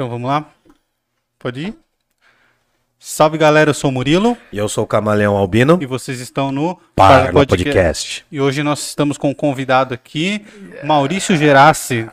Então vamos lá? Pode ir? Salve galera, eu sou o Murilo E eu sou o Camaleão Albino. e vocês estão no Para no podcast. E hoje nós estamos com um convidado aqui, Maurício Gerassi,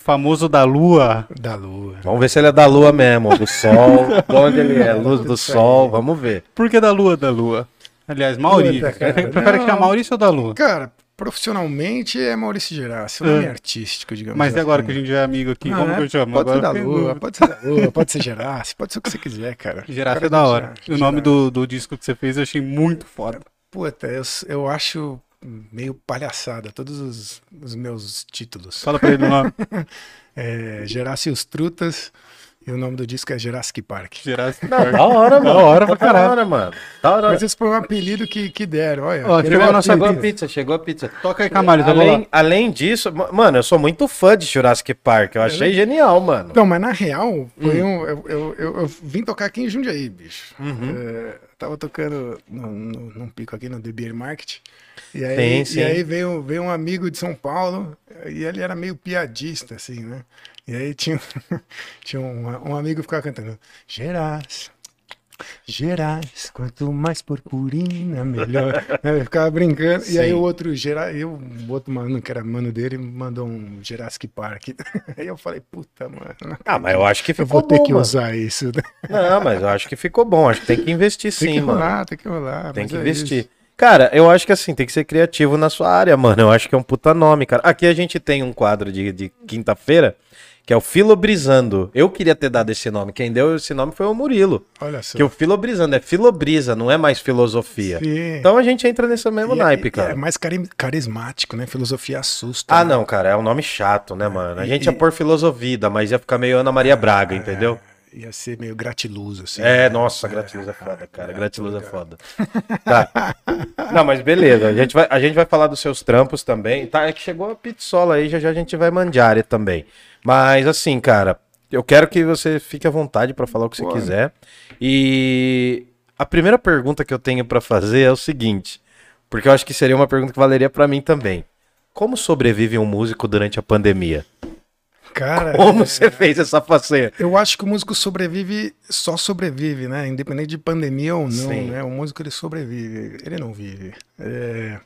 famoso da Lua. Da lua. Vamos ver se ele é da lua mesmo, do sol. de onde ele é? Luz do sol, vamos ver. Por que da Lua da Lua? Aliás, Maurício. Puta, cara, Prefere que chame Maurício ou da Lua? Cara, profissionalmente é Maurício Gerassi, o nome É. artístico, digamos Mas e agora que assim. a gente já é amigo aqui, Não, como que eu chamo? Pode agora ser da lua, pode ser da lua, pode ser Gerassi, pode ser o que você quiser, cara. Gerassi Cara é da hora. Gerassi, o nome do, do disco que você fez eu achei muito foda. Puta, eu, eu acho meio palhaçada todos os, os meus títulos. Fala pra ele o nome. É, Gerassi e os Trutas, e o nome do disco é Jurassic Park. Gerassi. Não, da hora, mano. Da hora pra Da caralho. hora, mano. Da hora. Mas esse foi um apelido que, que deram, olha. Ó, chegou a nossa Chegou a pizza. chegou a pizza. Toca aí, lá. Além, além disso, ma- mano, eu sou muito fã de Jurassic Park. Eu achei genial, mano. Não, mas na real, foi Hum. um, eu, eu, eu, eu vim tocar aqui em Jundiaí, bicho. Uhum. É, tava tocando no, no- num pico aqui no The Beer Market. E aí, Sim, sim. E aí veio, veio um amigo de São Paulo, e ele era meio piadista, assim, né? E aí tinha, tinha um, um amigo que ficava cantando: Gerais, Gerais, quanto mais purpurina, melhor. Né, Ele ficava brincando. E aí Sim. o outro, Gera, eu, o outro mano, que era mano dele, mandou um Jurassic Park. Aí eu falei: puta, mano. Ah, mas eu acho que eu ficou vou ter bom, que mano. usar isso. Não, mas eu acho que ficou bom. Acho que tem que investir Tem sim, que mano. rolar, tem que rolar. Tem que é investir. isso. Cara, eu acho que assim, tem que ser criativo na sua área, mano. Eu acho que é um puta nome, cara. Aqui a gente tem um quadro de, de quinta-feira, que é o Filobrizando. Eu queria ter dado esse nome. Quem deu esse nome foi o Murilo. Olha só. Que o Filobrizando é filobrisa, não é mais filosofia. Sim. Então a gente entra nesse mesmo E é- naipe, e cara. É mais cari- carismático, né? Filosofia assusta. Ah, né? não, cara, é um nome chato, né, mano? A e- gente ia e- pôr filosofia, mas ia ficar meio Ana Maria Braga, entendeu? Ia ser meio gratiluz, assim. É, nossa, gratiluz é foda, cara. Gratiluz é foda. Tá. Não, mas beleza. A gente, vai, a gente vai falar dos seus trampos também. Tá, é que chegou a pizzola aí, já já a gente vai mandiar também. Mas assim, cara, eu quero que você fique à vontade pra falar o que você quiser. E a primeira pergunta que eu tenho pra fazer é o seguinte, porque eu acho que seria uma pergunta que valeria pra mim também. Como sobrevive um músico durante a pandemia? Cara, Como é, você fez essa façanha? eu acho que o músico sobrevive, só sobrevive, né? Independente de pandemia ou não, Sim. né? O músico ele sobrevive, ele não vive. É,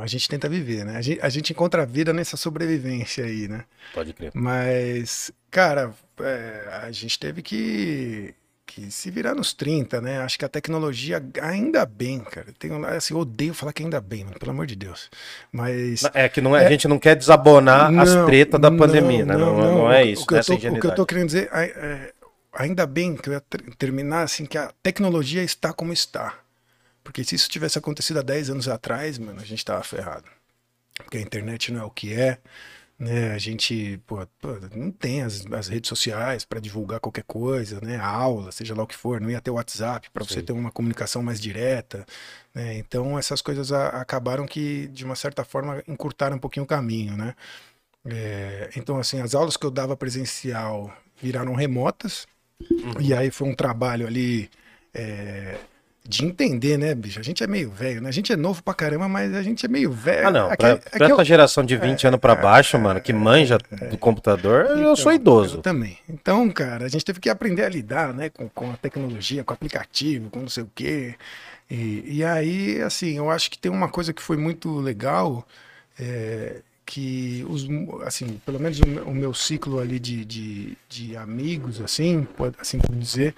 A gente tenta viver, né? A gente, a gente encontra a vida nessa sobrevivência aí, né? Pode crer. Mas, cara, é, a gente teve que, que se virar nos 30, né? Acho que a tecnologia, ainda bem, cara. Um- assim, eu odeio falar que ainda bem, mano, pelo amor de Deus. Mas. É que não é, a gente não quer desabonar as Não, tretas da não, pandemia, né? Não, não é isso, o que, eu essa tô, o que eu tô querendo dizer, é, é, ainda bem que eu ia ter- terminar assim, que a tecnologia está como está. Porque se isso tivesse acontecido há 10 anos atrás, mano, a gente tava ferrado. Porque a internet não é o que é, né? A gente, pô, pô, não tem as, as redes sociais para divulgar qualquer coisa, né? A aula, seja lá o que for, não ia ter o WhatsApp para você ter uma comunicação mais direta, né? Então essas coisas a- acabaram que, de uma certa forma, encurtaram um pouquinho o caminho, né? É, então, assim, as aulas que eu dava presencial viraram remotas, Uhum. e aí foi um trabalho ali é, de entender, né, bicho? A gente é meio velho, né? A gente é novo pra caramba, mas a gente é meio velho. Ah, não. Aqui- Pra, pra eu- essa geração de 20 anos pra baixo, mano, que manja do computador, eu Então, sou idoso. Eu também. Então, cara, a gente teve que aprender a lidar, né, com, com a tecnologia, com o aplicativo, com não sei o quê. E, e aí, assim, eu acho que tem uma coisa que foi muito legal, é, que os, assim, pelo menos o, meu- o meu ciclo ali de, de, de amigos, assim, pode, assim por dizer,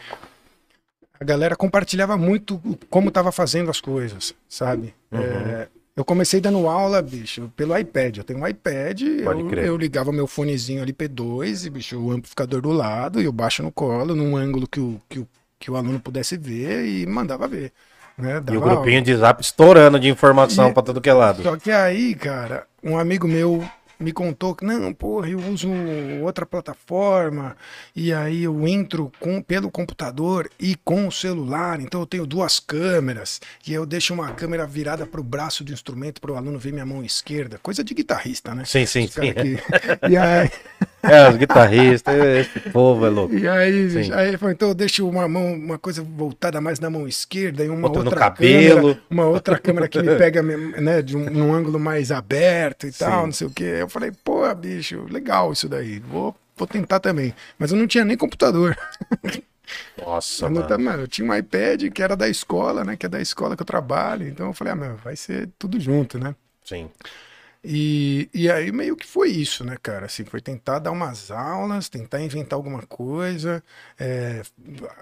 a galera compartilhava muito o- como estava fazendo as coisas, sabe? Uhum. É, eu comecei dando aula, bicho, pelo iPad. Eu tenho um iPad, eu, eu ligava meu fonezinho ali P2 e, bicho, o amplificador do lado e eu baixo no colo, num ângulo que o, que o, que o aluno pudesse ver e mandava ver. Né? E o grupinho de zap estourando de informação pra todo que é lado. só que aí, cara, um amigo meu me contou que, não, porra, eu uso outra plataforma e aí eu entro com, pelo computador e com o celular, então eu tenho duas câmeras e eu deixo uma câmera virada para o braço do instrumento para o aluno ver minha mão esquerda. Coisa de guitarrista, né? Sim, sim, sim. que- E aí, É, os guitarristas, esse povo é louco. e aí, Sim. aí ele falou, então eu deixo uma mão, uma coisa voltada mais na mão esquerda e uma Outra no outra cabelo. câmera, uma outra câmera que me pega né, de um, num ângulo mais aberto e tal, Sim. não sei o quê. Eu falei, pô, bicho, legal isso daí. Vou vou tentar também. Mas eu não tinha nem computador. Nossa, Eu, mano. tá- mano, eu tinha um iPad que era da escola, né? Que é da escola que eu trabalho. Então eu falei, ah, meu, vai ser tudo junto, né? Sim. E, e aí meio que foi isso, né, cara? Assim, foi tentar dar umas aulas, tentar inventar alguma coisa. É,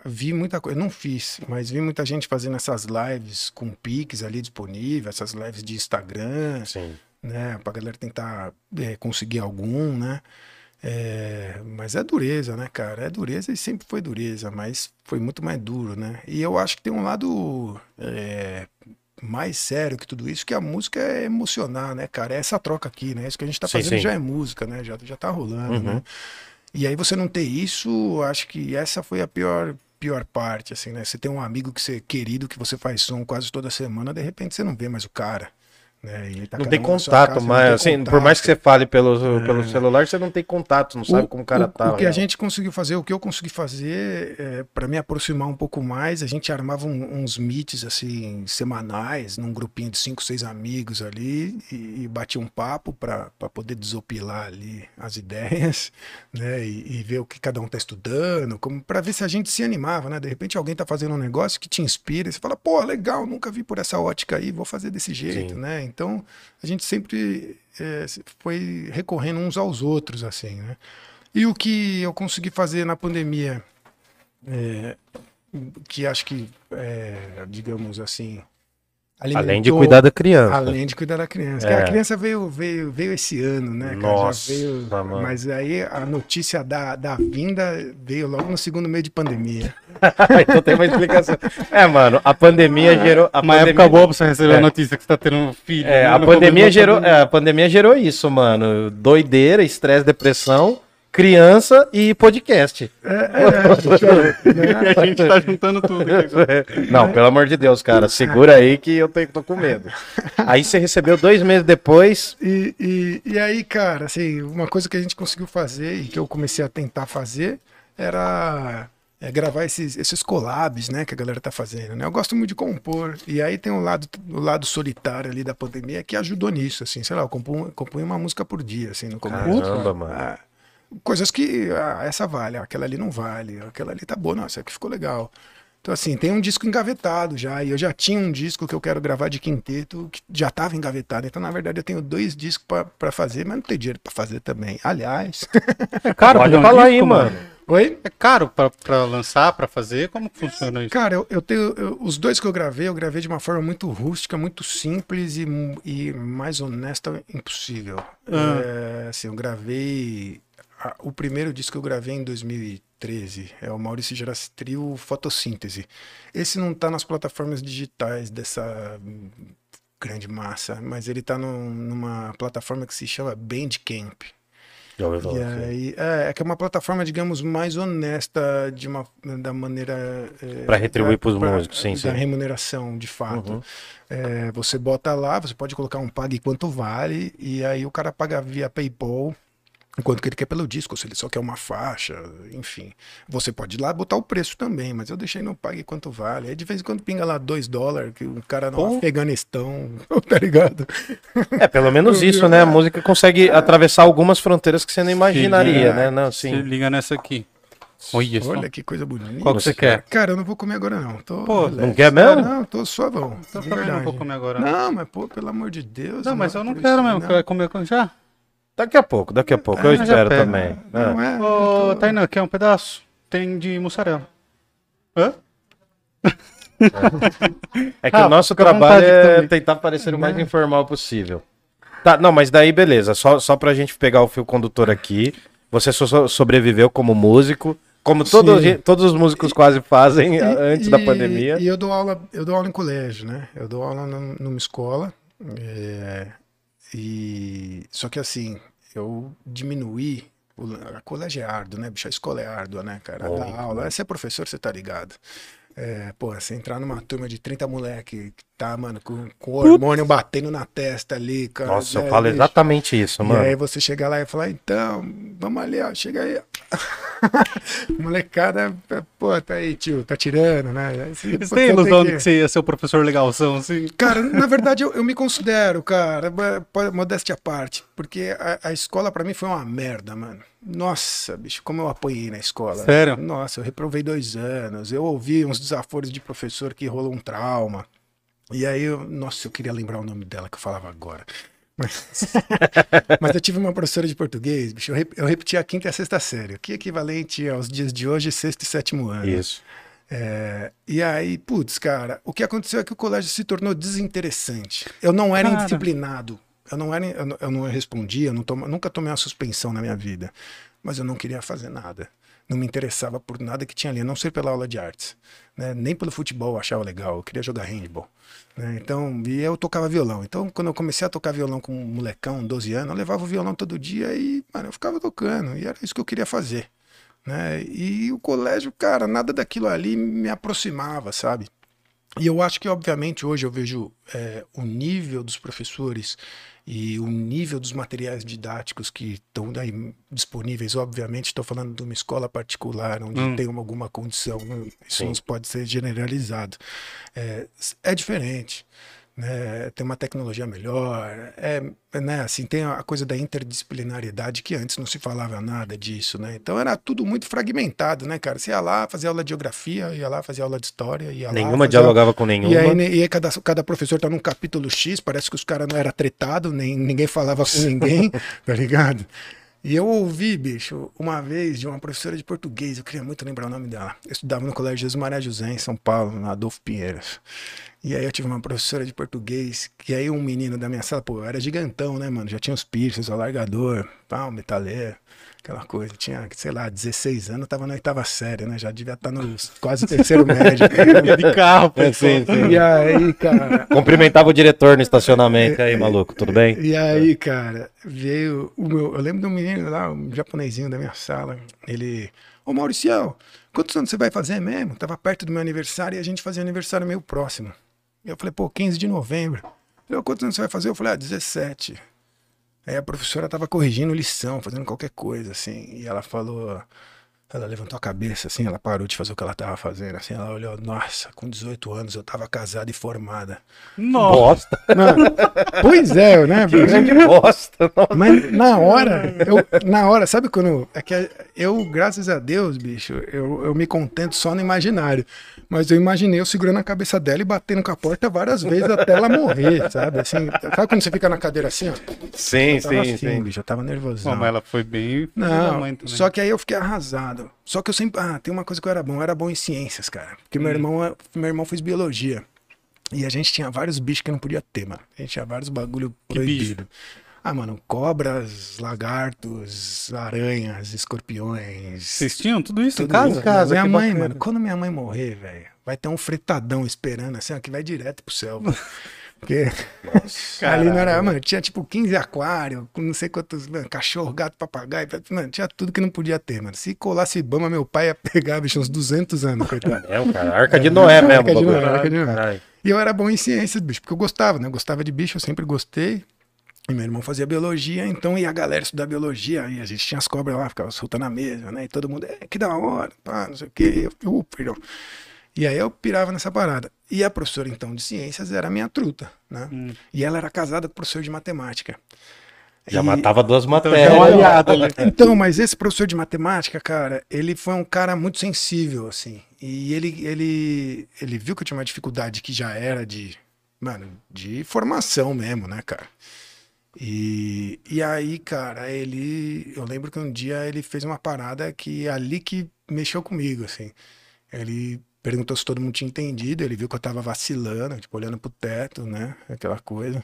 vi muita coisa, não fiz, mas vi muita gente fazendo essas lives com Pix ali disponível, essas lives de Instagram, Sim. né? Pra galera tentar é, conseguir algum, né? É, mas é dureza, né, cara? É dureza e sempre foi dureza, mas foi muito mais duro, né? E eu acho que tem um lado é, mais sério que tudo isso, que a música é emocionar, né, cara? É essa troca aqui, né? Isso que a gente tá Sim, fazendo sim. já é música, né? Já, já tá rolando, Uhum. né? E aí você não ter isso, acho que essa foi a pior pior parte, assim, né? Você tem um amigo que você querido, que você faz som quase toda semana, de repente você não vê mais o cara. Né? Tá Não tem contato, casa, tem assim, por contato. É. mais que você fale pelo, pelo celular, você não tem contato, não sabe como o cara o, tá. O que a real. gente conseguiu fazer, o que eu consegui fazer, é, para me aproximar um pouco mais, a gente armava um- uns meets assim semanais, num grupinho de cinco, seis amigos ali e, e batia um papo para poder desopilar ali as ideias, né? E, e ver o que cada um tá estudando, como para ver se a gente se animava, né? De repente alguém tá fazendo um negócio que te inspira, e você fala, pô, legal, nunca vi por essa ótica aí, vou fazer desse jeito, Sim. né? Então a gente sempre é, foi recorrendo uns aos outros, assim, né? E o que eu consegui fazer na pandemia, é, que acho que, é, digamos assim, Além de alimentou- cuidar da criança. Além de cuidar da criança. É. Que A criança veio, veio, veio esse ano, né? cara? Já Nossa, veio, mas aí a notícia da, da vinda veio logo no segundo mês de pandemia. então tem uma explicação. É, mano, a pandemia gerou. A Uma pandemia, época boa pra você receber É. a notícia que você tá tendo um filho. É, né? a pandemia gerou, pandemia. é, a pandemia gerou isso, mano. Doideira, estresse, depressão, criança e podcast. E a gente tá juntando tudo. aqui agora. Não, pelo amor de Deus, cara, segura aí que eu tenho, tô com medo. Aí você recebeu dois meses depois. E, e, e aí, cara, assim, uma coisa que a gente conseguiu fazer e que eu comecei a tentar fazer era é, gravar esses, esses collabs, né, que a galera tá fazendo, né? Eu gosto muito de compor. E aí tem o lado, o lado solitário ali da pandemia que ajudou nisso, assim, sei lá, eu compunha, compunha uma música por dia, assim, no começo. Caramba, mano. Ah, coisas que ah, essa vale, ah, aquela ali não vale, aquela ali tá boa, não, essa aqui ficou legal. Então, assim, tem um disco engavetado já, e eu já tinha um disco que eu quero gravar de quinteto que já estava engavetado. Então, na verdade, eu tenho dois discos pra- pra fazer, mas não tenho dinheiro pra fazer também. Aliás. É caro Pode um falar aí, mano. Oi? É caro pra, pra lançar, pra fazer? Como que funciona isso? Cara, eu, eu tenho. eu- os dois que eu gravei, eu gravei de uma forma muito rústica, muito simples e, e mais honesta impossível. É, assim, eu gravei. A- o primeiro disco que eu gravei em 2013 é o Maurício Gerassi Trio Fotossíntese. Esse não tá nas plataformas digitais dessa hum, grande massa, mas ele tá num- numa plataforma que se chama Bandcamp. Já ouviu E falar, sim. aí, é, é que é uma plataforma, digamos, mais honesta de uma, da maneira. É, Pra retribuir da- pros pra- músicos, sim, Da sim. remuneração, de fato. Uhum. É, você bota lá, você pode colocar um pague quanto vale, e aí o cara paga via PayPal. Quanto que ele quer pelo disco, se ele só quer uma faixa, enfim. Você pode ir lá botar o preço também, mas eu deixei no pague quanto vale. Aí de vez em quando pinga lá 2 dólares, que o cara no Pô. Afeganistão, tá ligado? É, pelo menos isso, né? A música consegue atravessar algumas fronteiras que você não imaginaria, liga- né? Não, Se sim. liga nessa aqui. Olha. Olha que coisa bonita. Qual que você quer? Cara, eu não vou comer agora não. Tô Pô, relax. não quer mesmo? Não, tô suavão. Eu também não vou comer agora. Não, mas pô, pelo amor de Deus. Não, mas eu não quero isso, mesmo. não. Quer comer com- já? Daqui a pouco, daqui a pouco. Eu espero pego. também. Não É. é? Ô, Tainan, quer um pedaço? Tem de mussarela. Hã? É que Ah, o nosso trabalho é também. tentar parecer o mais informal possível. Tá, não, mas daí beleza. Só, só pra gente pegar o fio condutor aqui. Você so- so- sobreviveu como músico, como todo, todos os músicos quase fazem E- antes da e- pandemia. E eu dou aula, eu dou aula em colégio, né? Eu dou aula num- numa escola. é, e só que assim, eu diminuí. O, a colégio é árduo, né? Bicho, a escola é árdua, né, cara? Muito, Dar aula. Você é professor, você tá ligado. É, pô, você entrar numa turma de 30 moleque, tá, mano? Com, com o hormônio batendo na testa ali, cara. Nossa, eu É, falo bicho. exatamente isso, E mano. aí você chega lá e fala, então, vamos ali, ó, chega aí. Molecada, pô, tá aí, tio, tá tirando, né? Aí você- tem ilusão que- de que você ia ser o professor legalzão, assim? Cara, na verdade eu, eu me considero, cara, pa- modéstia à parte, porque a, a escola pra mim foi uma merda, mano. Nossa, bicho, como eu apanhei na escola. Sério? Nossa, eu reprovei dois anos, eu ouvi uns desaforos de professor que rolou um trauma. E aí, eu, nossa, eu queria lembrar o nome dela que eu falava agora. Mas, mas eu tive uma professora de português, bicho, eu, rep- eu repetia a quinta e a sexta série, que é equivalente aos dias de hoje, sexto e sétimo ano. Isso. É, e aí, putz, cara, o que aconteceu é que o colégio se tornou desinteressante. Eu não era Cara. indisciplinado. Eu não era, eu não, eu não respondia, eu não toma- nunca tomei uma suspensão na minha vida. Mas eu não queria fazer nada. Não me interessava por nada que tinha ali, a não ser pela aula de artes. Né? Nem pelo futebol eu achava legal, eu queria jogar handball. né? Então, e eu tocava violão. Então, quando eu comecei a tocar violão com um molecão, 12 anos, eu levava o violão todo dia e, mano, eu ficava tocando. E era isso que eu queria fazer né? E o colégio, cara, nada daquilo ali me aproximava, sabe? E eu acho que, obviamente, hoje eu vejo é, o nível dos professores e o nível dos materiais didáticos que estão disponíveis. Obviamente, estou falando de uma escola particular, onde Hum. tem alguma condição, né? isso Sim. não pode ser generalizado. É, é diferente. Né? Tem uma tecnologia melhor, é, né? assim, tem a coisa da interdisciplinaridade que antes não se falava nada disso, né? Então era tudo muito fragmentado, né, cara? Você ia lá fazer aula de geografia, ia lá fazer aula de história, ia lá Nenhuma fazer dialogava com nenhuma. e aí, e aí cada, cada professor tá num capítulo X, parece que os caras não eram tretados, nem ninguém falava com ninguém, tá ligado? E eu ouvi, bicho, uma vez de uma professora de português, eu queria muito lembrar o nome dela. Eu estudava no Colégio Jesus Maria José, em São Paulo, na Adolfo Pinheiros. E aí eu tive uma professora de português, que aí um menino da minha sala, pô, eu era gigantão, né, mano? Já tinha os piercings, o alargador, o metaleiro, aquela coisa. Tinha, sei lá, 16 anos, tava na oitava série, né? Já devia estar no quase terceiro médio. Ia de carro, pô. É, sim, sim. E aí, cara, Cumprimentava o diretor no estacionamento. E aí, maluco, tudo bem? E aí, cara, veio o meu. Eu lembro de um menino lá, um japonesinho da minha sala. Ele. Ô Mauricião, quantos anos você vai fazer mesmo? Tava perto do meu aniversário e a gente fazia aniversário meio próximo. E eu falei, pô, 15 de novembro. Ele, "Ô, quantos anos você vai fazer? Eu falei, ah, 17. Aí a professora tava corrigindo lição, fazendo qualquer coisa, assim. E ela falou. Ela levantou a cabeça, assim, ela parou de fazer o que ela tava fazendo, assim, ela olhou, nossa, com 18 anos eu tava casada e formada. Nossa. Pois é, né? Grande bosta. Nossa. Mas na hora, eu, na hora, sabe quando. É que eu, graças a Deus, bicho, eu, eu me contento só no imaginário. Mas eu imaginei eu segurando a cabeça dela e batendo com a porta várias vezes até ela morrer, sabe? Assim, sabe quando você fica na cadeira assim, ó? Sim, sim, assim, sim. bicho, eu tava nervoso. Mas ela foi bem. Não, só que aí eu fiquei arrasado. Só que eu sempre. Ah, tem uma coisa que eu era bom, eu era bom em ciências, cara. Porque meu irmão, é- meu irmão fez biologia. E a gente tinha vários bichos que não podia ter, mano. A gente tinha vários bagulho proibido. Ah, mano, cobras, lagartos, aranhas, escorpiões. Vocês tinham tudo isso em tudo casa? isso. Em casa, minha mãe, bacana. mano, quando minha mãe morrer, velho, vai ter um fretadão esperando, assim, ó, que vai direto pro céu. Porque ali não era, mano, tinha tipo 15 aquários, com não sei quantos, mano, cachorro, gato, papagaio, mano, tinha tudo que não podia ter, mano. Se colasse Bama, meu pai ia pegar, bicho, uns 200 anos, coitado. É, cara. Arca de Noé mesmo. Arca de. Noé, Arca de Noé. Caralho. E eu era bom em ciências, bicho, porque eu gostava, né? Eu gostava de bicho, eu sempre gostei. E meu irmão fazia biologia, então ia a galera estudar biologia, e a gente tinha as cobras lá, ficava soltando na mesa, né? E todo mundo, é, que da hora, pá, não sei o quê. Eu, uh, perdão. E aí eu pirava nessa parada. E a professora, então, de ciências era a minha truta, né? Hum. E ela era casada com o professor de matemática. Já E- matava duas Então, matérias. é um aliado ali. então, mas esse professor de matemática, cara, ele foi um cara muito sensível, assim. E ele, ele, ele viu que eu tinha uma dificuldade que já era de, mano, de formação mesmo, né, cara? E, e aí, cara, ele. Eu lembro que um dia ele fez uma parada que é ali que mexeu comigo, assim. Ele perguntou se todo mundo tinha entendido, ele viu que eu tava vacilando, tipo, olhando pro teto, né? Aquela coisa.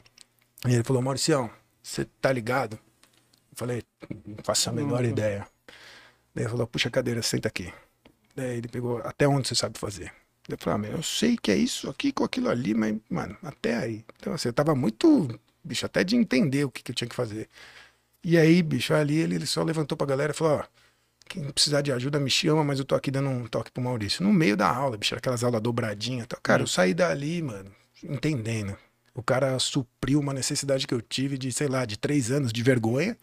E ele falou, Mauricião, você tá ligado? Eu falei, não faço a menor ideia. Daí ele falou, puxa a cadeira, senta aqui. Daí ele pegou, até onde você sabe fazer? Eu falei, ah, meu, eu sei que é isso aqui com aquilo ali, mas, mano, até aí. Então, assim, eu tava muito, bicho, até de entender o que, que eu tinha que fazer. E aí, bicho, ali ele, ele só levantou pra galera e falou, ó, quem precisar de ajuda me chama, mas eu tô aqui dando um toque pro Maurício. No meio da aula, bicho, aquelas aulas dobradinhas tal. Cara, eu saí dali, mano, entendendo. O cara supriu uma necessidade que eu tive de, sei lá, de três anos de vergonha.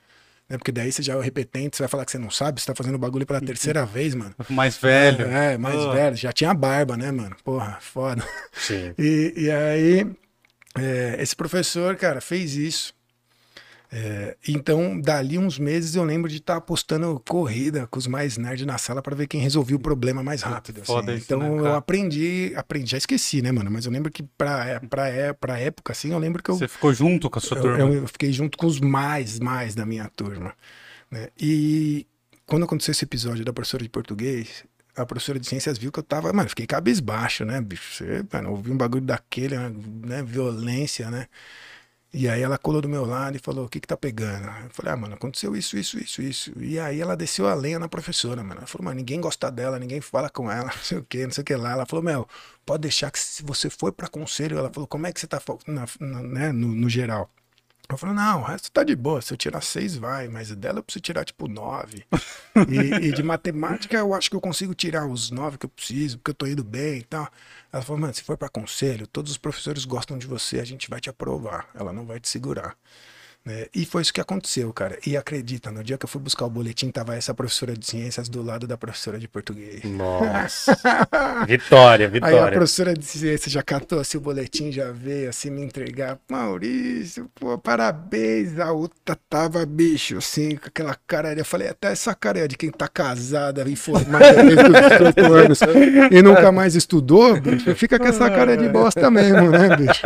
Né? Porque daí você já é o repetente, você vai falar que você não sabe, você tá fazendo bagulho pela terceira vez, mano. Mais velho. É, mais Oh. velho. Já tinha barba, né, mano? Porra, foda. Sim. E, e aí, é, esse professor, cara, fez isso. É, então, dali uns meses eu lembro de estar apostando corrida com os mais nerds na sala para ver quem resolvia o problema mais rápido. assim. isso, Então né, eu aprendi, aprendi, já esqueci, né, mano? Mas eu lembro que pra, pra, é- pra época, assim, eu lembro que eu, Você ficou junto com a sua eu, turma. eu- eu fiquei junto com os mais, mais da minha turma. né? E quando aconteceu esse episódio da professora de português, a professora de ciências viu que eu tava, mano, fiquei cabisbaixo, né, bicho? Você, mano, ouvi um bagulho daquele, né, violência, né? E aí ela colou do meu lado e falou, o que que tá pegando? Eu falei, ah, mano, aconteceu isso, isso, isso, isso. E aí ela desceu a lenha na professora, mano. Ela falou, mano, ninguém gosta dela, ninguém fala com ela, não sei o que, não sei o que lá. Ela falou, meu, pode deixar que se você for pra conselho, ela falou, como é que você tá na, na- né, no, no geral? Eu falei, não, o resto tá de boa. Se eu tirar seis, vai, mas dela eu preciso tirar tipo nove. E, e de matemática eu acho que eu consigo tirar os nove que eu preciso, porque eu tô indo bem e tal. Ela falou, mano, se for pra conselho, todos os professores gostam de você, a gente vai te aprovar. Ela não vai te segurar. Né? E foi isso que aconteceu, cara. E acredita, no dia que eu fui buscar o boletim, tava essa professora de ciências do lado da professora de português. Nossa. vitória, Aí a vitória. professora de ciência já catou assim o boletim, já veio assim me entregar. Maurício, pô, parabéns. A outra tava, bicho, assim, com aquela cara. Eu falei, até essa cara é de quem tá casada e formada desde os 18 anos e nunca mais estudou, bicho. Fica com essa cara de bosta mesmo, né, bicho?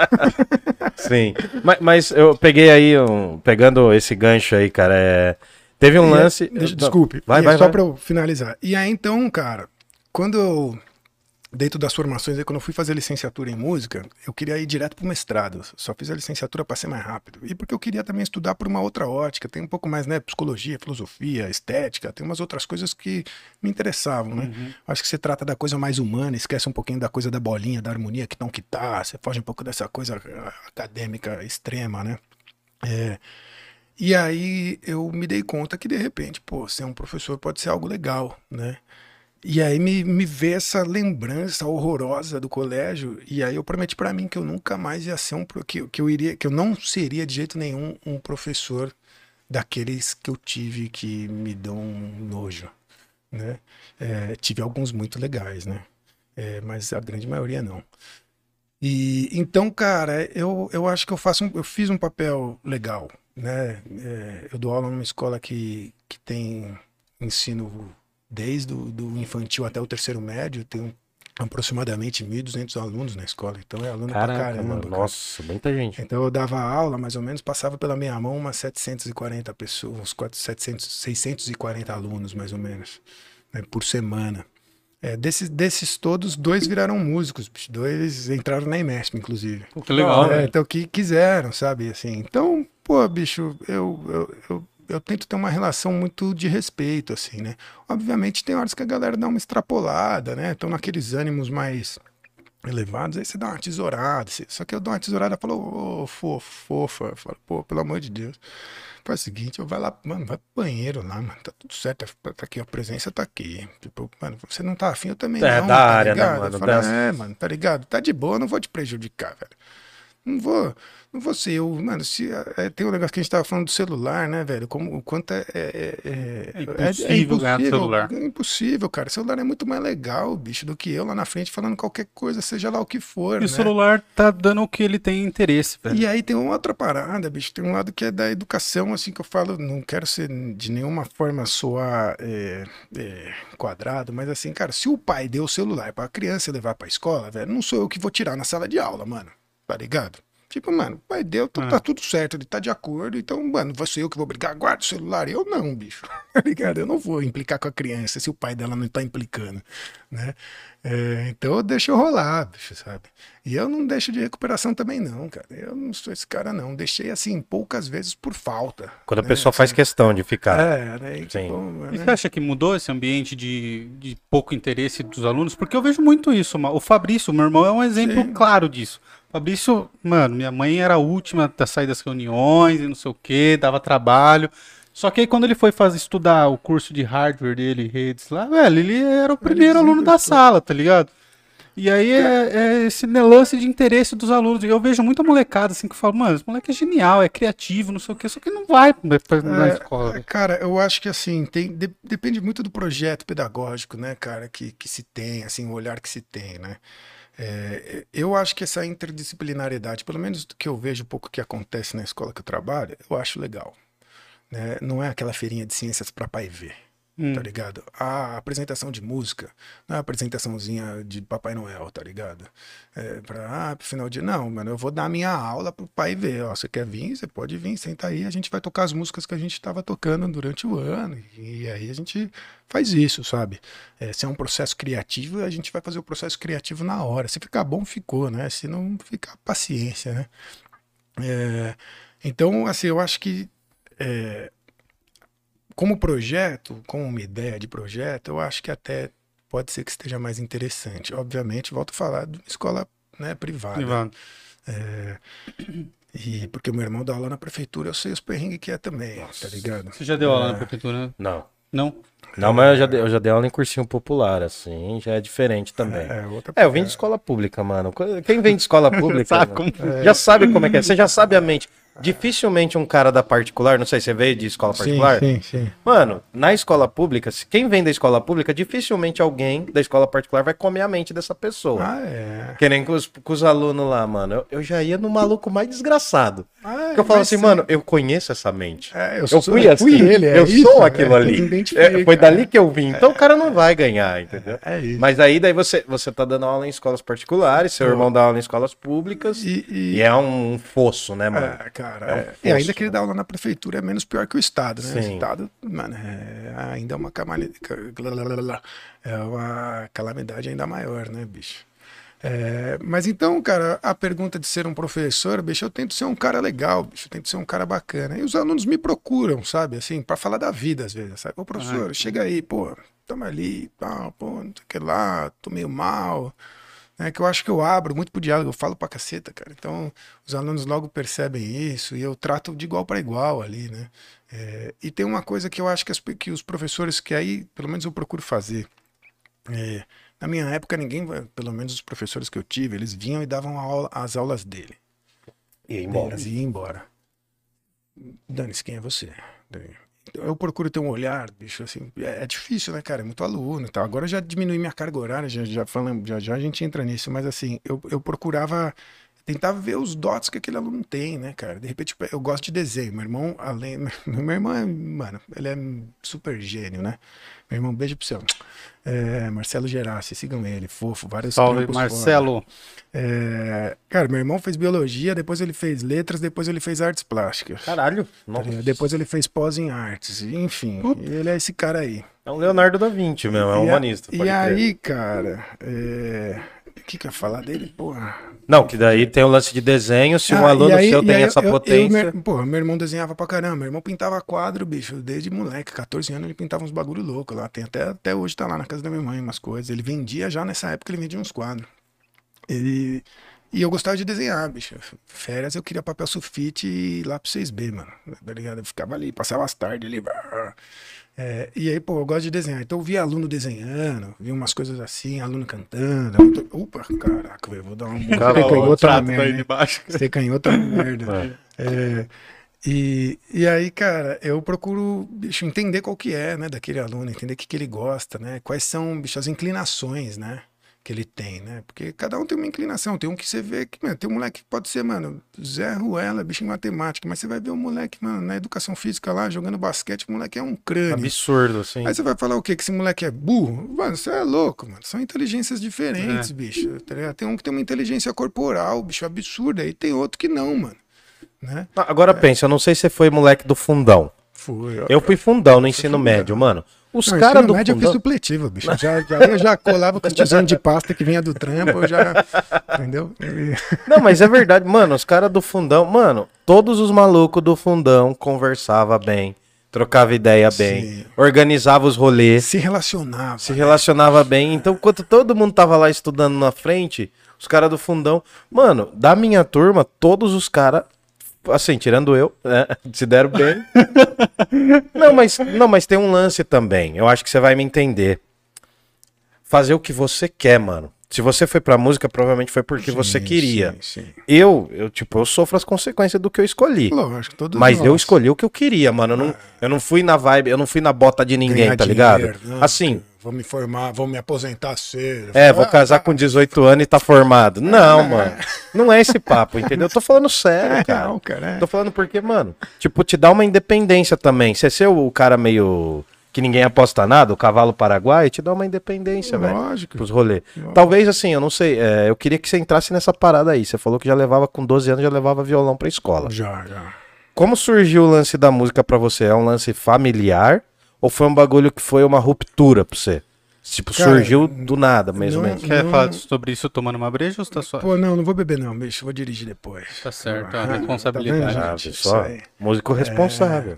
Sim. Mas, mas eu peguei aí, um, pegando esse gancho aí, cara. é, Teve um E lance. aí- deixa- desculpe. Vai, E vai, só vai. pra eu finalizar. E aí, então, cara, quando eu. Dentro das formações, aí, quando eu fui fazer licenciatura em música, eu queria ir direto pro mestrado. Só fiz a licenciatura para ser mais rápido. E porque eu queria também estudar por uma outra ótica. Tem um pouco mais, né? Psicologia, filosofia, estética, tem umas outras coisas que me interessavam, né? Uhum. Acho que você trata da coisa mais humana, esquece um pouquinho da coisa da bolinha, da harmonia, que não que tá. Você foge um pouco dessa coisa ah, acadêmica extrema, né? É, e aí eu me dei conta que de repente, pô, ser um professor pode ser algo legal, né? E aí me, me vê essa lembrança horrorosa do colégio, e aí eu prometi pra mim que eu nunca mais ia ser um que, que eu iria, que eu não seria de jeito nenhum um professor daqueles que eu tive que me dão um nojo, né? É, tive alguns muito legais, né? É, mas a grande maioria não. E então, cara, eu, eu acho que eu faço um- eu fiz um papel legal, né? É, eu dou aula numa escola que, que tem ensino desde o do infantil até o terceiro médio, tem aproximadamente 1.200 alunos na escola, então é aluno pra Caraca, caramba. mano. cara. Nossa, muita gente. Então eu dava aula, mais ou menos, passava pela minha mão umas 740 pessoas, uns 400, 700, 640 alunos, mais ou menos, né, por semana. É, desses, desses todos, dois viraram músicos, dois entraram na IMESP, inclusive. Pô, que legal, É, velho. então, que quiseram, sabe? Assim, então, pô, bicho, eu, eu, eu, eu tento ter uma relação muito de respeito, assim, né? Obviamente, tem horas que a galera dá uma extrapolada, né? Estão naqueles ânimos mais elevados, aí você dá uma tesourada. Só que eu dou uma tesourada e falo, ô, fofo, fofa. Eu falo, pô, pelo amor de Deus. Faz o seguinte, eu vai lá, mano, vai pro banheiro lá, mano, tá tudo certo, tá tá aqui, a presença tá aqui. Tipo, mano, você não tá afim, eu também É, não, da tá área, né, ligado? Eu mano? falo, é, mano, tá ligado? Tá de boa, não vou te prejudicar, velho. Não vou, não vou ser eu, mano, se, é, tem um negócio que a gente tava falando do celular, né, velho, como, o quanto é... É, é, É impossível ganhar do celular. É impossível, cara, o celular é muito mais legal, bicho, do que eu lá na frente falando qualquer coisa, seja lá o que for, E né? o celular tá dando o que ele tem interesse, velho. E aí tem uma outra parada, bicho. Tem um lado que é da educação, assim, que eu falo, não quero ser de nenhuma forma soar é, é, quadrado, mas assim, cara, se o pai deu o celular pra criança levar pra escola, velho, não sou eu que vou tirar na sala de aula, mano. Tá ligado? Tipo, mano, o pai deu, tá, Ah. tá tudo certo, ele tá de acordo, então, mano, vai ser eu que vou brigar, guarda o celular. Eu não, bicho. Tá ligado? Eu não vou implicar com a criança se o pai dela não tá implicando, né? É, então eu deixo rolar, bicho, sabe? E eu não deixo de recuperação também, não, cara. Eu não sou esse cara, não. Deixei assim, poucas vezes por falta. Quando a né? pessoa faz questão de ficar. É, né? Sim. Tipo, E né? você acha que mudou esse ambiente de, de pouco interesse dos alunos? Porque eu vejo muito isso. O Fabrício, meu irmão, é um exemplo Sim. claro disso. Fabrício, mano, minha mãe era a última a sair das reuniões e não sei o que, dava trabalho. Só que aí quando ele foi fazer estudar o curso de hardware dele, redes lá, velho, ele era o primeiro aluno da sala, tá ligado? E aí é, é esse lance de interesse dos alunos. Eu vejo muita molecada assim que fala, mano, esse moleque é genial, é criativo, não sei o quê, só que não vai na É, escola. Cara, eu acho que assim, tem, de- depende muito do projeto pedagógico, né, cara, que, que se tem, assim, o olhar que se tem, né? É, eu acho que essa interdisciplinariedade, pelo menos do que eu vejo pouco que acontece na escola que eu trabalho, eu acho legal. Né? Não é aquela feirinha de ciências para pai ver, Hum. tá ligado? A apresentação de música, não é a apresentaçãozinha de Papai Noel, tá ligado? É, pra, ah, pro final de não, mano, eu vou dar minha aula pro pai ver, ó, você quer vir, você pode vir, senta aí, a gente vai tocar as músicas que a gente tava tocando durante o ano, e aí a gente faz isso, sabe? É, se é um processo criativo, a gente vai fazer o processo criativo na hora, se ficar bom, ficou, né? Se não ficar, paciência, né? É, então, assim, eu acho que é, como projeto, como uma ideia de projeto, eu acho que até pode ser que esteja mais interessante. Obviamente, volto a falar de uma escola né, privada. Privado. É, e porque meu irmão dá aula na prefeitura, eu sei os perrengues que é também, tá ligado? Você já deu aula É. na prefeitura? né? Não. Não? Não, mas eu já, dei, eu já dei aula em cursinho popular, assim, já é diferente também. É, outra É, eu vim de escola pública, mano. Quem vem de escola pública Sabe mano, como- já sabe como é que é. Você já sabe a mente. Dificilmente um cara da particular, não sei, você veio de escola Sim, particular? sim, sim. Mano, na escola pública, se quem vem da escola pública, dificilmente alguém da escola particular vai comer a mente dessa pessoa. Ah, é. Que nem com os, com os alunos lá, mano. Eu, eu já ia no maluco mais desgraçado. Ah, Porque eu falo assim, sim. mano, eu conheço essa mente. É, eu, Eu sou, fui eu assim, fui ele, é eu isso, sou é, aquilo é, ali. É, foi dali que eu vim. Então o cara não vai ganhar, entendeu? É isso. Mas aí daí você, você tá dando aula em escolas particulares, seu irmão dá aula em escolas públicas. E, e- E é um fosso, né, mano? É, cara. É um é. e ainda que ele dá aula na prefeitura é menos pior que o Estado, né? O Sim. Estado, mano, é ainda é uma calamidade, é uma calamidade ainda maior, né, bicho? É, mas então, cara, a pergunta de ser um professor, bicho, eu tento ser um cara legal, bicho, eu tento ser um cara bacana. E os alunos me procuram, sabe, assim, pra falar da vida às vezes, sabe? Ô, professor, chega aí, pô, tamo ali, pá, pô, não sei o que lá, tô meio mal. É que eu acho que eu abro muito pro diálogo, eu falo pra caceta, cara. Então, os alunos logo percebem isso e eu trato de igual para igual ali, né? É, e tem uma coisa que eu acho que, as que os professores, que aí, pelo menos eu procuro fazer. É, na minha época, ninguém, pelo menos os professores que eu tive, eles vinham e davam a aula- as aulas dele. E aí, embora. Deles e ia embora. Dane-se, quem é você? Eu procuro ter um olhar, bicho, assim, é, é difícil, né, cara? É muito aluno e tal. Agora eu já diminui minha carga horária, já, já, falando, já, já a gente entra nisso, mas assim, eu, eu procurava, tentava ver os dots que aquele aluno tem, né, cara? De repente, tipo, eu gosto de desenho. Meu irmão, além. Meu irmão é, mano, ele é super gênio, né? Meu irmão, beijo pro céu. É, Marcelo Gerassi, sigam ele, fofo, vários Salve. Marcelo. É, cara, meu irmão fez biologia, depois ele fez letras, depois ele fez artes plásticas. Caralho. Tá Nossa. Depois ele fez pós em artes. Enfim, ele é esse cara aí. É um Leonardo da Vinci mesmo, é um E a- humanista. E, pode crer. aí, cara, é, que que eu ia falar dele? Porra. Não, que daí tem o lance de desenho, se um Ah, aluno e aí- seu tem aí essa eu- eu- potência. meu, porra, meu irmão desenhava pra caramba. Meu irmão pintava quadro, bicho, desde moleque. 14 anos ele pintava uns bagulho louco lá. Tem até, até hoje tá lá na casa da minha mãe umas coisas. Ele vendia já nessa época, ele vendia uns quadros. Ele. E eu gostava de desenhar, bicho. Férias eu queria papel sulfite e lápis 6B, mano. Tá ligado? Eu ficava ali, passava as tardes ali. brrr. É, e aí, pô, eu gosto de desenhar. Então eu via aluno desenhando, via umas coisas assim, aluno cantando. Opa, caraca, velho, vou dar um. Cara, Você canhoto o na trato merda, baixo. Você uma merda. É, e, e aí, cara, eu procuro, bicho, entender qual que é, né, daquele aluno, entender o que, que ele gosta, né? Quais são, bicho, as inclinações, né? Que ele tem, né? Porque cada um tem uma inclinação. Tem um que você vê que, mano, tem um moleque que pode ser, mano, Zé Ruela, bicho em matemática, mas você vai ver o moleque, mano, na educação física lá, jogando basquete, o moleque é um crânio. Absurdo, assim. Aí você vai falar o quê? Que esse moleque é burro? Mano, você é louco, mano. São inteligências diferentes, bicho. tá? Tem um que tem uma inteligência corporal, bicho, absurda. E tem outro que não, mano. Né? Agora pensa, eu não sei se você foi moleque do fundão. Foi. Eu fui fundão no ensino médio, mano. Os caras do médio eu fiz fundão... supletivo, bicho. Já, já, eu já colava com os tijolos de pasta que vinha do trampo, eu já. Entendeu? E- Não, mas é verdade, mano, os caras do fundão, mano, todos os malucos do fundão conversava bem, trocava ideia bem, Sim. organizava os rolês, Se relacionava. se relacionava bem. Então, enquanto todo mundo tava lá estudando na frente, os caras do fundão, mano, da minha turma, todos os caras assim, tirando eu, né, se deram bem. não, mas não, mas tem um lance também. Eu acho que você vai me entender. Fazer o que você quer, mano. Se você foi pra música, provavelmente foi porque você Sim, queria. Sim, sim. Eu, eu, tipo, eu sofro as consequências do que eu escolhi. Lógico, todos Mas nós. eu escolhi o que eu queria, mano. Eu não, eu não fui na vibe, eu não fui na bota de ninguém, Ganhar tá ligado? dinheiro, não, assim, Vou me formar, vou me aposentar cedo. é, vou Ah, casar tá. com 18 anos e tá formado. Não, mano. Não é esse papo, entendeu? Eu tô falando sério, É cara. real, cara. é. Tô falando porque, mano, tipo, te dá uma independência também. Você ser o cara meio que ninguém aposta nada, o cavalo paraguai, te dá uma independência, velho. Lógico. Pros rolês. Talvez assim, eu não sei. é, eu queria que você entrasse nessa parada aí. Você falou que já levava com 12 anos, já levava violão pra escola. Já, já. Como surgiu o lance da música pra você? É um lance familiar ou foi um bagulho que foi uma ruptura pra você? Tipo, Cara, surgiu do nada, ou não-. Quer Não- falar sobre isso tomando uma breja ou você tá só. Pô, não, não vou beber não, bicho. Vou dirigir depois. Tá certo, Ah, a tá responsabilidade. vendo, Ah, gente? só? Músico responsável.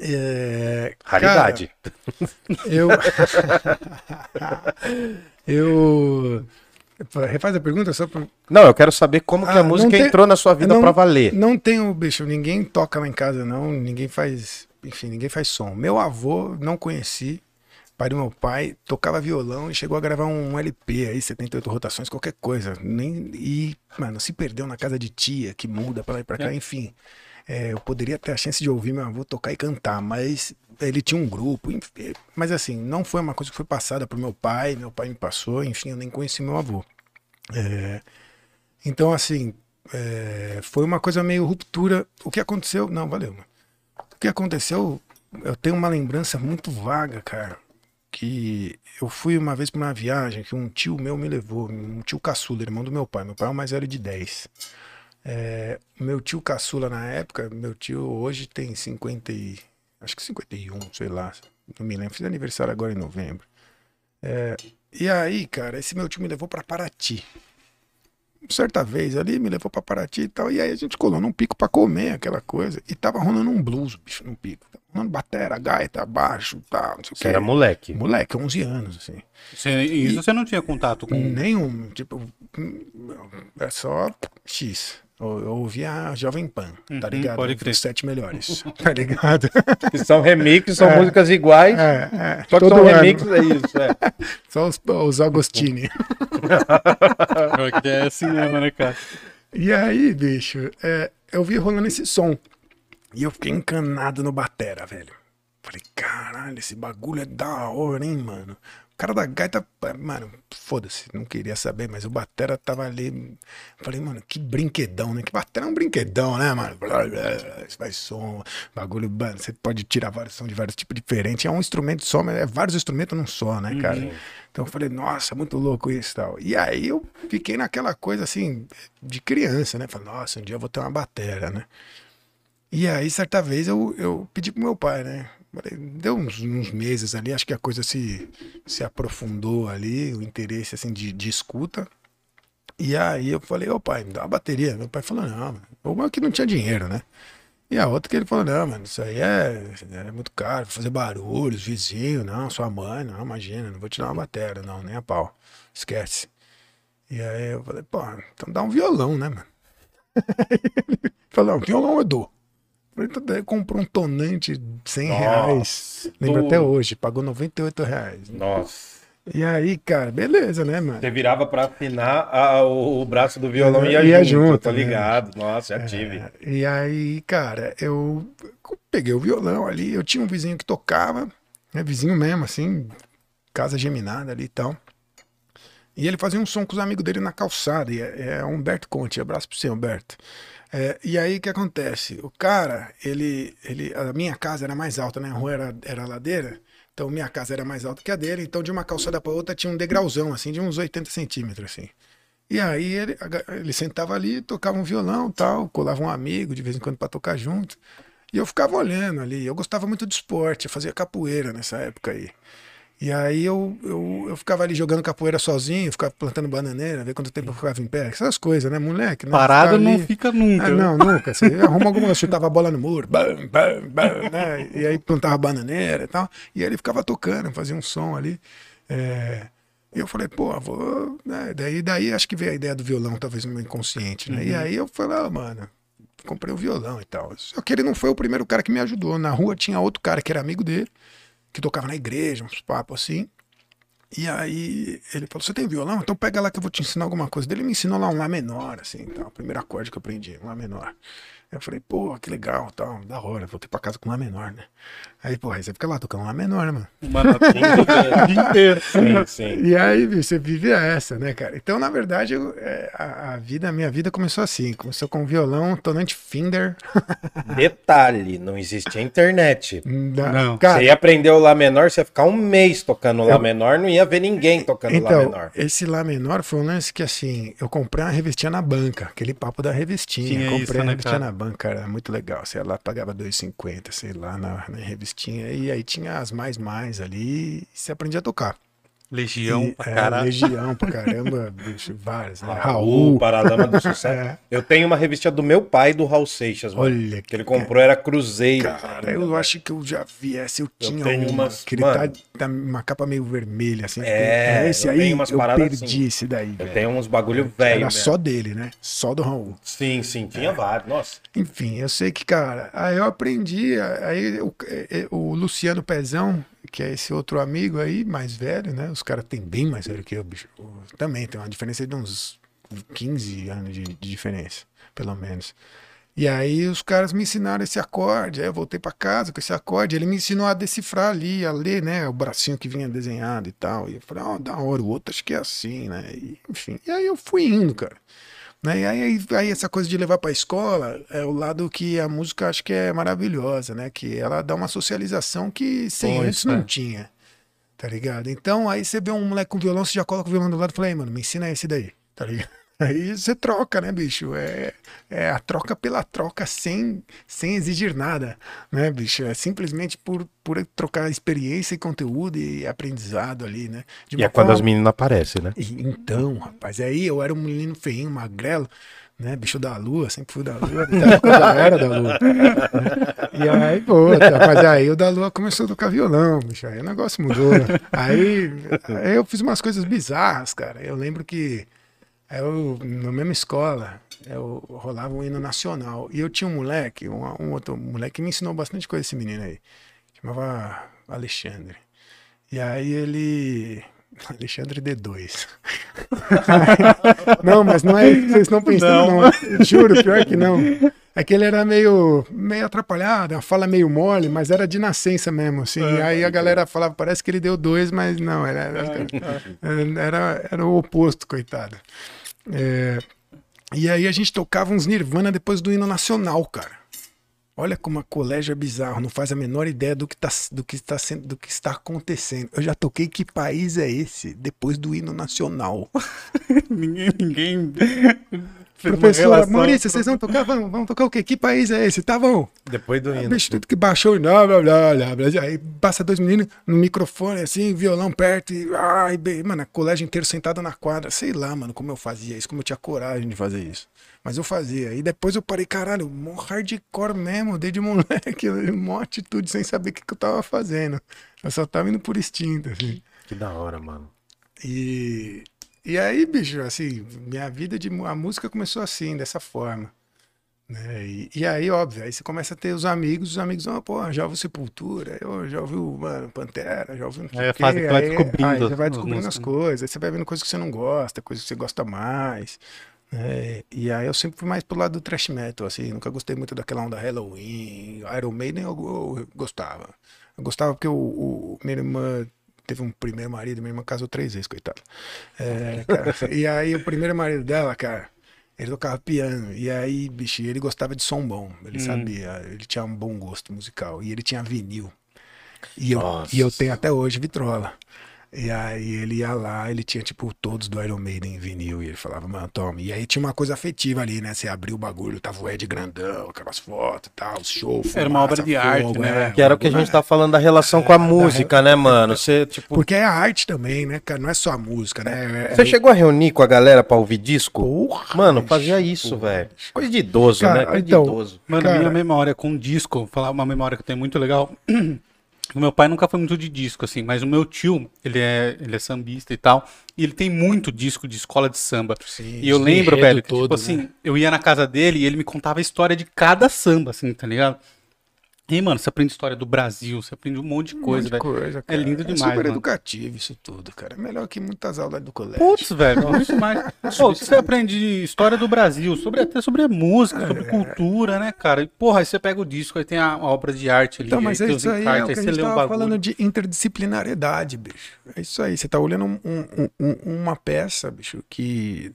É, Raridade. cara, eu. eu. Refaz a pergunta só pra. Não, eu quero saber como que Ah, a não música tem- entrou na sua vida não- pra valer. Não tenho, bicho, ninguém toca lá em casa, não. Ninguém faz. Enfim, ninguém faz som. Meu avô, não conheci. Pai do meu pai, tocava violão e chegou a gravar um LP aí, 78 rotações, qualquer coisa. Nem, e, mano, se perdeu na casa de tia, que muda pra lá e pra cá, enfim. É, eu poderia ter a chance de ouvir meu avô tocar e cantar, mas ele tinha um grupo. enfim, Mas assim, não foi uma coisa que foi passada pro meu pai, meu pai me passou, enfim, eu nem conheci meu avô. É, então, assim, é, foi uma coisa meio ruptura. O que aconteceu? Não, valeu. mano. Que aconteceu? Eu tenho uma lembrança muito vaga, cara. Que eu fui uma vez pra uma viagem que um tio meu me levou, um tio caçula, irmão do meu pai. Meu pai é o mais velho de 10. É, meu tio caçula na época, meu tio hoje tem 50 e, acho que 51, sei lá, não me lembro, fiz aniversário agora em novembro. É, e aí, cara, esse meu tio me levou pra Paraty. Certa vez ali, me levou pra Paraty e tal, e aí a gente colou num pico pra comer aquela coisa, e tava rolando um blues, bicho, num pico. Tava rolando batera, gaita, baixo, tal, não sei o que. era moleque. Moleque, 11 anos, assim. Você, isso você não tinha contato com. Nenhum, tipo, hum, é só X. Eu, eu ouvia a Jovem Pan, tá Uhum, ligado? pode crer. Os sete melhores, tá ligado? Que são remixes, são É. músicas iguais. É, é, Só que todo são ano. remixes, é isso. É. Só os, os Agostini. Porque é cinema, né, cara? E aí, bicho, é, eu vi rolando esse som. E eu fiquei encanado no batera, velho. Falei, caralho, esse bagulho é da hora, hein, mano. O cara da gaita, mano, foda-se, não queria saber, mas o batera tava ali. Falei, mano, que brinquedão, né? Que batera é um brinquedão, né, mano? Blá, blá, blá, Isso faz som, bagulho, mano, você pode tirar vários sons de vários tipos diferentes. É um instrumento só, mas é vários instrumentos num só, né, cara? Então eu falei, nossa, muito louco isso e tal. E aí eu fiquei naquela coisa assim, de criança, né? Falei, nossa, um dia eu vou ter uma batera, né? E aí, certa vez, eu, eu pedi pro meu pai, né? Deu uns, uns meses ali, acho que a coisa se, se aprofundou ali, o interesse assim de, de escuta. E aí eu falei, ô pai, me dá uma bateria. Meu pai falou, não, mano. Uma que não tinha dinheiro, né? E a outra que ele falou, não, mano, isso aí é, é muito caro, fazer barulho, os vizinhos, não, sua mãe, não, imagina, não vou te dar uma bateria, não, nem a pau. Esquece. E aí eu falei, pô, então dá um violão, né, mano? falou, não, violão eu dou. Então comprou um tonante de 100 reais. Lembro do- até hoje, pagou 98 reais. Nossa. E aí, cara, beleza, né, mano? Você virava pra afinar a- o, o braço do violão e ia, Ia junto. junto, Tô né? ligado. Nossa, já tive. É, e aí, cara, eu peguei o violão ali, eu tinha um vizinho que tocava, né, vizinho mesmo, assim, casa geminada ali e tal. E ele fazia um som com os amigos dele na calçada, e é, é Humberto Conte, abraço pro você, Humberto. É, e aí, o que acontece? O cara, ele, ele, a minha casa era mais alta, né, a rua era, era ladeira, então minha casa era mais alta que a dele, então de uma calçada pra outra tinha um degrauzão, assim, de uns 80 centímetros, assim. E aí ele, ele sentava ali, tocava um violão tal, colava um amigo de vez em quando pra tocar junto. E eu ficava olhando ali. Eu gostava muito de esporte, eu fazia capoeira nessa época aí. E aí eu, eu, eu ficava ali jogando capoeira sozinho, ficava plantando bananeira, ver quanto tempo eu ficava em pé. Essas coisas, né, moleque? Né? Parado não fica nunca. ah, não, nunca. Você arruma alguma coisa, chutava a bola no muro, bam, bam, bam, né? E aí plantava bananeira e tal. E aí ele ficava tocando, fazia um som ali. É, E eu falei, pô, vou. Né? Daí, daí acho que veio a ideia do violão, talvez no meu inconsciente, né? E aí eu falei, ah, mano, comprei o violão e tal. Só que ele não foi o primeiro cara que me ajudou. Na rua tinha outro cara que era amigo dele, que tocava na igreja, uns papos assim. E aí ele falou: Você tem violão? Então pega lá que eu vou te ensinar alguma coisa. Ele me ensinou lá um Lá menor, assim, então, o primeiro acorde que eu aprendi, um Lá menor. Eu falei, pô, que legal, tal, da hora, voltei pra casa com Lá menor, né? Aí, pô, aí você fica lá tocando Lá menor, né, mano? Dia inteiro. Sim, sim. E aí, bicho, você vive essa, né, cara? Então, na verdade, eu, é, a, a vida, a minha vida começou assim. Começou com violão, tonante Finder. Detalhe, não existia internet. Da- Não. Cara, você ia aprender o Lá menor, você ia ficar um mês tocando o Lá Eu- menor, não ia ver ninguém tocando Lá Então, menor. esse Lá menor foi um lance que, assim, eu comprei uma revistinha na banca, aquele papo da revistinha. Tinha comprei isso, a né, revistinha cara? na banca, cara, muito legal. Sei lá, pagava 2,50, sei lá, na, na revistinha. E aí tinha as mais mais ali e você aprendia a tocar. Legião E, pra é, caralho. Legião pra caramba, bicho, várias, né? Raul, Raul. Paralama do Sucesso. É. Eu tenho uma revista do meu pai, do Raul Seixas, mano, Olha que ele comprou, era Cruzeiro. Cara, eu acho que eu já vi essa, eu tinha tenho uma, umas- que ele tá, tá uma capa meio vermelha, assim. É, esse eu aí tenho umas eu perdi assim. esse daí, Eu velho. tenho uns bagulho velho Era mesmo. só dele, né? Só do Raul. Sim, sim, tinha vários. Nossa. Enfim, eu sei que, cara, aí eu aprendi, aí o, é, o Luciano Pezão, que é esse outro amigo aí, mais velho, né? Os caras têm bem mais velho que eu, bicho. Também tem uma diferença de uns 15 anos de, de diferença, pelo menos. E aí os caras me ensinaram esse acorde, aí eu voltei pra casa com esse acorde, ele me ensinou a decifrar ali, a ler, né, o bracinho que vinha desenhado e tal. E eu falei, ó, da hora, o outro acho que é assim, né? E, enfim, e aí eu fui indo, cara. Né? E aí, aí essa coisa de levar pra escola é o lado que a música acho que é maravilhosa, né? Que ela dá uma socialização que sem Pois, antes não é. tinha, tá ligado? Então aí você vê um moleque com violão, você já coloca o violão do lado e fala, mano, me ensina esse daí, tá ligado? Aí você troca, né, bicho? É, é a troca pela troca sem, sem exigir nada, né, bicho? É simplesmente por, por trocar experiência e conteúdo e aprendizado ali, né? De E é quando forma- as meninas aparecem, né? e- Então, rapaz, aí eu era um menino feinho, magrelo, né? Bicho da lua, sempre fui da lua, já era da lua. né? E aí, pô, mas aí o da lua começou a tocar violão, bicho, aí o negócio mudou. Aí, aí eu fiz umas coisas bizarras, cara. Eu lembro que eu, na mesma escola, eu rolava um hino nacional. E eu tinha um moleque, um, um outro moleque que me ensinou bastante coisa, esse menino aí. Chamava Alexandre. E aí ele. Alexandre D2. não, mas não é isso que vocês estão pensando, não. Juro, pior que não. É que ele era meio, meio atrapalhado, a fala meio mole, mas era de nascença mesmo, assim. E aí a galera falava, parece que ele deu dois, mas não, era, era, era, era o oposto, coitado. É, e aí a gente tocava uns Nirvana depois do hino nacional, cara. Olha como a colégio é bizarro, não faz a menor ideia do que, tá, do, que está sendo, do que está acontecendo. Eu já toquei que país é esse depois do hino nacional. ninguém, ninguém fez uma Professor, relação. Maurício, vocês vão tocar? Vamos, vamos tocar o quê? Que país é esse? Tá bom. Depois do hino. Bicho, tudo que baixou, blá, blá, blá, blá, blá. Aí passa dois meninos no microfone, assim, violão perto, e, ai, bem, mano, colégio inteiro sentado na quadra. Sei lá, mano, como eu fazia isso, como eu tinha coragem de fazer isso. Mas eu fazia. E depois eu parei, caralho, mó hardcore mesmo, desde moleque, mó atitude sem saber o que, que eu tava fazendo. Eu só tava indo por instinto, assim. Que da hora, mano. E, e aí, bicho, assim, minha vida de a música começou assim, dessa forma. Né? E, e aí, óbvio, aí você começa a ter os amigos, os amigos, ah, pô, já ouviu Sepultura, eu já ouviu, mano, Pantera, já ouviu não sei Aí é o quê. que vai Aí- descobrindo aí você vai descobrindo as né? coisas, aí você vai vendo coisas que você não gosta, coisas que você gosta mais. né? E aí eu sempre fui mais pro lado do thrash metal, assim, nunca gostei muito daquela onda Halloween, Iron Maiden eu, eu gostava. Eu gostava porque o, o- minha irmã teve um primeiro marido, minha irmã casou três vezes, coitada. É, cara, e aí o primeiro marido dela, cara, ele tocava piano. E aí, bicho, ele gostava de som bom. Ele sabia, ele tinha um bom gosto musical. E ele tinha vinil. E eu, Nossa. e eu tenho até hoje vitrola. E aí ele ia lá, ele tinha, tipo, todos do Iron Maiden em vinil. E ele falava, mano, toma. E aí tinha uma coisa afetiva ali, né? Você abriu o bagulho, tava o Ed grandão, aquelas fotos e tal, show. Era uma obra fumaça, de arte, fogo, né? é, Que era o que a gente tá falando da relação com a música, né, mano? Você, tipo. Porque é a arte também, né, cara? Não é só a música, né? É- Você chegou a reunir com a galera pra ouvir disco? Porra, Mano, fazia isso, velho. Coisa de idoso, Cara, né? Coisa então, de idoso. Mano, Cara- minha memória com disco, vou falar uma memória que eu tenho muito legal. O meu pai nunca foi muito de disco, assim, mas o meu tio, ele é, ele é sambista e tal, e ele tem muito disco de escola de samba. Sim, e eu lembro, velho, que, todo, tipo assim, né? eu ia na casa dele e ele me contava a história de cada samba, assim, tá ligado? E, mano, você aprende história do Brasil, você aprende um monte de coisa, um monte de velho. É cara. lindo demais, super mano. educativo isso tudo, cara. É melhor que muitas aulas do colégio. Putz, velho, muito demais. Pô, você aprende história do Brasil, sobre, até sobre música, sobre cultura, né, cara? E, porra, aí você pega o disco, aí tem a, a obra de arte ali, Então, mas aí é tem os isso aí, é encartes, o que a aí gente você lê um tava bagulho. falando de interdisciplinariedade, bicho. É isso aí, você tá olhando um- um- um- uma peça, bicho, que,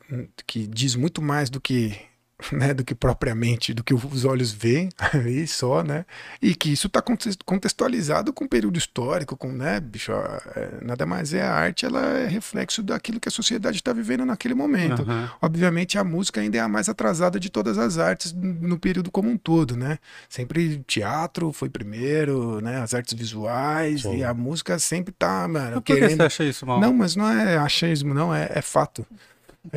que diz muito mais do que, né, do que propriamente, do que os olhos veem, aí só, né? E que isso tá contes- contextualizado com o período histórico, com, né, bicho, é, nada mais é a arte, ela é reflexo daquilo que a sociedade está vivendo naquele momento. Aham. Obviamente a música ainda é a mais atrasada de todas as artes no período como um todo, né? Sempre teatro foi primeiro, né? As artes visuais e a música sempre tá, mano, por que você querendo. acha isso, mal? Não, mas não é achismo, não, é, é fato.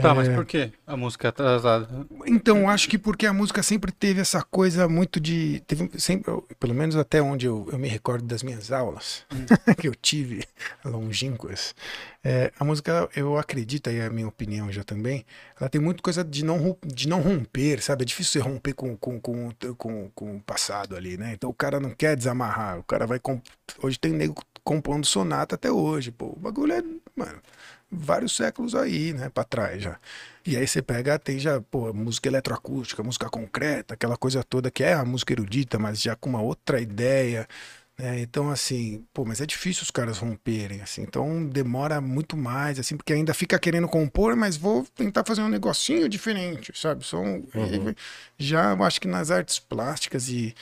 Tá, mas por que a música é atrasada? Então, acho que porque a música sempre teve essa coisa muito de. Teve sempre, pelo menos até onde eu, eu me recordo das minhas aulas que eu tive longínquas. é, a música, eu acredito, aí é a minha opinião já também, ela tem muito coisa de não, de não romper, sabe? É difícil você romper com, com, com, com, com o passado ali, né? Então o cara não quer desamarrar, o cara vai. Hoje tem nego compondo sonata até hoje, pô. O bagulho é. Mano, vários séculos aí, né, pra trás já. E aí você pega, tem já, pô, música eletroacústica, música concreta, aquela coisa toda que é a música erudita, mas já com uma outra ideia, né? Então, assim, pô, mas é difícil os caras romperem, assim, então demora muito mais, assim, porque ainda fica querendo compor, mas vou tentar fazer um negocinho diferente, sabe? Só um- Uhum. Já eu acho que nas artes plásticas e,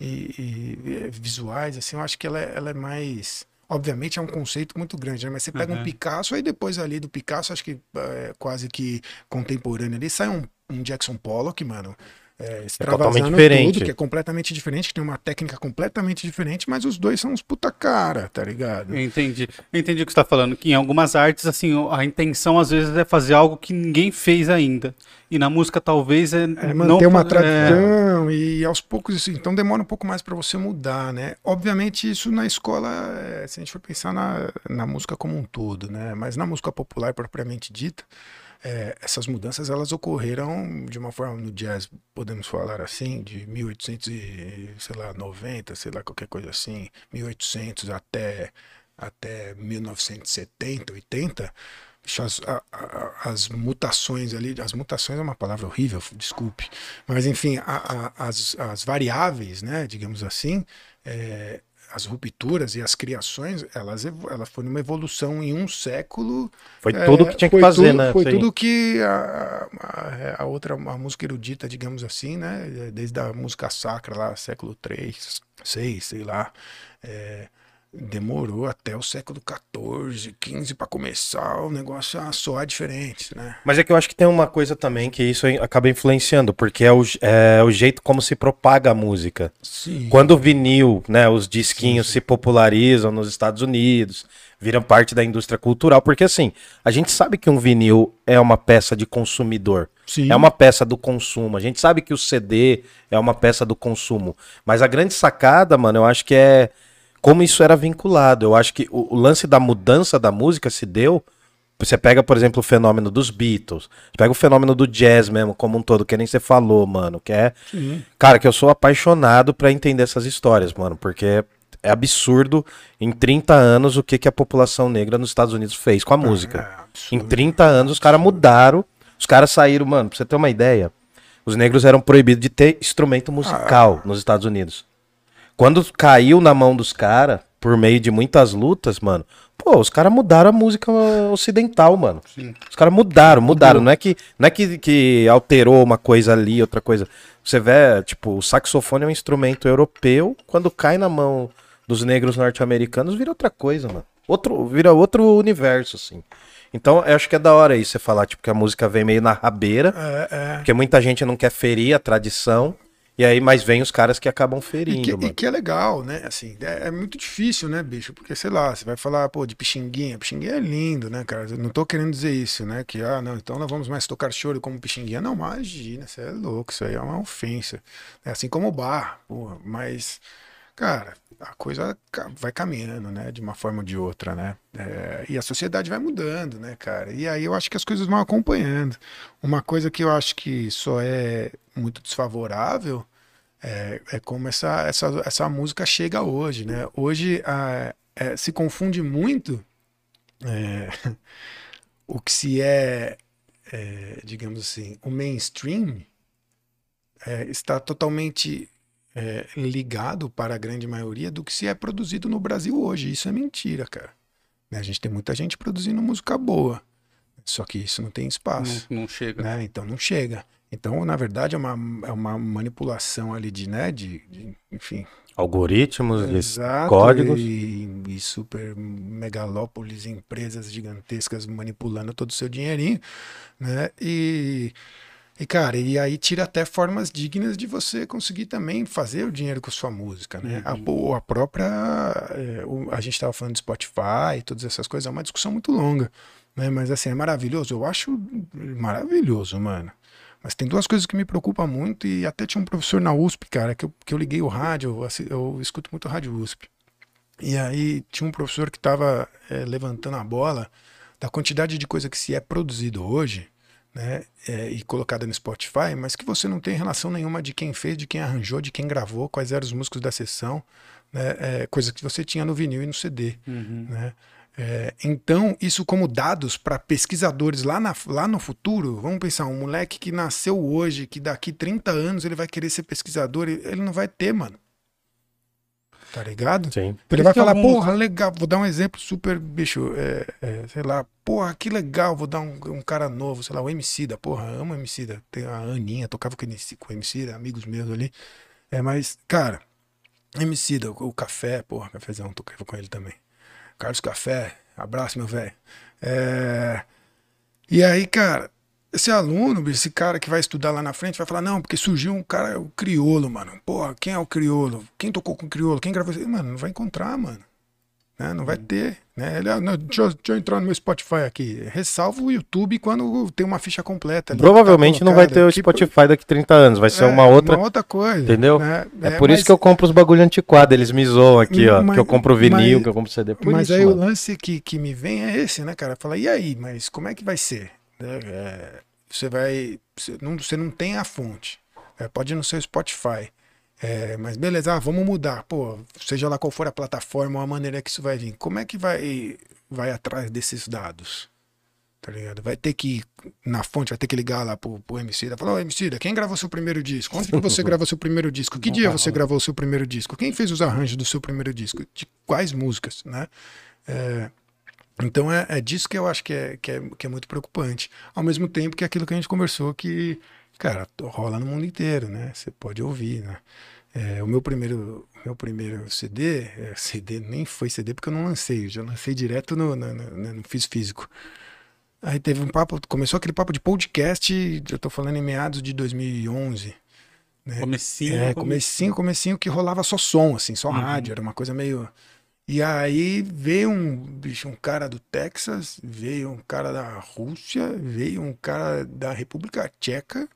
e- e- e visuais, assim, eu acho que ela é, ela é mais. Obviamente é um conceito muito grande, né? Mas você pega um Uhum. Picasso, aí depois ali do Picasso, acho que é quase que contemporâneo ali, sai um, um Jackson Pollock, mano. É, extravasando diferente. tudo, que é completamente diferente, que tem uma técnica completamente diferente, mas os dois são uns puta cara, tá ligado? Entendi. Eu entendi o que você tá falando, que em algumas artes, assim, a intenção às vezes é fazer algo que ninguém fez ainda. E na música talvez é, É, não manter uma é, tradição e aos poucos isso. Então demora um pouco mais para você mudar, né? Obviamente isso na escola, é, se a gente for pensar na, na música como um todo, né? Mas na música popular propriamente dita, é, essas mudanças elas ocorreram de uma forma no jazz, podemos falar assim, de 1800 e, sei lá, 90, sei lá, qualquer coisa assim, 1800 até até 1970, 80, bicho, as, a- a- as mutações ali, as mutações é uma palavra horrível, desculpe, mas enfim, a- as, as variáveis, né, digamos assim, é, as rupturas e as criações, elas, elas foram uma evolução em um século Foi é, tudo que tinha que fazer, tudo- né? Foi Sim. tudo que a, a, a outra, a música erudita, digamos assim, né? Desde a música sacra lá, século 3, 6, sei lá. é, demorou até o século 14, 15 para começar o negócio a soar diferente, né? Mas é que eu acho que tem uma coisa também que isso acaba influenciando, porque é o, é o jeito como se propaga a música. Sim. Quando o vinil, né, os disquinhos se popularizam nos Estados Unidos, viram parte da indústria cultural, porque assim, a gente sabe que um vinil é uma peça de consumidor. Sim. É uma peça do consumo. A gente sabe que o CD é uma peça do consumo. Mas a grande sacada, mano, eu acho que é como isso era vinculado. Eu acho que o, o lance da mudança da música se deu. Você pega, por exemplo, o fenômeno dos Beatles. Pega o fenômeno do jazz mesmo, como um todo, que nem você falou, mano. Que é. Cara, que eu sou apaixonado pra entender essas histórias, mano. Porque é absurdo em 30 anos o que, que a população negra nos Estados Unidos fez com a música. É Em absurdo. 30 anos os caras mudaram. Os caras saíram, mano, pra você ter uma ideia. Os negros eram proibidos de ter instrumento musical nos Estados Unidos. Quando caiu na mão dos caras, por meio de muitas lutas, mano, pô, os caras mudaram a música ocidental, mano. Os caras mudaram, mudaram. Não é que, não é que, que alterou uma coisa ali, outra coisa. Você vê, tipo, o saxofone é um instrumento europeu, quando cai na mão dos negros norte-americanos, vira outra coisa, mano. Outro, vira outro universo, assim. Então, eu acho que é da hora isso você falar, tipo, que a música vem meio na rabeira, É, é. porque muita gente não quer ferir a tradição, e aí, mas vem os caras que acabam E ferindo, que, e mano. que é legal, né? Assim, é, é muito difícil, né, bicho? Porque, sei lá, você vai falar, pô, de Pixinguinha. Pixinguinha é lindo, né, cara? Eu não tô querendo dizer isso, né? Que, ah, não, então nós vamos mais tocar choro como Pixinguinha. Não, imagina, você é louco, isso aí é uma ofensa. É assim como o bar, porra. Mas, cara, a coisa vai caminhando, né? De uma forma ou de outra, né? É, e a sociedade vai mudando, né, cara? E aí eu acho que as coisas vão acompanhando. Uma coisa que eu acho que só é muito desfavorável É, é como essa, essa, essa música chega hoje, né? Hoje a, é, se confunde muito é, o que se é, é, digamos assim, o mainstream é, está totalmente é, ligado para a grande maioria do que se é produzido no Brasil hoje. Isso é mentira, cara. Né? A gente tem muita gente produzindo música boa, só que isso não tem espaço. Não, não chega. Né? Então não chega. Então, na verdade, é uma, é uma manipulação ali de, né, de, de enfim, Algoritmos, Exato, códigos. E, e super megalópolis, empresas gigantescas manipulando todo o seu dinheirinho, né? E, e, cara, e aí tira até formas dignas de você conseguir também fazer o dinheiro com sua música, né? A, Uhum. a própria. é, o- a gente estava falando de Spotify e todas essas coisas, é uma discussão muito longa, né? Mas assim, é maravilhoso. Eu acho maravilhoso, mano. Mas tem duas coisas que me preocupam muito, e até tinha um professor na USP, cara, que eu, que eu liguei o rádio, eu, eu escuto muito rádio USP. E aí tinha um professor que estava levantando a bola da quantidade de coisa que se é produzido hoje, né, é, e colocada no Spotify, mas que você não tem relação nenhuma de quem fez, de quem arranjou, de quem gravou, quais eram os músicos da sessão, né, é, coisa que você tinha no vinil e no CD, Uhum. né? É, então, isso como dados para pesquisadores lá, na- lá no futuro, vamos pensar, um moleque que nasceu hoje, que daqui 30 anos ele vai querer ser pesquisador, ele ele não vai ter, mano. Tá ligado? Sim. Ele vai falar, alguns- porra, legal, vou dar um exemplo super, bicho, é, é, sei lá, porra, que legal, vou dar um, um cara novo, sei lá, o Emicida, porra, amo o Emicida, tem a Aninha, tocava com o MC com o Emicida, amigos meus ali, é, mas, cara, Emicida, o, o Café, porra, Cafézão, tocava com ele também, Carlos Café, abraço, meu velho, é, e aí, cara, esse aluno, esse cara que vai estudar lá na frente, vai falar, não, porque surgiu um cara, o criolo, mano. Porra, quem é o criolo? Quem tocou com o criolo? Quem gravou isso? Mano, não vai encontrar, mano. Né? Não vai ter. Né? Ele, ah, não, deixa, eu- deixa eu entrar no meu Spotify aqui. Ressalva o YouTube quando tem uma ficha completa. ali, Provavelmente tá não vai ter o Spotify daqui 30 anos, vai ser é, uma outra. Uma outra coisa. Entendeu? né? É, por isso mas- que eu compro os bagulho antiquado, eles me zoam aqui, ó. Mas- que eu compro vinil, mas- que eu compro CD. Por mas isso, aí o mano. lance que, que me vem é esse, né, cara? Fala, e aí, mas como é que vai ser? Né, é, você vai. Você não, você não tem a fonte. É, pode ir no seu Spotify. É, mas beleza, ah, vamos mudar. Pô, seja lá qual for a plataforma ou a maneira que isso vai vir. Como é que vai, vai atrás desses dados? Tá ligado? Vai ter que ir na fonte, vai ter que ligar lá pro, pro MC da falar, ô MC, quem gravou seu primeiro disco? Onde que você gravou seu primeiro disco? Que dia você gravou seu primeiro disco? Quem fez os arranjos do seu primeiro disco? De quais músicas, né? É, então é, é disso que eu acho que é, que, é, que é muito preocupante. Ao mesmo tempo que aquilo que a gente conversou que, cara, rola no mundo inteiro, né? Você pode ouvir, né? É, o meu primeiro, meu primeiro CD, é, CD nem foi CD porque eu não lancei, eu já lancei direto no, no, no, no fiz físico. Aí teve um papo, começou aquele papo de podcast, eu tô falando em meados de 2011. Né? Comecinho. É, comecinho, comecinho que rolava só som, assim, só rádio, era uma coisa meio. E aí veio um bicho, um cara do Texas, veio um cara da Rússia, veio um cara da República Tcheca.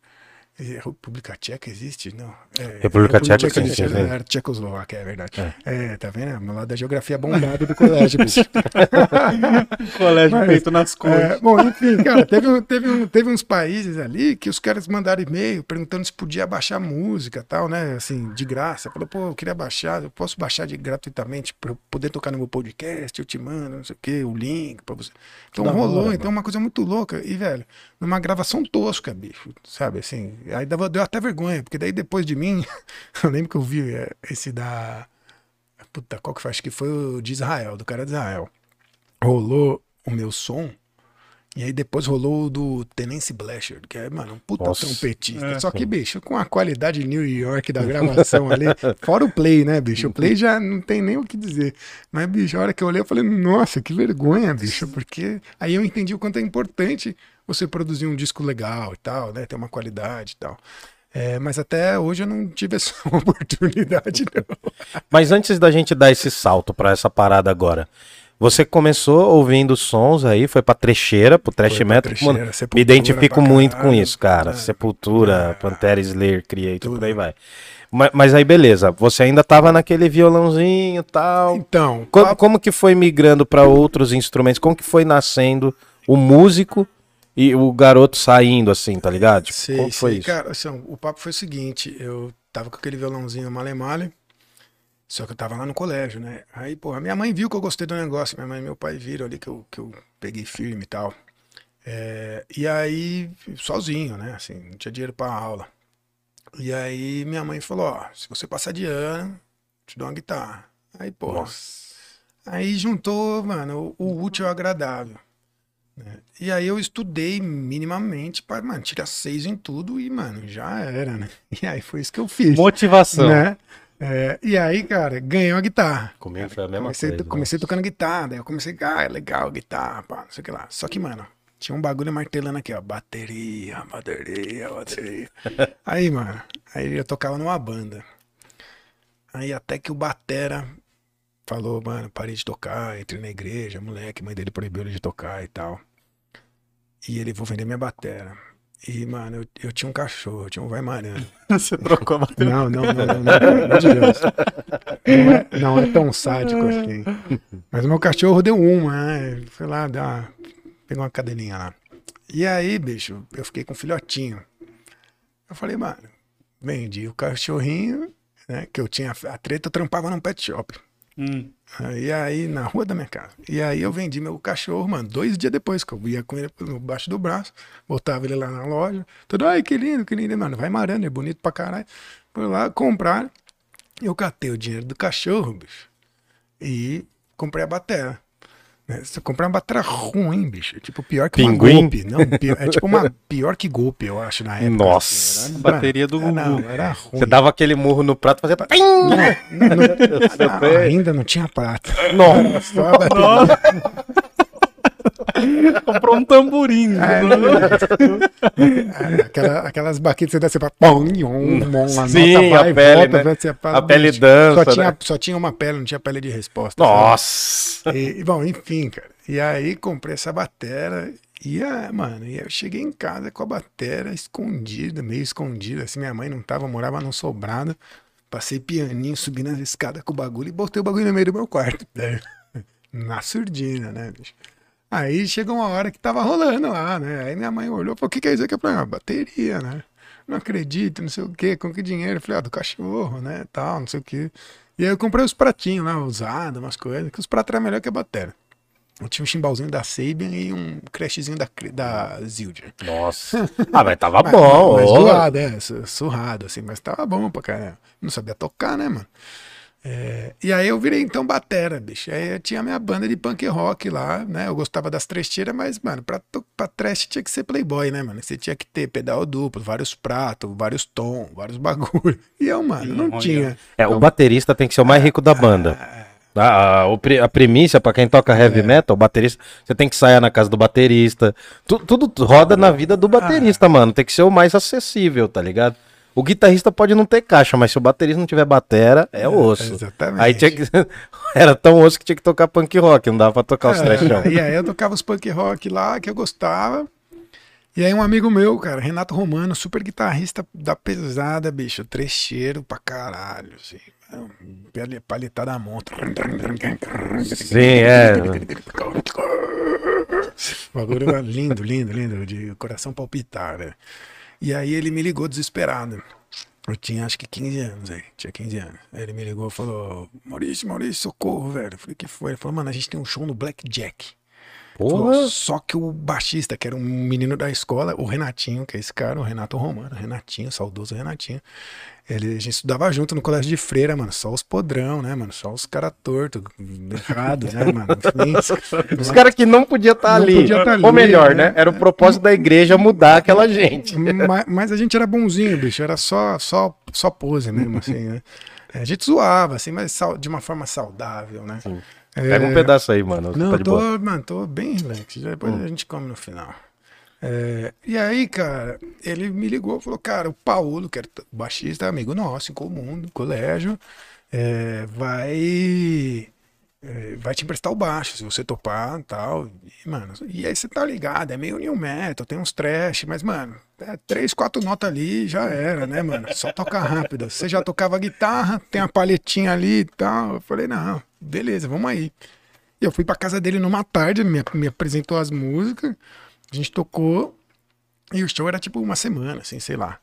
Eh, República Tcheca existe? Não. É, República Tcheca sim, existe, sim, né? Era Tchecoslováquia, é verdade. É, tá vendo? Meu lado da geografia bombado do colégio, bicho. Colégio Mas, feito nas É, cores. bom, enfim, cara, teve, teve, teve uns países ali que os caras mandaram e-mail perguntando se podia baixar música e tal, né? Assim, de graça. Falou, pô, eu queria baixar, eu posso baixar de gratuitamente pra eu poder tocar no meu podcast, eu te mando, não sei o quê, o link pra você. Então rolou, hora, então é uma coisa muito louca. E, velho, numa gravação tosca, bicho, sabe? Assim, aí dava, deu até vergonha, porque daí depois de mim, eu lembro que eu vi é, esse da. Puta, qual que foi? Acho que foi o de Israel, do cara de Israel. Rolou o meu som. E aí depois rolou o do Tenence Blasher, que é, mano, um puta Nossa. trompetista. É. Só que, bicho, com a qualidade New York da gravação ali, fora o play, né, bicho? O play já não tem nem o que dizer. Mas, bicho, a hora que eu olhei, eu falei, nossa, que vergonha, bicho, porque aí eu entendi o quanto é importante você produzir um disco legal e tal, né? Ter uma qualidade e tal. É, mas até hoje eu não tive essa oportunidade, não. Mas antes da gente dar esse salto pra essa parada agora, você começou ouvindo sons aí, foi pra trecheira, pro trash metal. mano, me identifico muito com isso, cara. É. Sepultura, É. Pantera, Slayer, Creator, Tudo. por aí vai. Mas, mas aí beleza, você ainda tava naquele violãozinho e tal. Então, Como, papo- como que foi migrando pra outros instrumentos? Como que foi nascendo o músico e o garoto saindo assim, tá ligado? Tipo, Sei, como foi sei. isso? Cara, assim, o papo foi o seguinte, eu tava com aquele violãozinho male-male. Só que eu tava lá no colégio, né? Aí, porra, minha mãe viu que eu gostei do negócio. Minha mãe e meu pai viram ali que eu, que eu peguei firme e tal. É, e aí, sozinho, né? Assim, não tinha dinheiro pra aula. E aí, minha mãe falou: Ó, se você passar de ano, te dou uma guitarra. Aí, porra. Aí juntou, mano, o, o útil ao agradável. Né? E aí eu estudei minimamente para, mano, tirar seis em tudo e, mano, já era, né? E aí foi isso que eu fiz. Motivação. Né? É, e aí, cara, ganhei uma guitarra. Comigo foi a mesma Comecei, coisa. comecei tocando guitarra, daí eu comecei, ah, é legal, guitarra, pá, não sei o que lá. Só que, mano, tinha um bagulho martelando aqui, ó, bateria, bateria, bateria. aí, mano, aí eu tocava numa banda. Aí até que o Batera falou, mano, parei de tocar, entrei na igreja, moleque, mãe dele proibiu ele de tocar e tal. E ele, vou vender minha batera. E, mano, eu, eu tinha um cachorro, eu tinha um vai marando. Você trocou a bateria. Não, não, não, não, não, de Deus. Não é, não é tão sádico assim. Mas o meu cachorro deu uma, né? Foi lá, deu uma, pegou uma cadelinha lá. E aí, bicho, eu fiquei com um filhotinho. Eu falei, mano, vendi o cachorrinho, né? Que eu tinha a treta, eu trampava num pet shop. Hum. E aí, na rua da minha casa. E aí eu vendi meu cachorro, mano, dois dias depois, que eu ia com ele no baixo do braço, botava ele lá na loja. Tudo, ai, que lindo, que lindo, mano. Vai marando, é bonito pra caralho. Fui lá comprar. Eu catei o dinheiro do cachorro, bicho. E comprei a batera. Se eu comprar uma batera ruim, bicho. Tipo, pior que Pinguim? uma golpe. Não, pior- é tipo uma pior que golpe, eu acho, na época. Nossa. assim, era- Bateria do mano, Não, Gugu. era ruim. Você dava aquele murro no prato e fazia. Pim! Não, não, não, ainda não tinha prata. Nossa. Só a bateria. Comprou um tamborim. É, Aquela, aquelas baquetas que você dá assim pra pom, a Sim, nota vai a e pele, volta, né? vai, você fala, A pele dança, Só tinha, né? só tinha uma pele, não tinha pele de resposta. Nossa. E, bom, enfim, cara. E aí comprei essa batera. E, ah, mano, e aí eu cheguei em casa com a batera escondida, meio escondida. Assim, minha mãe não tava, morava num sobrado. Passei pianinho, subi nas escadas com o bagulho e botei o bagulho no meio do meu quarto. né? Na surdina, né, bicho? Aí chegou uma hora que tava rolando lá, né? Aí minha mãe olhou e falou: o que, que é isso aqui? Eu falei: ah, bateria, né? Não acredito, não sei o quê, com que dinheiro? Eu falei: ah, do cachorro, né? Tal, não sei o quê. E aí eu comprei os pratinhos lá, usados, umas coisas, que os pratos eram melhor que a bateria. Eu tinha um chimbalzinho da Sabian e um crashzinho da, da Zildjian. Nossa. Ah, mas tava Mas- bom. Mas zoado, é, su- surrado, assim, mas tava bom pra caramba. Não sabia tocar, né, mano? É, e aí eu virei então batera, bicho. Aí eu tinha a minha banda de punk rock lá, né? Eu gostava das trecheiras, mas, mano, pra, pra trash tinha que ser playboy, né, mano? Você tinha que ter pedal duplo, vários pratos, vários tons, vários bagulho. E eu, mano, não Olha. tinha. É, o baterista tem que ser o mais rico da banda. A, a, o pre- a premissa, pra quem toca heavy metal, o baterista, você tem que sair na casa do baterista. Tu- tudo roda na vida do baterista, mano. Tem que ser o mais acessível, tá ligado? O guitarrista pode não ter caixa, mas se o baterista não tiver batera, é osso. exatamente. Aí tinha que. Era tão osso que tinha que tocar punk rock, não dava pra tocar os É, trechão. E aí eu tocava os punk rock lá que eu gostava. E aí um amigo meu, cara, Renato Romano, super guitarrista da pesada, bicho, trecheiro pra caralho, assim. Paletada à monta. Sim, é. O bagulho lindo, lindo, lindo, de coração palpitar, né? E aí ele me ligou desesperado. Eu tinha acho que 15 anos aí, tinha 15 anos. Aí ele me ligou e falou: Maurício, Maurício, socorro, velho. Eu falei: que foi? Ele falou: mano, a gente tem um show no Blackjack. Porra. Só que o baixista, que era um menino da escola, o Renatinho, que é esse cara, o Renato Romano, Renatinho, saudoso Renatinho. Ele, a gente estudava junto no colégio de freira, mano. Só os podrão, né, mano? Só os caras tortos, errados, né, mano? Enfim, Os caras que não podia estar Não ali. podia tá Ou ali, melhor, né? né? Era o propósito da igreja mudar aquela gente. mas, mas a gente era bonzinho, bicho. Era só, só, só pose mesmo, assim, né? A gente zoava, assim, mas de uma forma saudável, né? Pega um É, pedaço aí, mano. Não, tá tô, boa. mano, tô bem relax. Depois a gente come no final. É, e aí, cara, ele me ligou e falou: Cara, o Paulo, que era baixista, amigo nosso em comum, do colégio, é, vai. É, vai te emprestar o baixo, se você topar tal. E, mano, e aí você tá ligado, é meio new metal, tem uns trash, mas, mano, é três, quatro notas ali já era, né, mano? Só tocar rápido. Você já tocava guitarra, tem a palhetinha ali e tal. Eu falei, não, beleza, vamos aí. E eu fui pra casa dele numa tarde, me, me apresentou as músicas, a gente tocou, e o show era tipo uma semana, assim, sei lá.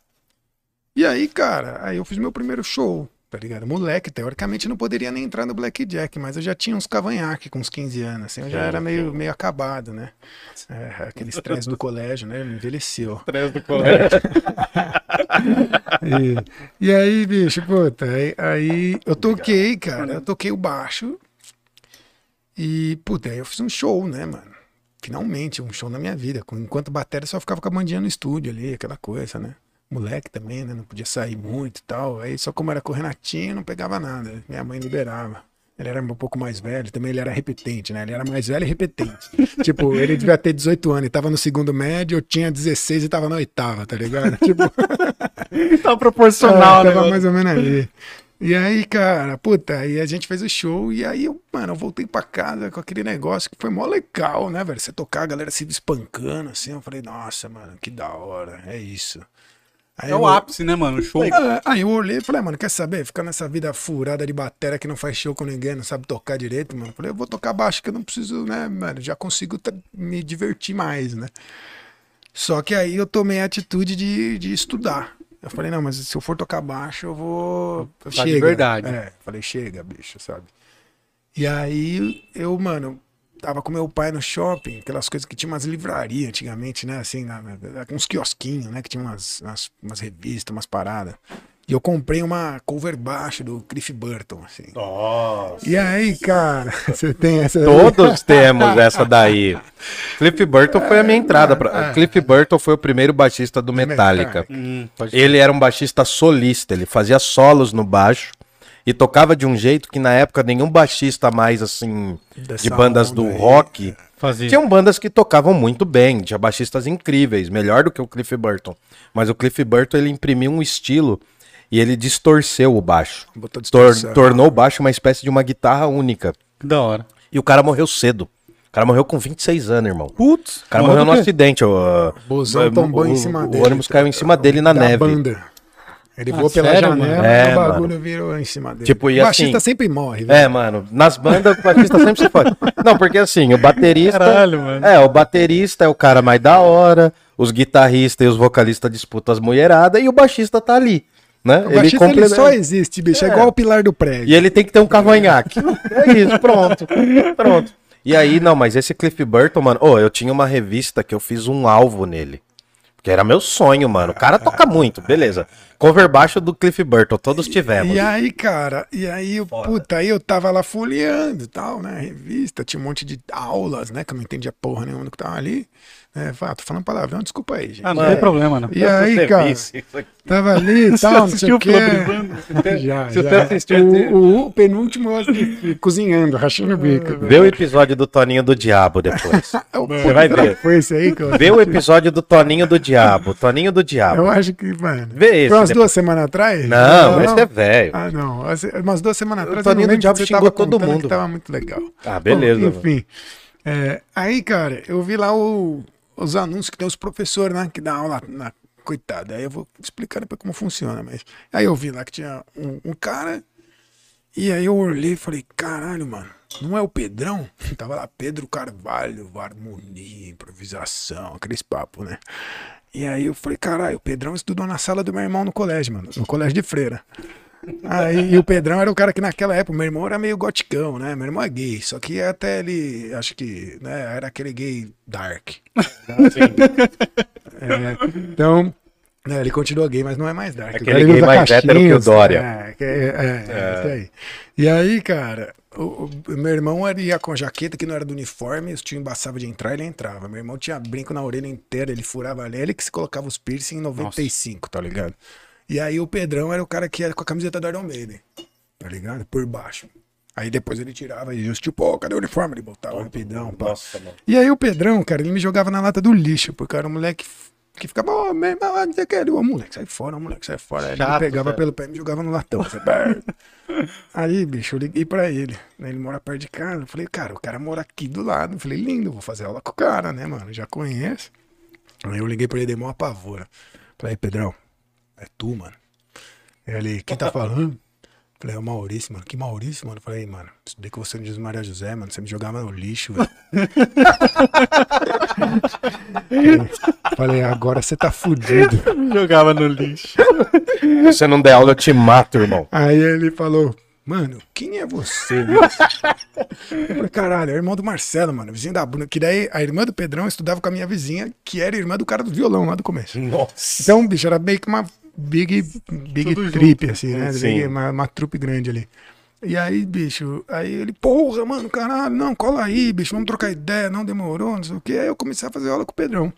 E aí, cara, aí eu fiz meu primeiro show, tá ligado? Moleque, teoricamente não poderia nem entrar no Blackjack, mas eu já tinha uns cavanhaque com uns 15 anos, assim, eu já era meio, meio acabado, né? É, aquele estresse do colégio, né? Me envelheceu. Três do colégio. E, e aí, bicho, puta, aí, aí eu toquei, cara, eu toquei o baixo e, puta, aí eu fiz um show, né, mano? Finalmente, um show na minha vida. Enquanto bateria, só ficava com a bandinha no estúdio ali, aquela coisa, né? Moleque também, né? Não podia sair muito e tal. Aí só como era com o Renatinho, não pegava nada. Minha mãe liberava. Ele era um pouco mais velho, também ele era repetente, né? Ele era mais velho e repetente. tipo, ele devia ter 18 anos e tava no segundo médio, eu tinha 16 e tava na oitava, tá ligado? Tipo, tá proporcional, é, né? tava mais ou menos ali. E aí, cara, puta, aí a gente fez o show e aí eu, mano, eu voltei pra casa com aquele negócio que foi mó legal, né, velho? Você tocar, a galera se espancando, assim, eu falei, nossa, mano, que da hora, é isso. Aí É o eu- ápice, né, mano? O show. Aí eu olhei e falei, mano, quer saber? Ficar nessa vida furada de bateria que não faz show com ninguém, não sabe tocar direito, mano. Falei, eu vou tocar baixo que eu não preciso, né, mano? Já consigo tá- me divertir mais, né? Só que aí eu tomei a atitude de, de estudar. Eu falei, não, mas se eu for tocar baixo, eu vou. Tocar de verdade. É, falei, chega, bicho, sabe? E aí eu, mano, tava com meu pai no shopping, aquelas coisas que tinha umas livrarias antigamente, né? Assim, na, na- uns quiosquinhos, né? Que tinha umas, umas, umas revistas, umas paradas. E eu comprei uma cover baixo do Cliff Burton, assim. Nossa. E aí, cara, você tem essa. Todos temos essa daí. Cliff Burton foi a minha entrada. Pra... Cliff Burton foi o primeiro baixista do Metallica. Hum, pode Ele era um baixista solista, ele fazia solos no baixo e tocava de um jeito que na época nenhum baixista mais assim de Dessa bandas do aí, rock. fazer. Tinham bandas que tocavam muito bem, tinha baixistas incríveis, melhor do que o Cliff Burton. Mas o Cliff Burton ele imprimiu um estilo e ele distorceu o baixo. Botou Tor- tornou o baixo uma espécie de uma guitarra única. Que da hora. E o cara morreu cedo. O cara morreu com 26 anos, irmão. Putz. O cara morreu num acidente. O, Bozão tombou o- em cima o dele. ônibus caiu em cima dele na neve. Banda. Ele Ah, voou pela sério, janela mano? É, e o bagulho mano. virou em cima dele. Tipo, e o baixista assim- sempre morre, velho. É, mano, nas bandas o baterista sempre se fode. Não, porque assim, o baterista. Caralho, mano. É, o baterista é o cara mais da hora, os guitarristas e os vocalistas disputam as mulheradas e o baixista tá ali, né? O baixista ele completa- só existe, bicho. É, É. igual o pilar do prédio. E ele tem que ter um cavanhaque. É isso, pronto. Pronto. E aí, não, mas esse Cliff Burton, mano, ô, eu tinha uma revista que eu fiz um alvo nele. Que era meu sonho, mano. O cara toca muito, beleza. Cover baixo do Cliff Burton, todos tivemos. E aí, cara, e aí, eu, puta, aí eu tava lá folheando e tal, né? Revista, tinha um monte de aulas, né? Que eu não entendia porra nenhuma do que tava ali. É, fala, tô falando palavrão, desculpa aí, gente. Ah, não É. tem problema, não. E aí, cara, visse isso aqui. tava ali e tal, não sei assistiu o quê. Já, Se já. assistiu, O, o, o penúltimo eu assisti, cozinhando, rachando o bico. Vê o episódio do Toninho do Diabo depois. Você vai ver. Foi esse aí eu Vê o episódio do Toninho do Diabo. Toninho do Diabo. Eu acho que, mano. Vê esse Foi umas depois. duas semanas atrás? Não, esse é velho. Ah, não. As- Umas duas semanas O atrás. eu não Toninho do Diabo xingou tava todo mundo. Que tava muito legal. Ah, beleza, enfim. é, aí, cara, eu vi lá o- os anúncios que tem os professores, né? Que dá aula na. Coitado, aí eu vou explicar depois como funciona, mas. Aí eu vi lá que tinha um, um cara. E aí eu olhei e falei, caralho, mano, não é o Pedrão? Tava lá Pedro Carvalho, harmonia, improvisação, aqueles papos, né? E aí eu falei, caralho, o Pedrão estudou na sala do meu irmão no colégio, mano, no colégio de freira. Aí e o Pedrão era o cara que naquela época, meu irmão era meio goticão, né? Meu irmão é gay, só que até ele, acho que, né, era aquele gay dark. É, então, né, ele continua gay, mas não é mais dark. Aquele ele gay mais hétero que o Dória. É, que- é, é, é isso aí. E aí, cara, o, o- meu irmão ele ia com jaqueta que não era do uniforme, os tio embaçava de entrar, ele entrava. Meu irmão tinha brinco na orelha inteira, ele furava ali, ele que se colocava os piercing em 95, tá ligado? E aí o Pedrão era o cara que era com a camiseta do Iron Maiden, tá ligado? Por baixo. Aí depois ele tirava e os tipo, pô, cadê o uniforme? Ele botava rapidão, pá. Nossa, mano. E aí o Pedrão, cara, ele me jogava na lata do lixo, porque era um moleque que ficava, ô, meu irmão, não sei o que, ô, moleque, sai fora, moleque, sai fora. Aí ele me Chato, pegava velho. pelo pé e me jogava no latão. aí, bicho, eu liguei pra ele, né, ele mora perto de casa, eu falei, cara, o cara mora aqui do lado, eu falei, lindo, vou fazer aula com o cara, né, mano, já conheço. Aí eu liguei pra ele, dei uma apavora. Falei, Pedrão, é tu, mano. Ele, quem tá falando? Falei, é o Maurício, mano. Que Maurício, mano? Falei, mano, estudei com você no Jesus Maria José, mano. Você me jogava no lixo, velho. Falei, agora você tá fudido. Jogava no lixo. Se você não der aula, eu te mato, irmão. Aí ele falou, mano, quem é você? bicho?" Eu falei, caralho, é o irmão do Marcelo, mano, vizinho da Bruna. Que daí a irmã do Pedrão estudava com a minha vizinha, que era irmã do cara do violão lá do começo. Nossa. Então, bicho, era meio que uma big, big Tudo trip, assim, né? Big- uma, uma trupe grande ali. E aí, bicho, aí ele, porra, mano, caralho, não, cola aí, bicho, vamos trocar ideia, não demorou, não sei o quê. Aí eu comecei a fazer aula com o Pedrão.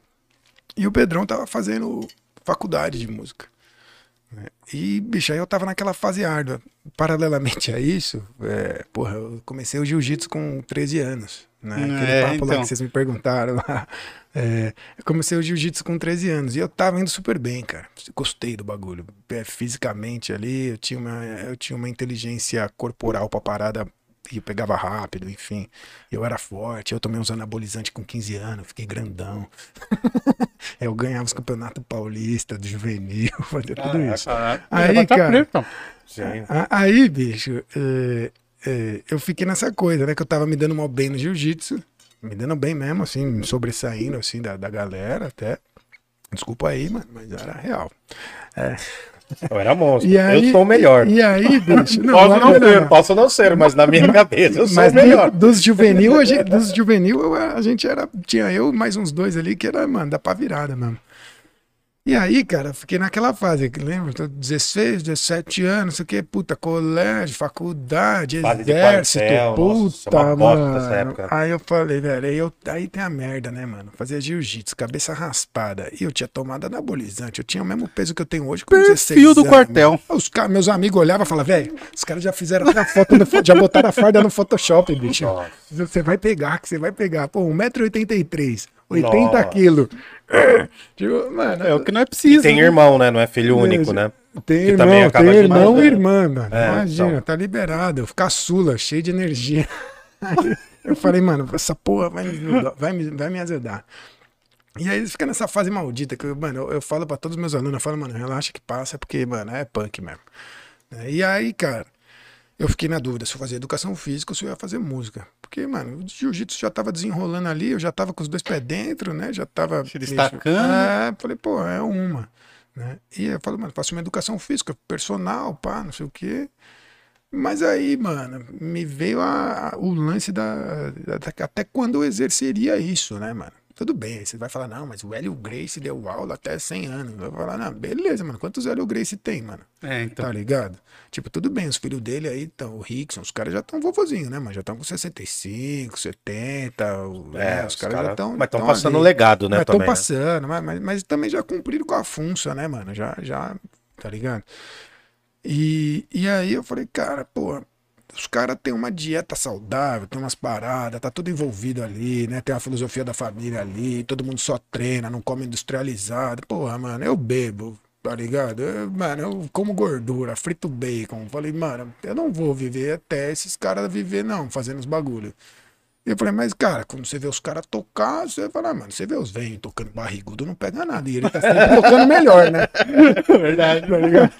E o Pedrão tava fazendo faculdade de música. né? E, bicho, aí eu tava naquela fase árdua. Paralelamente a isso, é, porra, eu comecei o jiu-jitsu com 13 anos. Né? Aquele É, papo lá então. que vocês me perguntaram lá. É, eu comecei o jiu-jitsu com 13 anos e eu tava indo super bem, cara. Gostei do bagulho. É, fisicamente ali, eu tinha uma, eu tinha uma inteligência corporal pra parada e eu pegava rápido, enfim. Eu era forte, eu tomei uns anabolizantes com 15 anos, fiquei grandão. eu ganhava os campeonatos paulistas, do juvenil, fazia tudo isso. Aí, cara, a- Aí, bicho, é, é, eu fiquei nessa coisa, né? Que eu tava me dando mal bem no jiu-jitsu. Me dando bem mesmo, assim, sobressaindo, assim, da, da galera até. Desculpa aí, mano, mas era real. Eu era monstro. E aí, eu sou o melhor. E aí, bicho, não, posso não ser, posso não ser, mas na minha cabeça eu sou Mas o melhor. do- dos juvenil, a gente, dos juvenil, a gente era. Tinha eu mais uns dois ali que era, mano, dá pra virada mesmo. E aí, cara, fiquei naquela fase, que lembra? Tô 16, 17 anos, não sei o que, puta, colégio, faculdade, Fase exército, quartel, nossa, puta, bosta mano. época. Aí eu falei, velho, aí, eu, aí tem a merda, né, mano? Fazia jiu-jitsu, cabeça raspada. E eu tinha tomado anabolizante, eu tinha o mesmo peso que eu tenho hoje com 16 Perfil do anos. quartel. Os meus amigos olhavam e falavam, velho, os caras já fizeram até a foto, no, já botaram a farda no Photoshop, bicho. Nossa. Você vai pegar, que você vai pegar. Pô, 1,83m, 80 Nossa. quilos. Tipo, mano, É o que não é preciso. Tem né? irmão, né? Não é filho único, né? Tem Que irmão, tem irmão e irmã, mano. É, Imagina, então. tá liberado. Eu ficar sula, cheio de energia. Eu falei, mano, essa porra vai me, vai me, vai me azedar. E aí eles ficam nessa fase maldita, que, mano, eu, eu falo pra todos os meus alunos, eu falo, mano, relaxa que passa, porque, mano, é punk mesmo. E aí, cara, eu fiquei na dúvida se eu fazia educação física ou se eu ia fazer música. Porque, mano, o jiu-jitsu já tava desenrolando ali, eu já tava com os dois pés dentro, né? Já tava. Se destacando. É, falei, pô, é uma. Né? E eu falei, mano, faço uma educação física, personal, pá, não sei o quê. Mas aí, mano, me veio a- a- o lance da, da- Até quando eu exerceria isso, né, mano? Tudo bem, aí você vai falar, não, mas o Hélio Grace deu aula até 100 anos. Vou falar, não, beleza, mano, quantos Hélio Grace tem, mano? É, então. Tá ligado? Tipo, tudo bem, os filhos dele aí, tão, o Rickson, os caras já estão vovozinhos, né, mano? Já estão com 65, 70, o- É, né, os os caras cara- já estão. Mas estão passando legado, né? Mas estão né? passando, mas, mas, mas também já cumpriram com a função, né, mano? Já, já, tá ligado? E, e aí eu falei, cara, pô, os caras têm uma dieta saudável, tem umas paradas, tá tudo envolvido ali, né? Tem a filosofia da família ali, todo mundo só treina, não come industrializado. Porra, mano, eu bebo, tá ligado? Eu, mano, eu como gordura, frito bacon. Falei, mano, eu não vou viver até esses caras viver, não, fazendo os bagulho. E eu falei, mas cara, quando você vê os caras tocar, você fala, ah, mano, você vê os velhos tocando barrigudo, não pega nada. E ele tá sempre tocando melhor, né? Verdade. Tá ligado?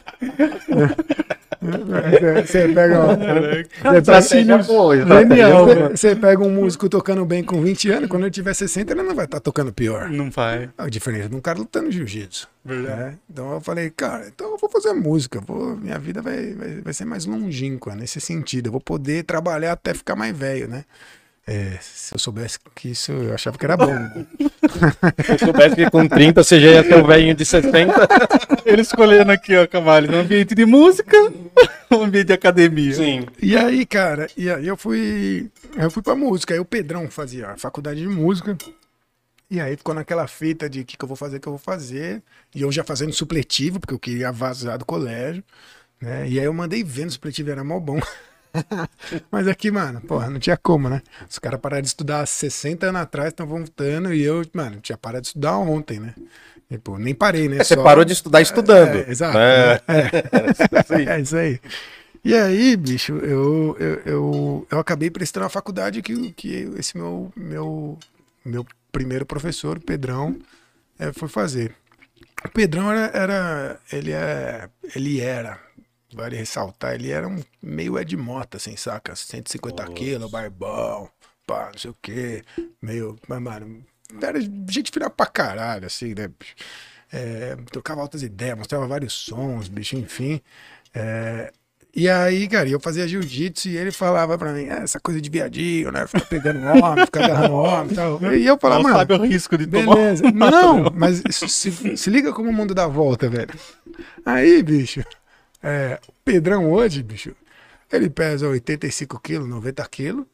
Você- pega. ó, Você pega, Estratégia boa, Genial, você- mano. você pega um músico tocando bem com 20 anos, quando ele tiver 60, ele não vai estar tocando pior. Não vai. A diferença de um cara lutando jiu-jitsu. Verdade. né? Então eu falei, cara, então eu vou fazer música. Vou, minha vida vai, vai, vai ser mais longínqua nesse sentido. Eu vou poder trabalhar até ficar mais velho, né? É, se eu soubesse que isso, eu achava que era bom. Se eu soubesse que com 30 você já ia ter um velhinho de 60. Ele escolhendo aqui, ó, Cavalho, no ambiente de música, no ambiente de academia. Sim. E aí, cara, e aí eu fui. Eu fui pra música. Aí o Pedrão fazia a faculdade de música. E aí ficou naquela fita de o que, que eu vou fazer, o que eu vou fazer. E eu já fazendo supletivo, porque eu queria vazar do colégio. Né? E aí eu mandei ver no supletivo, era mó bom. Mas aqui, mano, porra, não tinha como, né? Os caras pararam de estudar há 60 anos atrás, estão voltando, e eu, mano, tinha parado de estudar ontem, né? E, pô, nem parei, né? Você Só- parou de estudar estudando. é, exato. É. né? É. É isso aí. E aí, bicho, eu, eu, eu, eu acabei prestando a faculdade que, que esse meu, meu, meu primeiro professor, o Pedrão, eh, foi fazer. O Pedrão era, era ele, é, ele era, vale ressaltar, ele era um meio Ed Mota, assim, saca? 150 quilos, barbão, pá, não sei o quê, meio, mas, mano, era gente fina pra caralho, assim, né? É, trocava altas ideias, mostrava vários sons, bicho, enfim. É, e aí, cara, eu fazia jiu-jitsu e ele falava pra mim, "Ah, essa coisa de viadinho, né? Ficar pegando homem, ficar agarrando homem e tal. E eu falava, Não mano, sabe o risco de tomar. Beleza. Não, mas se, se liga como o mundo dá volta, velho. Aí, bicho, é, o Pedrão hoje, bicho, ele pesa 85 quilos, 90 quilos,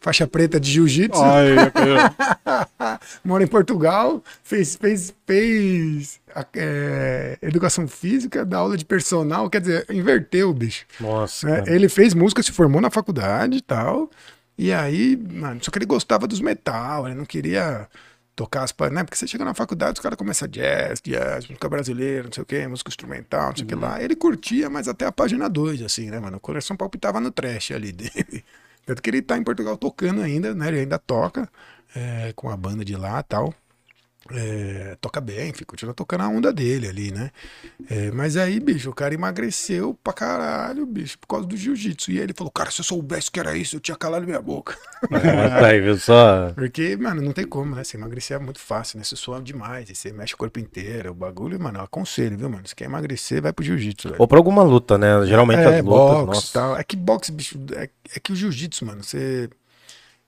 faixa preta de jiu-jitsu, mora em Portugal, fez, fez, fez é, educação física, dá aula de personal, quer dizer, inverteu, bicho. Nossa. cara. Ele fez música, se formou na faculdade e tal. E aí, mano, só que ele gostava dos metal, ele não queria tocar as né? Porque você chega na faculdade, os caras começam jazz, jazz, música brasileira, não sei o quê, música instrumental, não sei o que lá. Ele curtia, mas até a página 2, assim, né, mano? O coração palpitava no trash ali dele. Tanto que ele tá em Portugal tocando ainda, né? Ele ainda toca é, com a banda de lá e tal. É, toca bem, enfim, continua tocando a onda dele ali, né? É, mas aí, bicho, o cara emagreceu pra caralho, bicho, por causa do jiu-jitsu. E aí ele falou, cara, se eu soubesse que era isso, eu tinha calado minha boca. Tá aí, viu só? Porque, mano, não tem como, né? Você emagrecer é muito fácil, né? Você soa demais, e você mexe o corpo inteiro, o bagulho, mano, eu aconselho, viu, mano? Se quer emagrecer, vai pro jiu-jitsu. Ou pra alguma luta, né? Geralmente É, as lutas. boxe nossa. tal. É que boxe, bicho, é, é que o jiu-jitsu, mano, você,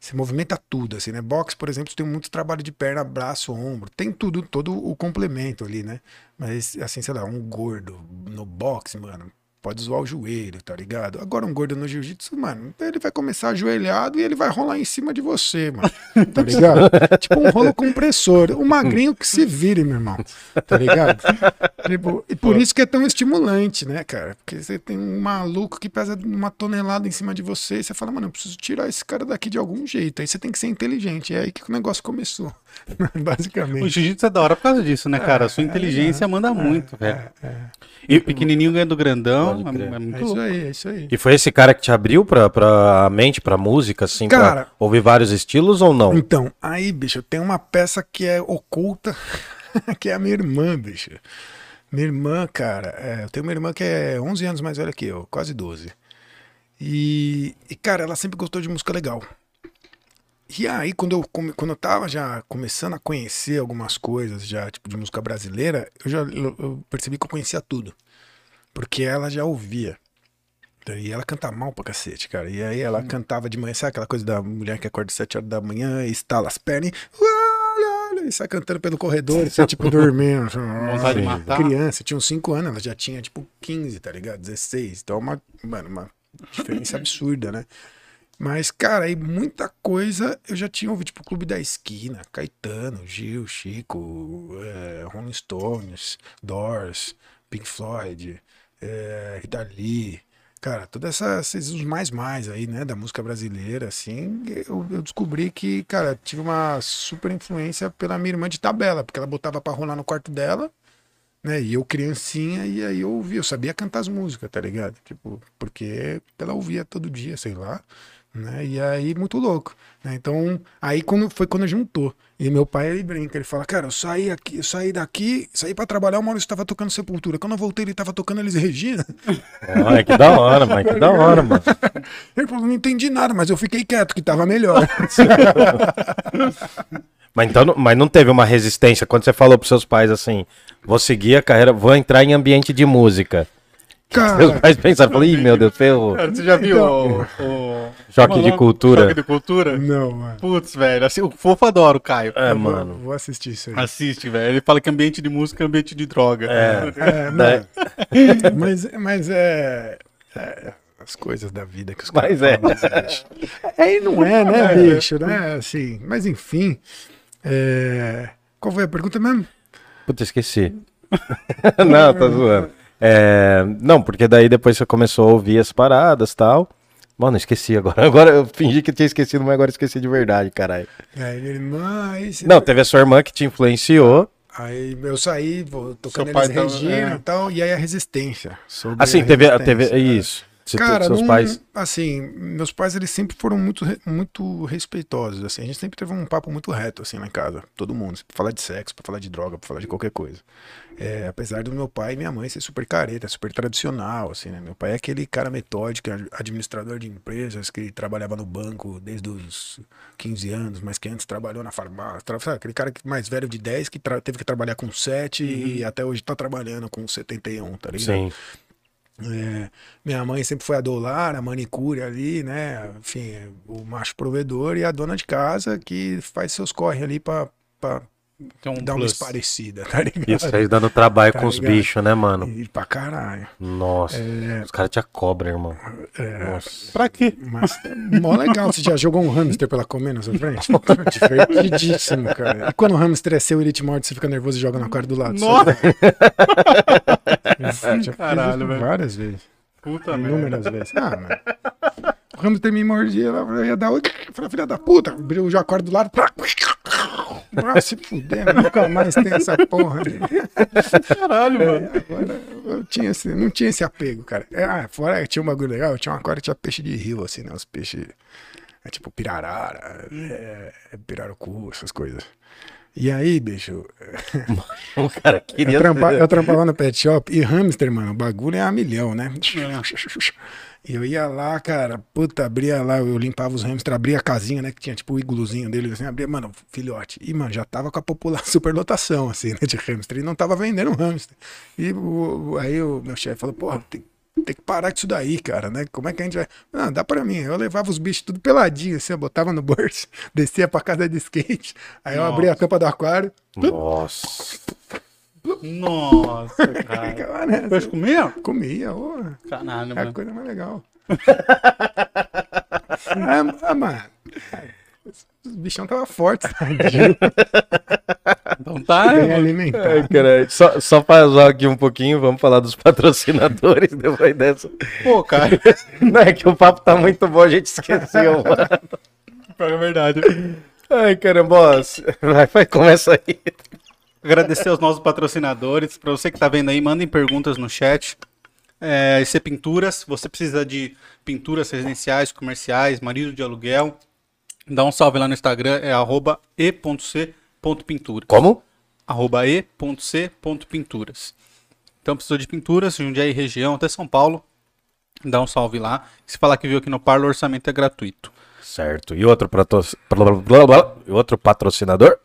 você movimenta tudo, assim, né? Boxe, por exemplo, tem muito trabalho de perna, braço, ombro. Tem tudo, todo o complemento ali, né? Mas, assim, sei lá, um gordo no boxe, mano, pode zoar o joelho, tá ligado? Agora, um gordo no jiu-jitsu, mano, ele vai começar ajoelhado e ele vai rolar em cima de você, mano. Tá ligado? tipo um rolo compressor. O magrinho que se vire, meu irmão. Tá ligado? Tipo, e por isso que é tão estimulante, né, cara? Porque você tem um maluco que pesa uma tonelada em cima de você e você fala, mano, eu preciso tirar esse cara daqui de algum jeito. Aí você tem que ser inteligente. É aí que o negócio começou. O Basicamente. jiu-jitsu é da hora por causa disso, né, cara? A sua inteligência manda muito, velho. E o pequenininho ganha do grandão, é, é muito É isso louco. aí, é isso aí. E foi esse cara que te abriu pra, pra mente, pra música, assim, Cara- pra ouvir vários estilos ou não? Então, aí, bicho, tem uma peça que é oculta, que é a minha irmã, bicho. Minha irmã, cara, é, eu tenho uma irmã que é 11 anos mais velha que eu, quase 12. E, e, cara, ela sempre gostou de música legal. E aí, quando eu, quando eu tava já começando a conhecer algumas coisas já, tipo, de música brasileira, eu já eu, percebi que eu conhecia tudo. Porque ela já ouvia. E ela canta mal pra cacete, cara. E aí ela cantava de manhã, sabe aquela coisa da mulher que acorda às 7 horas da manhã e estala as pernas e, e sai cantando pelo corredor, e você, tipo, dormindo. Vontade de matar. Criança, tinha uns 5 anos, ela já tinha, tipo, 15, tá ligado? 16. Então, é uma, mano, uma diferença absurda, né? Mas, cara, aí muita coisa eu já tinha ouvido, tipo, Clube da Esquina, Caetano, Gil, Chico, é, Rolling Stones, Doors, Pink Floyd, é, Rita Lee, cara, todas essas, os mais mais aí, né, da música brasileira, assim, eu, eu descobri que, cara, tive uma super influência pela minha irmã de tabela, porque ela botava pra rolar no quarto dela, né? E eu criancinha, e aí eu ouvia, eu sabia cantar as músicas, tá ligado? Tipo, porque ela ouvia todo dia, sei lá, né? E aí, muito louco, né? Então, aí quando, foi quando juntou. E meu pai, ele brinca, ele fala, cara, eu saí aqui, eu saí daqui, saí pra trabalhar, o Maurício tava tocando Sepultura. Quando eu voltei, ele tava tocando Elis Regina. Olha, que da hora, mano. Que da hora, mano. Ele falou, não entendi nada, mas eu fiquei quieto, que tava melhor. Mas, então, mas não teve uma resistência quando você falou pros seus pais assim: vou seguir a carreira, vou entrar em ambiente de música. Cara, pais pensaram, ih, meu Deus, ferrou. Cara, você já viu Então- o, o- Choque é de cultura. Choque de cultura? não, mano. Putz, velho, assim, o fofo adora o Caio. É, Eu vou- mano. Vou assistir isso aí. Assiste, velho. Ele fala que ambiente de música é ambiente de droga. É. É, Né? não. mas, mas é, é As coisas da vida que os Mas caras é. falam, bicho. É e não é, né, bicho, né? Assim, mas enfim. é, Qual foi a pergunta mesmo? Puta, esqueci. não, tá zoando. É, não, porque daí depois você começou a ouvir as paradas e tal. Mano, esqueci agora. Agora eu fingi que tinha esquecido, mas agora esqueci de verdade, caralho. Aí minha irmã, aí, você- Não, teve a sua irmã que te influenciou. aí eu saí, vou tocando Seu pai eles Regina é. e tal, e aí a resistência. sobre Assim, a teve, resistência, teve é. isso. Se tu- Cara, seus não- pais. assim, meus pais eles sempre foram muito, muito respeitosos, assim. A gente sempre teve um papo muito reto, assim, lá em casa. Todo mundo, pra falar de sexo, pra falar de droga, pra falar de qualquer coisa. É, apesar do meu pai e minha mãe ser super careta, super tradicional, assim, né? Meu pai é aquele cara metódico, ad- administrador de empresas, que trabalhava no banco desde os 15 anos, mas que antes trabalhou na farmácia. sabe? Aquele cara mais velho de 10 que teve que trabalhar com 7 e até hoje tá trabalhando com 71, tá ligado? Sim. É, minha mãe sempre foi a dolar, a manicure ali, né? Enfim, o macho provedor e a dona de casa que faz seus corre ali pra, um dar uma plus. esparecida, tá ligado? Isso aí dando trabalho Tá com os bichos, né, mano? E pra caralho. Nossa. É, Os caras te cobram, irmão. é, Nossa. Pra quê? mas é mó legal. Você já jogou um hamster pela comer na sua frente? Divertidíssimo, cara. E quando o hamster é seu ele te morde, você fica nervoso e joga na cara do lado. Nossa! Caralho, velho. Várias vezes. Puta merda. Inúmeras vezes. Ah, mano. O hamster me mordia, eu ia dar. Eu falei, filha da puta, abriu o jacuar do lado. Pra... Ah, se fuder, nunca mais tem essa porra. ali. Caralho, mano. Agora eu tinha esse, não tinha esse apego, cara. É, Ah, fora tinha um bagulho legal, tinha uma que tinha peixe de rio, assim, né? Os peixes. É, tipo pirarara, é, é pirarucu, essas coisas. E aí, bicho, O cara queria. eu, trampa, eu trampava no pet shop e hamster, mano, o bagulho é a milhão, né? E eu ia lá, cara, puta, abria lá, eu limpava os hamsters, abria a casinha, né? Que tinha tipo o igluzinho deles, assim, abria, mano, filhote. E, mano, já tava com a população, superlotação, assim, né, de hamster. E não tava vendendo hamster. E o- aí o meu chefe falou, porra, tem, tem que parar com isso daí, cara, né? Como é que a gente vai. Não, dá pra mim. Eu levava os bichos tudo peladinho, assim, eu botava no bolso, descia pra casa de skate. Aí eu abria a tampa do aquário. Nossa. Nossa, cara. Nessa. Peixe comia? Comia, ô. Caralho, É a mano. coisa mais legal. ah, ah, mano. Os bichão tava fortes, tadinho. Então tá, Bem mano. alimentado. Ai, caralho. Só, só pra zoar aqui um pouquinho, vamos falar dos patrocinadores depois dessa. Pô, cara. Não é que o papo tá muito bom, a gente esqueceu, mano. É verdade. Ai, caramba, ó, vai, vai, começa aí. Agradecer aos nossos patrocinadores. Pra você que tá vendo aí, mandem perguntas no chat. É, IC Pinturas, você precisa de pinturas residenciais, comerciais, marido de aluguel. Dá um salve lá no Instagram, é arroba e.c.pinturas. Como? arroba e.c.pinturas. Então precisou de pinturas, Jundiaí região, até São Paulo. Dá um salve lá. Se falar que viu aqui no Parlo, o orçamento é gratuito. Certo. E outro. E outro patrocinador?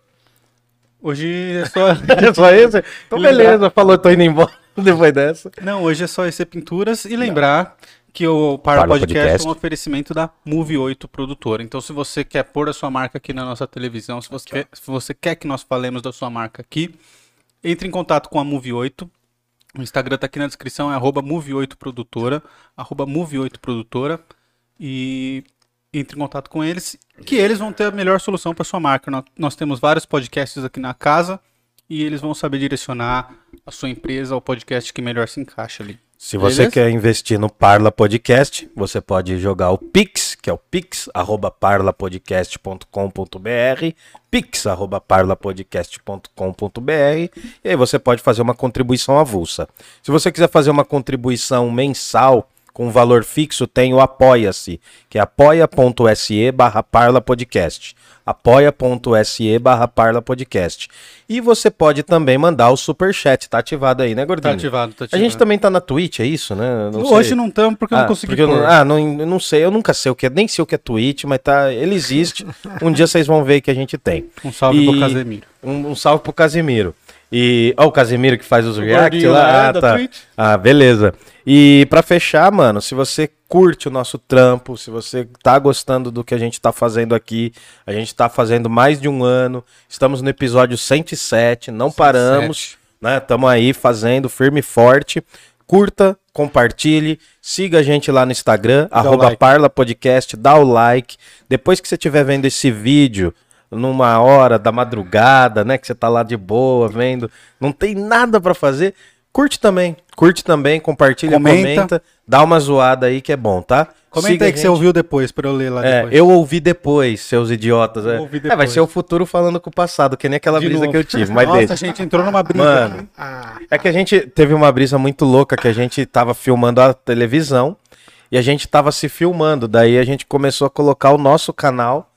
Hoje é só. É só esse? Então beleza, falou, tô indo embora depois dessa. Não, hoje é só EC Pinturas. E lembrar que o Parla Podcast, Podcast. é um oferecimento da Move 8 Produtora. Então, se você quer pôr a sua marca aqui na nossa televisão, se você, quer, se você quer que nós falemos da sua marca aqui, entre em contato com a Move 8. O Instagram tá aqui na descrição, é arroba Move8Produtora, arroba Move8Produtora. E entre em contato com eles, que eles vão ter a melhor solução para sua marca. Nós, temos vários podcasts aqui na casa e eles vão saber direcionar a sua empresa ao podcast que melhor se encaixa ali. Se você Beleza? quer investir no Parla Podcast, você pode jogar o Pix, que é o pix, arroba parlapodcast.com.br, pix, arroba parlapodcast.com.br, e aí você pode fazer uma contribuição avulsa. Se você quiser fazer uma contribuição mensal com valor fixo, tem o Apoia-se, que é apoia.se barra parlapodcast, apoia.se barra parlapodcast. E você pode também mandar o superchat, tá ativado aí, né, Tá Gordinho? ativado, tá A ativado. gente também tá na Twitch, é isso, né? Eu Hoje sei. não estamos porque eu Ah, não consegui porque eu não, ah, não, não sei, eu nunca sei o que é, nem sei o que é Twitch, mas tá, ele existe. um dia vocês vão ver que a gente tem. Um salve E- pro Casemiro. Um, um salve pro Casimiro. E, ó, o Casimiro que faz os gordinho lá. Ah, tá. Twitch. Ah, beleza. E pra fechar, mano, se você curte o nosso trampo, se você tá gostando do que a gente tá fazendo aqui, a gente tá fazendo mais de um ano, estamos no episódio 107, não paramos, né? Tamo aí fazendo firme e forte. Curta, compartilhe, siga a gente lá no Instagram, o arroba like. Parla Podcast, dá o like. Depois que você estiver vendo esse vídeo, numa hora da madrugada, né, que você tá lá de boa vendo, não tem nada pra fazer, curte também. Curte também, compartilha, Comenta. comenta, dá uma zoada aí que é bom, tá? Comenta Siga aí que você ouviu depois, pra eu ler lá É, depois. eu ouvi depois, seus idiotas. É. É, vai ser o futuro falando com o passado, que nem aquela De brisa novo. que eu tive, mas Nossa, deixa. a gente entrou numa briga. Mano, Ah, é que a gente teve uma brisa muito louca que a gente tava filmando a televisão e a gente tava se filmando. Daí a gente começou a colocar o nosso canal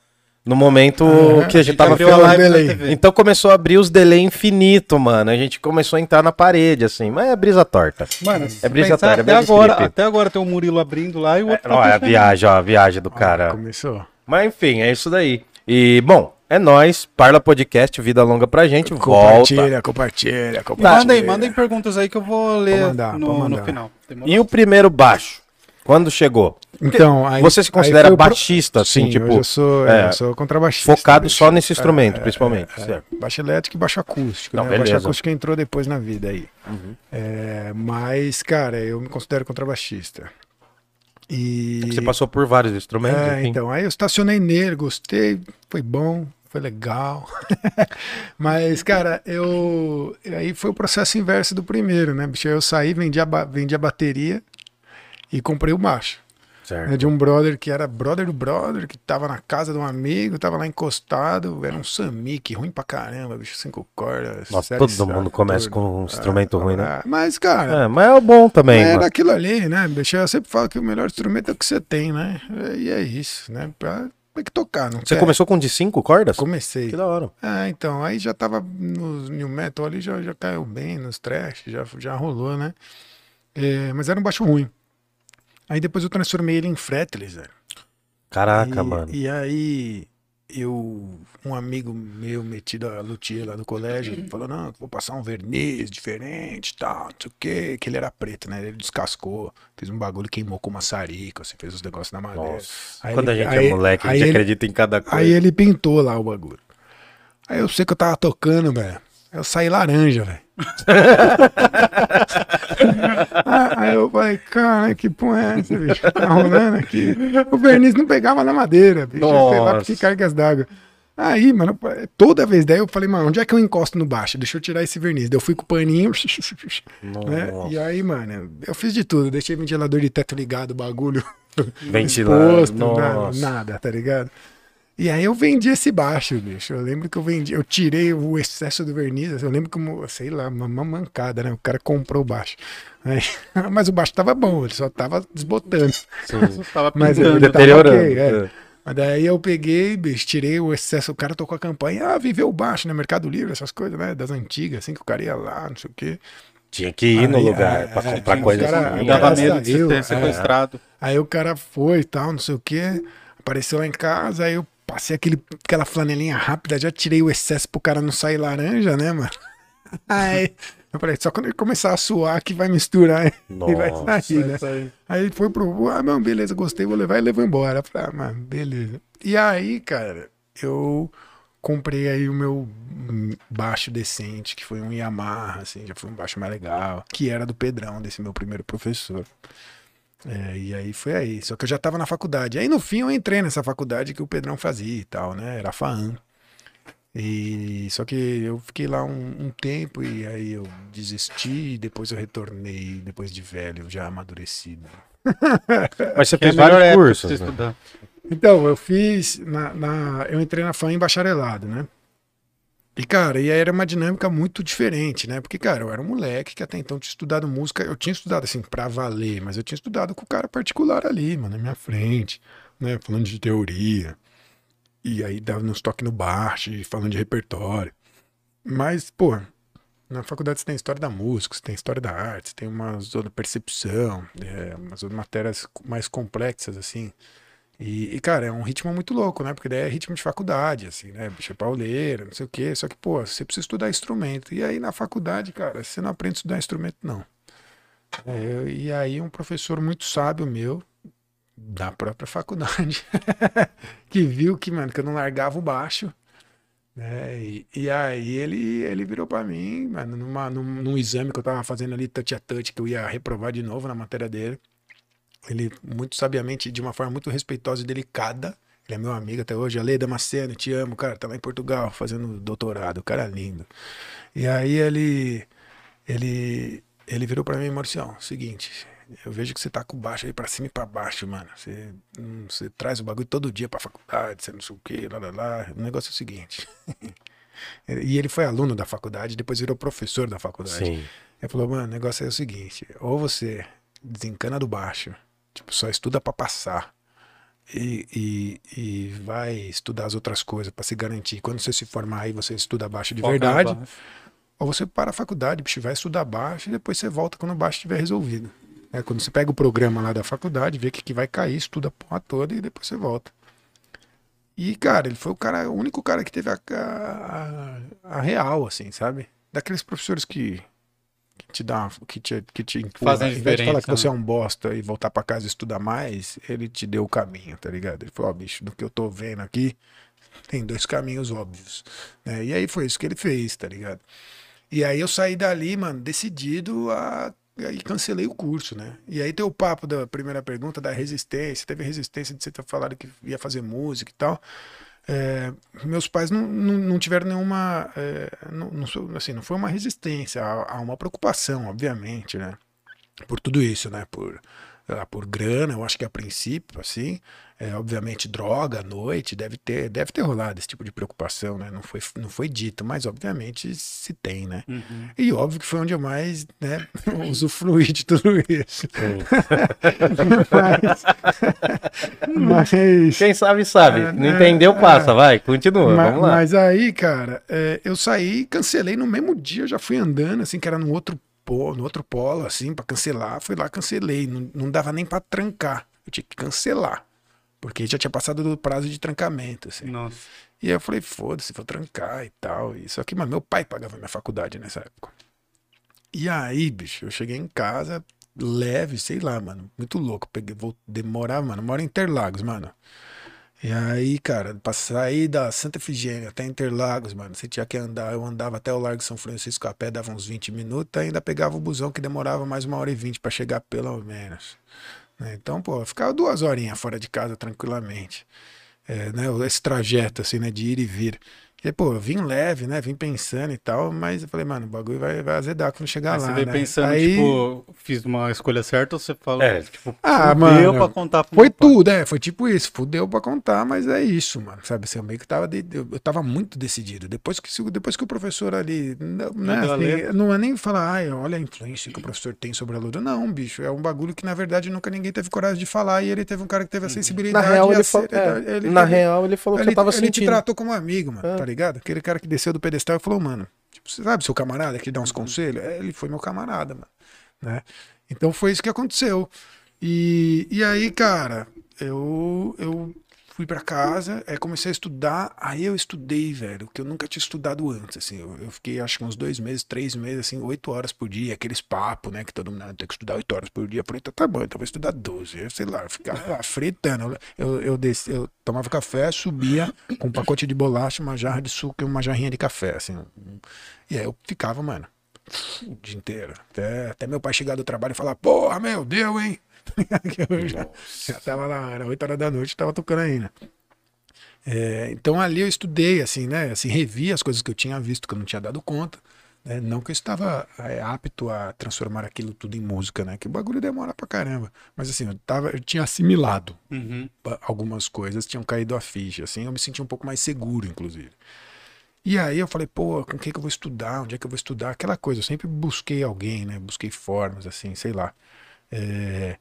no momento Aham, que a gente tava filmando. Então começou a abrir os delay infinito, mano. A gente começou a entrar na parede, assim. Mas é brisa torta. Mano, É brisa pensar, até até agora, agora. até agora tem o Murilo abrindo lá e o outro É, ó, é a viagem, ó, a viagem do cara. Começou. Mas enfim, é isso daí. E, bom, é nóis. Parla Podcast, vida longa pra gente. Volta. Compartilha, compartilha, compartilha. Mandem, mandem perguntas aí que eu vou ler mandar, no, pode no final. E o primeiro baixo? Quando chegou? Então, aí, Você se considera o pro- baixista, assim, Sim, tipo, eu sou, é, é, eu sou contrabaixista. focado bicho. só nesse instrumento, É, principalmente, é, é. Baixo elétrico e baixo acústico. Não, né? Baixo acústico entrou depois na vida aí. Uhum. É, mas, cara, eu me considero contrabaixista. E... Você passou por vários instrumentos, É, então, aí eu estacionei nele, gostei, foi bom, foi legal. Mas, cara, eu. Aí foi o processo inverso do primeiro, né, bicho? Eu saí, vendi a, ba- vendi a bateria e comprei o baixo. Certo. né, de um brother que era brother do brother, que tava na casa de um amigo, tava lá encostado, era um Samick, ruim pra caramba, bicho, cinco cordas. Nossa, todo mundo começa com um instrumento ruim, né? Ah, Mas, cara, É, mas é o bom também, é mano. daquilo ali, né, bicho? Eu sempre falo que o melhor instrumento é o que você tem, né? E é isso, né? Pra, tem que tocar, não Você quer? começou com de cinco cordas? Comecei. Que da hora. Ah, então, aí já tava nos new metal ali, já, já caiu bem, nos trash, já, já rolou, né? É, mas era um baixo ruim. Aí depois eu transformei ele em fretless, velho. Caraca, e, mano. E aí eu, um amigo meu metido a luthier lá no colégio, falou, não, vou passar um verniz diferente, tal, não sei o quê, que ele era preto, né? Ele descascou, fez um bagulho, queimou com maçarico, assim, fez os negócios na madeira. Nossa. Aí Quando ele- a gente aí- é moleque, a gente ele- acredita em cada coisa. Aí ele pintou lá o bagulho. Aí eu sei que eu tava tocando, velho. Eu saí laranja, velho. Aí eu falei, cara, que porra é essa, bicho? Tá rolando aqui. O verniz não pegava na madeira, bicho. Eu Sei lá Nossa. que cargas d'água. Aí, mano, toda vez daí eu falei, mano, onde é que eu encosto no baixo? Deixa eu tirar esse verniz. Daí eu fui com o paninho. né? Nossa. E aí, mano, eu fiz de tudo. Deixei ventilador de teto ligado, o bagulho Ventilado. exposto, nada, Nossa. nada, tá ligado? E aí eu vendi esse baixo, bicho. Eu lembro que eu vendi, eu tirei o excesso do verniz. Eu lembro como, sei lá, uma, uma mancada, né? O cara comprou o baixo. Aí- mas o baixo tava bom, ele só tava desbotando. Sim. Tava Mas ele tava Deteriorando. ok, é. É. Mas daí eu peguei, bicho, tirei o excesso. O cara tocou a campanha, ah, viveu o baixo, né? Mercado Livre, essas coisas, né? Das antigas, assim, que o cara ia lá, não sei o quê. Tinha que ir no Aí, lugar é, pra é, comprar tinha coisa cara- assim. Dava medo de saiu, ser é. sequestrado. Aí o cara foi e tal, não sei o quê. Apareceu lá em casa, aí eu passei aquele, aquela flanelinha rápida, já tirei o excesso pro cara não sair laranja, né, mano? Aí eu falei, só quando ele começar a suar que vai misturar e vai Nossa. sair, né? Aí ele foi pro. Ah, não, beleza, gostei, vou levar e levou embora. Eu falei, ah, mano, beleza. E aí, cara, eu comprei aí o meu baixo decente, que foi um Yamaha, assim, já foi um baixo mais legal, que era do Pedrão, desse meu primeiro professor. É, e aí foi aí. Só que eu já tava na faculdade. Aí no fim eu entrei nessa faculdade que o Pedrão fazia e tal, né? Era a FAAM. E só que eu fiquei lá um, um tempo e aí eu desisti e depois eu retornei depois de velho, já amadurecido. Mas você é fez vários cursos, né? estudar. Então, eu fiz. Na, na- eu entrei na FAM em bacharelado, né? E, cara, e aí era uma dinâmica muito diferente, né? Porque, cara, eu era um moleque que até então tinha estudado música. Eu tinha estudado, assim, pra valer, mas eu tinha estudado com o cara particular ali, mano, na minha frente, né? Falando de teoria. E aí dava uns toques no baixo, falando de repertório. Mas, pô, na faculdade você tem história da música, você tem história da arte, você tem uma zona percepção, é, umas matérias mais complexas, assim. E, e, cara, é um ritmo muito louco, né? Porque daí é ritmo de faculdade, assim, né? Bicho é pauleira, não sei o quê. Só que, pô, você precisa estudar instrumento. E aí na faculdade, cara, você não aprende a estudar instrumento, não. É, e aí um professor muito sábio meu, da própria faculdade, que viu que, mano, que eu não largava o baixo. Né? E, e aí ele, ele virou pra mim, mano, numa, num, num exame que eu tava fazendo ali, touch a touch, que eu ia reprovar de novo na matéria dele. Ele, muito sabiamente, de uma forma muito respeitosa e delicada, ele é meu amigo até hoje, Ale Damasceno, te amo, cara, tá lá em Portugal fazendo doutorado, cara lindo. E aí ele, ele, ele virou pra mim, Marcião, seguinte, eu vejo que você tá com o baixo aí pra cima e pra baixo, mano. Você, hum, você traz o bagulho todo dia pra faculdade, você não sei o que, lá, lá, lá. O negócio é o seguinte. e ele foi aluno da faculdade, depois virou professor da faculdade. Sim. Ele falou, mano, o negócio é o seguinte: ou você desencana do baixo Tipo, só estuda pra passar. E, e, e vai estudar as outras coisas pra se garantir. Quando você se formar aí, você estuda baixo de Foca verdade. baixo. Ou você para a faculdade, bicho, vai estudar baixo e depois você volta quando o baixo estiver resolvido. É, quando você pega o programa lá da faculdade, vê o que, que vai cair, estuda a porra toda e depois você volta. E, cara, ele foi o cara, o único cara que teve a, a, a real, assim, sabe? Daqueles professores que te dá, que te, que te empurra. Fazem de falar que diferença, você é né? um bosta e voltar pra casa e estudar mais, ele te deu o caminho, tá ligado? Ele falou, ó, bicho, do que eu tô vendo aqui, tem dois caminhos óbvios. né? E aí foi isso que ele fez, tá ligado? E aí eu saí dali, mano, decidido a. Aí cancelei o curso, né? E aí tem o papo da primeira pergunta da resistência. Teve resistência de você ter falado que ia fazer música e tal. É, meus pais não, não, não tiveram nenhuma. é, não, não, assim, não foi uma resistência, há, há uma preocupação, obviamente, né? Por tudo isso, né? Por, por grana, eu acho que a princípio, assim. É, obviamente, droga à noite, deve ter, deve ter rolado esse tipo de preocupação, né? Não foi, não foi dito, mas obviamente se tem, né? Uhum. E óbvio que foi onde eu mais, né, usufruí de tudo isso. mas, mas, Quem sabe, sabe. É, Não é, entendeu, passa. Vai, continua. ma- Vamos lá. mas aí, cara, é, eu saí, cancelei no mesmo dia, eu já fui andando, assim, que era no outro polo, no outro polo, assim, pra cancelar. Fui lá, cancelei. Não, não dava nem pra trancar. Eu tinha que cancelar. Porque já tinha passado do prazo de trancamento, assim. Nossa. E aí eu falei, foda-se, vou trancar e tal. E, só que, mano, meu pai pagava minha faculdade nessa época. E aí, bicho, eu cheguei em casa leve, sei lá, mano, muito louco. Peguei, vou demorar, mano, moro em Interlagos, mano. E aí, cara, pra sair da Santa Efigênia até Interlagos, mano, você tinha que andar. Eu andava até o Largo São Francisco a pé, dava uns 20 minutos, ainda pegava o busão que demorava mais uma hora e vinte pra chegar, pelo menos. né? Então, pô, ficava duas horinhas fora de casa tranquilamente. É, né, esse trajeto, assim, né, de ir e vir. E aí, pô, eu vim leve, né, vim pensando e tal, mas eu falei, mano, o bagulho vai, vai azedar quando chegar Aí lá, você veio né? pensando, Aí- tipo, fiz uma escolha certa ou você falou, É, tipo, Ah, fudeu mano, pra contar pro Foi meu pai? tudo, é, foi tipo isso, fudeu pra contar, mas é isso, mano, sabe, assim, eu meio que tava, de- eu, eu tava muito decidido, depois que, depois que o professor ali, não, né, assim, não é nem falar, ai, olha a influência que o professor tem sobre a Luda, não, bicho, é um bagulho que na verdade nunca ninguém teve coragem de falar, e ele teve um cara que teve a Na sensibilidade real, e a ele falou, é, ele na teve- real, ele falou que ele, você tava ele te sentindo. tratou como amigo, mano, É. tá ligado? Aquele cara que desceu do pedestal e falou, mano, tipo, você sabe seu camarada que dá uns conselhos? É, ele foi meu camarada, mano, né? Então foi isso que aconteceu. E, e aí, cara, eu, eu fui pra casa, aí comecei a estudar, aí eu estudei, velho, que eu nunca tinha estudado antes, assim, eu, eu fiquei acho que uns dois meses, três meses, assim, oito horas por dia, aqueles papos, né, que todo mundo "Ah, tem que estudar oito horas por dia, eu falei, tá, tá bom, então vou estudar doze, sei lá, eu ficava lá fritando, eu, eu, desci, eu tomava café, subia com um pacote de bolacha, uma jarra de suco e uma jarrinha de café, assim, e aí eu ficava, mano, o dia inteiro, até, até meu pai chegar do trabalho e falar, porra, meu, deu, hein, eu já, já tava lá, era 8 horas da noite, tava tocando ainda. É, então ali eu estudei, assim, né? Assim, revi as coisas que eu tinha visto que eu não tinha dado conta. né, Não que eu estava é, apto a transformar aquilo tudo em música, né? Que o bagulho demora pra caramba. Mas assim, eu, tava, eu tinha assimilado Uhum. algumas coisas, tinham caído a ficha, assim, eu me senti um pouco mais seguro, inclusive. E aí eu falei, pô, com quem que eu vou estudar? Onde é que eu vou estudar? Aquela coisa, eu sempre busquei alguém, né? Busquei formas, assim, sei lá. É,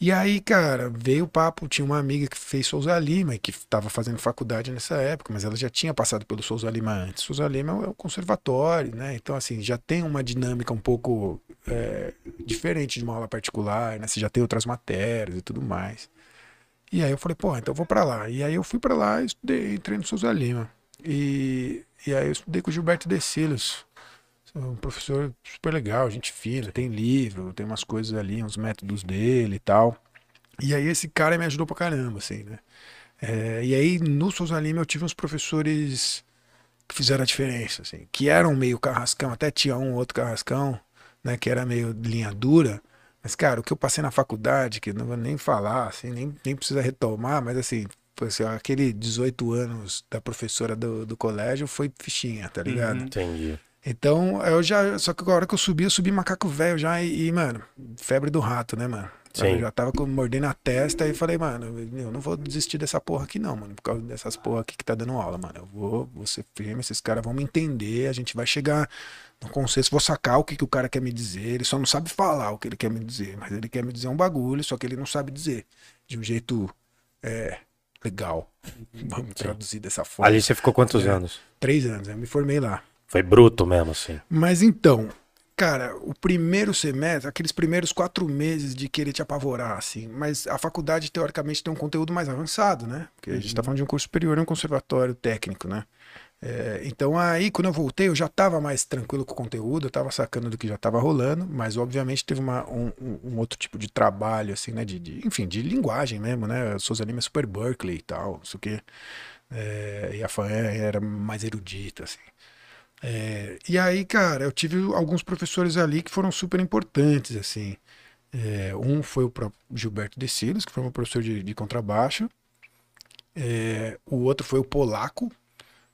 E aí, cara, veio o papo, tinha uma amiga que fez Souza Lima que estava fazendo faculdade nessa época, mas ela já tinha passado pelo Souza Lima antes. Souza Lima é um conservatório, né? Então, assim, já tem uma dinâmica um pouco é, diferente de uma aula particular, né? Você já tem outras matérias e tudo mais. E aí eu falei, pô, então eu vou pra lá. E aí eu fui pra lá e estudei, entrei no Souza Lima. E, e aí eu estudei com o Gilberto Decilos. Um professor super legal, gente fina, tem livro, tem umas coisas ali, uns métodos dele e tal. E aí esse cara me ajudou pra caramba, assim, né? É, e aí no Souza Lima eu tive uns professores que fizeram a diferença, assim, que eram meio carrascão, até tinha um ou outro carrascão, né, que era meio linha dura. Mas, cara, o que eu passei na faculdade, que não vou nem falar, assim, nem, nem precisa retomar, mas assim, assim, aquele 18 anos da professora do, do colégio foi fichinha, tá ligado? Uhum. Entendi. Então, eu já. Só que a hora que eu subi, eu subi macaco velho já e, e, mano, febre do rato, né, mano? Sim. Eu já tava com mordendo a testa e falei, mano, eu não vou desistir dessa porra aqui não, mano, por causa dessas porra aqui que tá dando aula, mano. Eu vou, vou ser firme, esses caras vão me entender, a gente vai chegar no consenso, vou sacar o que, que o cara quer me dizer. Ele só não sabe falar o que ele quer me dizer, mas ele quer me dizer um bagulho, só que ele não sabe dizer de um jeito é, legal. Vamos traduzir dessa forma. Ali você ficou quantos É. anos? Três anos, eu me formei lá. Foi bruto mesmo, assim. Mas então, cara, o primeiro semestre, aqueles primeiros quatro meses de querer te apavorar, assim, mas a faculdade, teoricamente, tem um conteúdo mais avançado, né? Porque a gente tá falando de um curso superior e um conservatório técnico, né? É, então aí, quando eu voltei, eu já estava mais tranquilo com o conteúdo, eu estava sacando do que já estava rolando, mas obviamente teve uma, um, um- outro tipo de trabalho, assim, né? De, de- enfim, de linguagem mesmo, né? Souza Lima é super Berkeley e tal, não sei o quê. É, e a Fan era mais erudita, assim. É, e aí, cara, eu tive alguns professores ali que foram super importantes, assim. É, um foi o próprio Gilberto De que foi meu professor de, de contrabaixo. É, o outro foi o Polaco,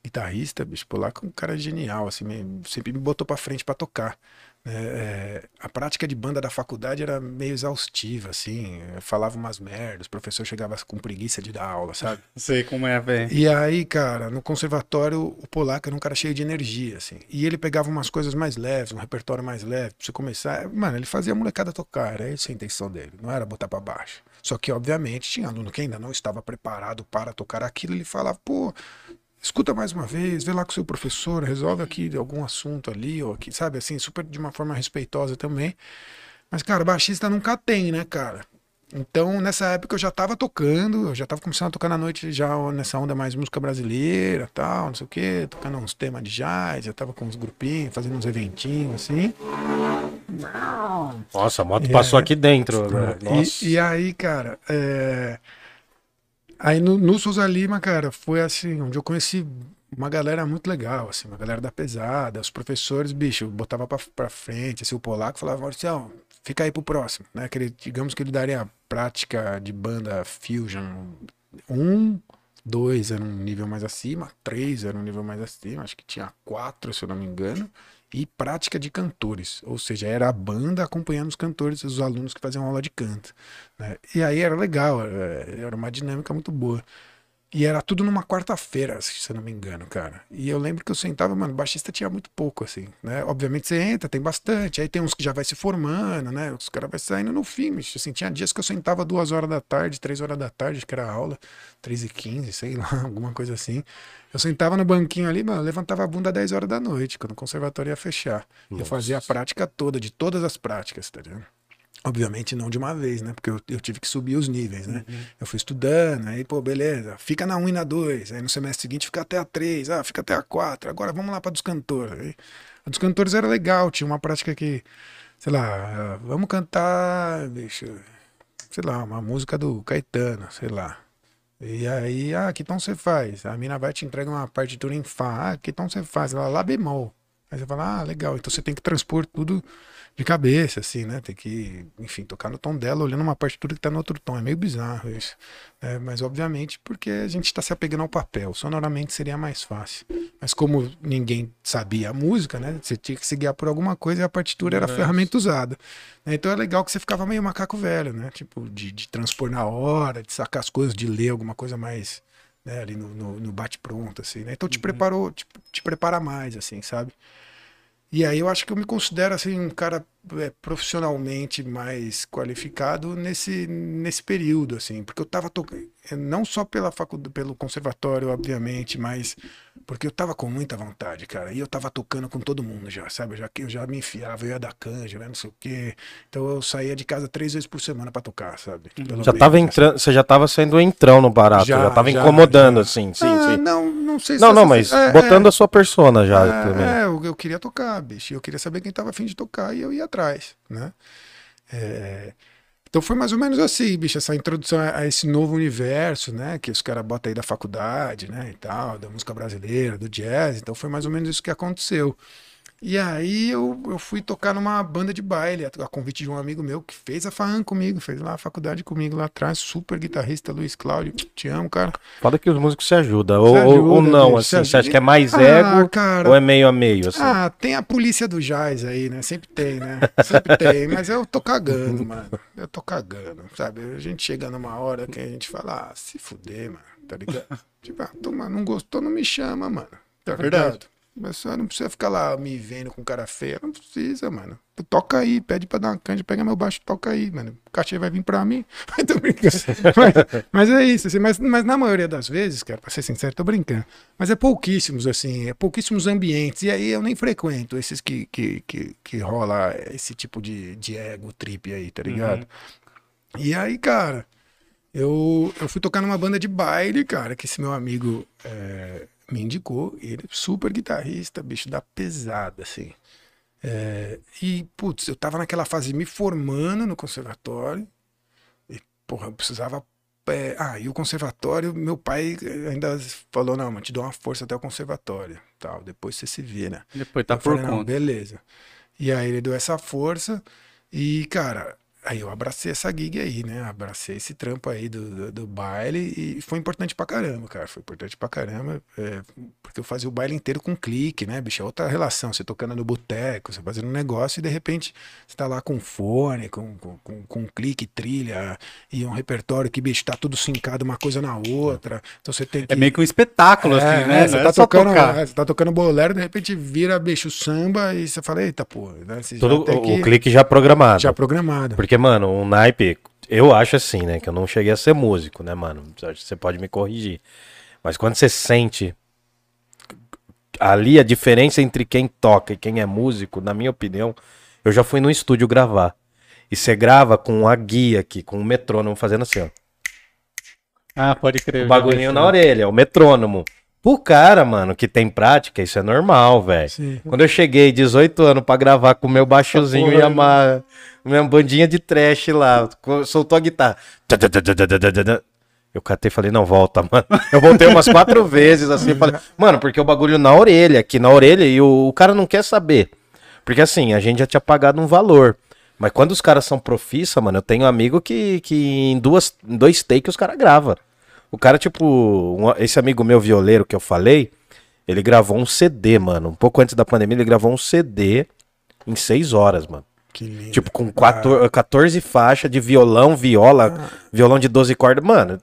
guitarrista, bicho. Polaco é um cara genial, assim, me- sempre me botou pra frente pra tocar. Né? É, a prática de banda da faculdade era meio exaustiva, assim. falava umas merdas, o professor chegava com preguiça de dar aula, sabe? Sei como é, velho. E aí, cara, no conservatório, o polaco era um cara cheio de energia, assim. E ele pegava umas coisas mais leves, um repertório mais leve, pra você começar. Mano, ele fazia a molecada tocar, era essa a intenção dele, não era botar pra baixo. Só que, obviamente, tinha aluno que ainda não estava preparado para tocar aquilo, ele falava, pô. Escuta mais uma vez, vê lá com o seu professor, resolve aqui algum assunto ali, ou aqui, sabe, assim, super de uma forma respeitosa também. Mas, cara, baixista nunca tem, né, cara? Então, nessa época eu já tava tocando, eu já tava começando a tocar na noite já nessa onda mais música brasileira, tal, não sei o quê, tocando uns temas de jazz, já tava com uns grupinhos, fazendo uns eventinhos assim. Nossa, a moto É. passou aqui dentro. Nossa. E, e aí, cara, é... aí no, no Souza Lima, cara, foi assim, onde eu conheci uma galera muito legal, assim, uma galera da pesada, os professores, bicho, botava pra, pra frente, assim, o polaco falava, Mauricião, fica aí pro próximo, né, que ele, digamos que ele daria a prática de banda fusion, um, dois era um nível mais acima, três era um nível mais acima, acho que tinha quatro, se eu não me engano, e prática de cantores, ou seja, era a banda acompanhando os cantores, os alunos que faziam aula de canto. né? E aí era legal, era era uma dinâmica muito boa. E era tudo numa quarta-feira, se eu não me engano, cara. E eu lembro que eu sentava, mano, baixista tinha muito pouco, assim, né? Obviamente você entra, tem bastante, aí tem uns que já vai se formando, né? Os caras vai saindo no fim, bicho. Assim, tinha dias que eu sentava duas horas da tarde, três horas da tarde, acho que era aula, três e quinze, sei lá, alguma coisa assim. Eu sentava no banquinho ali, mano, levantava a bunda 10 horas da noite, quando o conservatório ia fechar. E eu fazia a prática toda, de todas as práticas, tá ligado? Obviamente não de uma vez, né? Porque eu, eu tive que subir os níveis, né? Eu fui estudando, aí, pô, beleza, fica na 1 e na 2. Aí no semestre seguinte fica até a 3, ah, fica até a 4. Agora vamos lá pra dos cantores. Aí, a dos cantores era legal, tinha uma prática que, sei lá, ah, vamos cantar, bicho, sei lá, uma música do Caetano, sei lá. E aí, ah, que tom você faz? A mina vai te entrega uma partitura em Fá. Ah, que tom você faz? Ela lá bemol. Aí você fala, ah, legal. Então você tem que transpor tudo de cabeça, assim, né? Tem que, enfim, tocar no tom dela, olhando uma partitura que tá no outro tom. É meio bizarro isso. né? mas, obviamente, porque a gente tá se apegando ao papel. Sonoramente seria mais fácil. Mas como ninguém sabia a música, né? Você tinha que se guiar por alguma coisa e a partitura era a ferramenta usada. né? Então é legal que você ficava meio macaco velho, né? Tipo, de, de transpor na hora, de sacar as coisas, de ler alguma coisa mais né, ali no, no, no bate-pronto, assim, né? Então te preparou, te, te prepara mais, assim, sabe? E aí eu acho que eu me considero, assim, um cara é, profissionalmente mais qualificado nesse, nesse período, assim, porque eu tava tocando, não só pela faculdade, pelo conservatório, obviamente, mas porque eu tava com muita vontade, cara, e eu tava tocando com todo mundo já, sabe? Eu já, eu já me enfiava, eu ia da canja, né, não sei o quê. Então eu saía de casa três vezes por semana pra tocar, sabe? Pelo Já menos, tava assim. entrando, você já tava sendo entrão no barato, já, Já, tava já, incomodando, já. assim, sim, Ah, sim. Não, não sei se Não, não, mas é, botando é. a sua persona já É, também. é, eu, eu queria tocar, bicho. Eu queria saber quem tava afim de tocar e eu ia atrás, né? É, Então foi mais ou menos assim, bicho, essa introdução a, a esse novo universo, né? Que os caras botam aí da faculdade, né? E tal, da música brasileira, do jazz. Então foi mais ou menos isso que aconteceu. E aí eu, eu fui tocar numa banda de baile, a, a convite de um amigo meu que fez a FAAN comigo, fez lá a faculdade comigo lá atrás, super guitarrista, Luiz Cláudio, te amo, cara. Foda que os músicos se ajudam. Ou, Se ou- ajuda, não, bicho, assim. Você acha ajuda. que é mais Ah, ego cara. ou é meio a meio, assim? Ah, tem a polícia do jazz aí, né? Sempre tem, né? Sempre tem, mas eu tô cagando, mano. Eu tô cagando, sabe? A gente chega numa hora que a gente fala, ah, se fuder, mano, tá ligado? Tipo, ah, toma, não gostou, não me chama, mano. Tá Verdade. ligado? Mas só não precisa ficar lá me vendo com cara feia, não precisa, mano. Tu toca aí, pede pra dar uma canja, pega meu baixo, toca aí, mano. O cachê vai vir pra mim. tô brincando. Mas, mas é isso, assim, mas, mas na maioria das vezes, cara, pra ser sincero, tô brincando. Mas é pouquíssimos, assim, é pouquíssimos ambientes. E aí eu nem frequento esses que, que, que, que rola esse tipo de, de ego trip aí, tá ligado? E aí, cara, eu, eu fui tocar numa banda de baile, cara, que esse meu amigo é, me indicou. Ele é super guitarrista, bicho da pesada, assim. É, e, putz, eu tava naquela fase me formando no conservatório. E, porra, eu precisava. é, ah, e o conservatório, meu pai ainda falou: não, mas te dou uma força até o conservatório. Tal, depois você se vira. Depois tá Eu por falei, conta. beleza. E aí ele deu essa força e, cara, aí eu abracei essa gig aí, né? Abracei esse trampo aí do, do, do baile e foi importante pra caramba, cara. Foi importante pra caramba, é, porque eu fazia o baile inteiro com clique, né, bicho? É outra relação. Você tocando no boteco, você fazendo um negócio e de repente você tá lá com fone, com, com, com, com clique, trilha e um repertório que, bicho, tá tudo sincado uma coisa na outra. Então você tem que. É meio que um espetáculo, É, assim, é, né? Você Não é tá, só tocando, é, você tá tocando bolero, de repente vira bicho samba e você fala, eita, pô, né? Você tem o, que- o clique já programado. já programado. Porque, mano, um naipe, eu acho assim, né? Que eu não cheguei a ser músico, né, mano? Você pode me corrigir. Mas quando você sente ali a diferença entre quem toca e quem é músico, na minha opinião, eu já fui no estúdio gravar. E você grava com a guia aqui, com o metrônomo fazendo assim, ó. Ah, pode crer. O bagulhinho na orelha, o metrônomo. Pro cara, mano, que tem prática, isso é normal, velho. Quando eu cheguei, 18 anos, pra gravar com o meu baixozinho e uma, minha bandinha de trash lá, soltou a guitarra. Eu catei e falei, não, volta, mano. Eu voltei umas quatro vezes assim, falei, mano, porque o bagulho na orelha, aqui na orelha, e o, o cara não quer saber. Porque assim, a gente já tinha pagado um valor. Mas quando os caras são profissa, mano, eu tenho um amigo que, que em, duas, em dois takes os caras gravam. O cara, tipo, um- esse amigo meu violeiro que eu falei, ele gravou um CD, mano. Um pouco antes da pandemia, ele gravou um CD em seis horas, mano. Que lindo. Tipo, com 14, 14 faixas de violão, viola, violão de 12 cordas. Mano,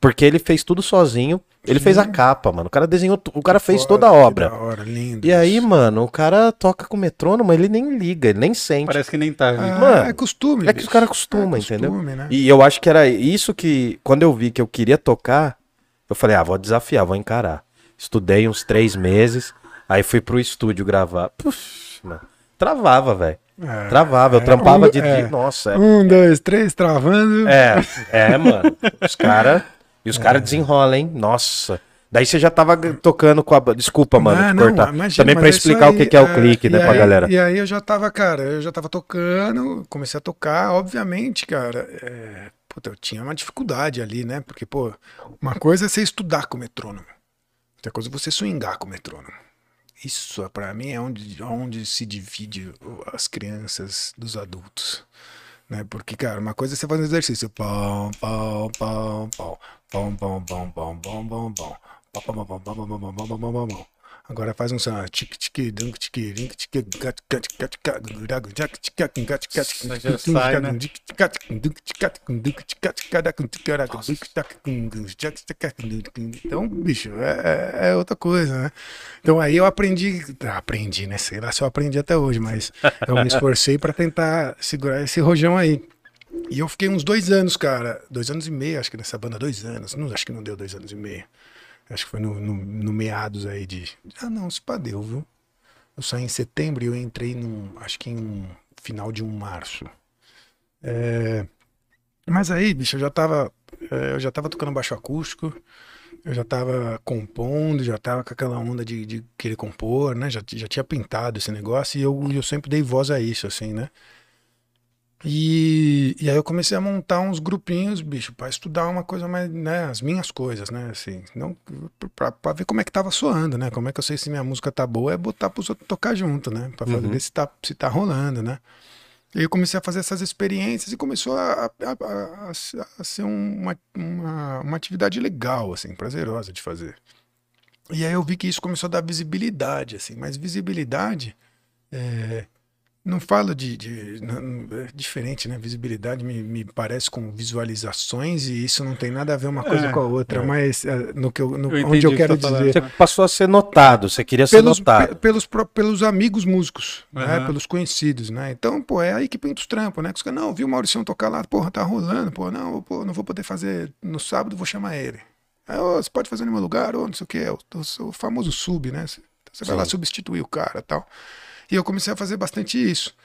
porque ele fez tudo sozinho. Ele fez a capa, mano. O cara desenhou, tu- o cara fez Foda, toda a que obra. Da hora, lindo. E aí, mano, o cara toca com metrônomo, ele nem liga, ele nem sente. Parece que nem tá. Ah, vindo. Mano, é costume. é que os caras acostumam, É entendeu? costume, né? E eu acho que era isso que, quando eu vi que eu queria tocar, eu falei, ah, vou desafiar, vou encarar. Estudei uns três meses, aí fui pro estúdio gravar. Puxa, mano, travava, velho. É, Travava, eu é, trampava um- de é. Nossa, é. Um, dois, três, travando. É, é, mano. Os caras. E os caras desenrolam, hein? Nossa. Daí você já tava tocando com a. Desculpa, mano, Ah, não, cortar. imagina, Também mas pra é explicar o aí, que, que é o clique, e né, pra aí- galera. E aí eu já tava, cara, eu já tava tocando, comecei a tocar, obviamente, cara. É, puta, eu tinha uma dificuldade ali, né? Porque, pô, uma coisa é você estudar com o metrônomo, outra coisa é você swingar com o metrônomo. Isso, pra mim, é onde, onde se divide as crianças dos adultos. Né? Porque, cara, uma coisa é você fazer um exercício. Pão. Pão, pão, pão, pão, pão, pão, pão. Pão, pão, pão, pão, pão, pão, pão, pão, pão, pão, pão, pão. Agora faz um som. Sai, né? Então, bicho, é, é- é outra coisa, né? Então aí eu aprendi, aprendi, né? Sei lá se eu aprendi até hoje, mas eu me esforcei pra tentar segurar esse rojão aí. E eu fiquei uns dois anos, cara. Dois anos e meio, acho que nessa banda, dois anos. Não, acho que não deu dois anos e meio. Acho que foi no, no, no meados aí de. Ah, não, se pá, deu, viu? Eu saí em setembro e eu entrei num. Acho que em um final de um março. É, Mas aí, bicho, eu já tava. é, Eu já tava tocando baixo acústico. Eu já tava compondo, já tava com aquela onda de, de querer compor, né? Já, já tinha pintado esse negócio e eu, eu sempre dei voz a isso, assim, né? E, e aí eu comecei a montar uns grupinhos, bicho, pra estudar uma coisa mais, né, as minhas coisas, né, assim, não, pra ver como é que tava soando, né, como é que eu sei se minha música tá boa, é botar pros outros tocar junto, né, fazer, Uhum. ver se tá, se tá rolando, né. E aí eu comecei a fazer essas experiências e começou a, a, a- a- ser um, uma, uma, uma atividade legal, assim, prazerosa de fazer. E aí eu vi que isso começou a dar visibilidade, assim, mas visibilidade é, não falo de, de- não- é diferente, né? Visibilidade me, me parece com visualizações e isso não tem nada a ver uma coisa É, com a outra, mas é, no que eu, no- Eu onde eu que quero tá falando. dizer Você passou a ser notado, você queria ser pelos, notado. pe- pelos, pelos amigos músicos, né? Aham. Pelos conhecidos, né? Então, pô, é aí que pinta os trampos, né? Que os caras, não, viu o Mauricião tocar lá, porra, tá rolando, pô, não, pô, não vou poder fazer no sábado, vou chamar ele. Aí, ô, você pode fazer no meu lugar, ou não sei o que, é o, o- o famoso sub, né? Você, vai lá Sim. substituir o cara e tal. E eu comecei a fazer bastante isso.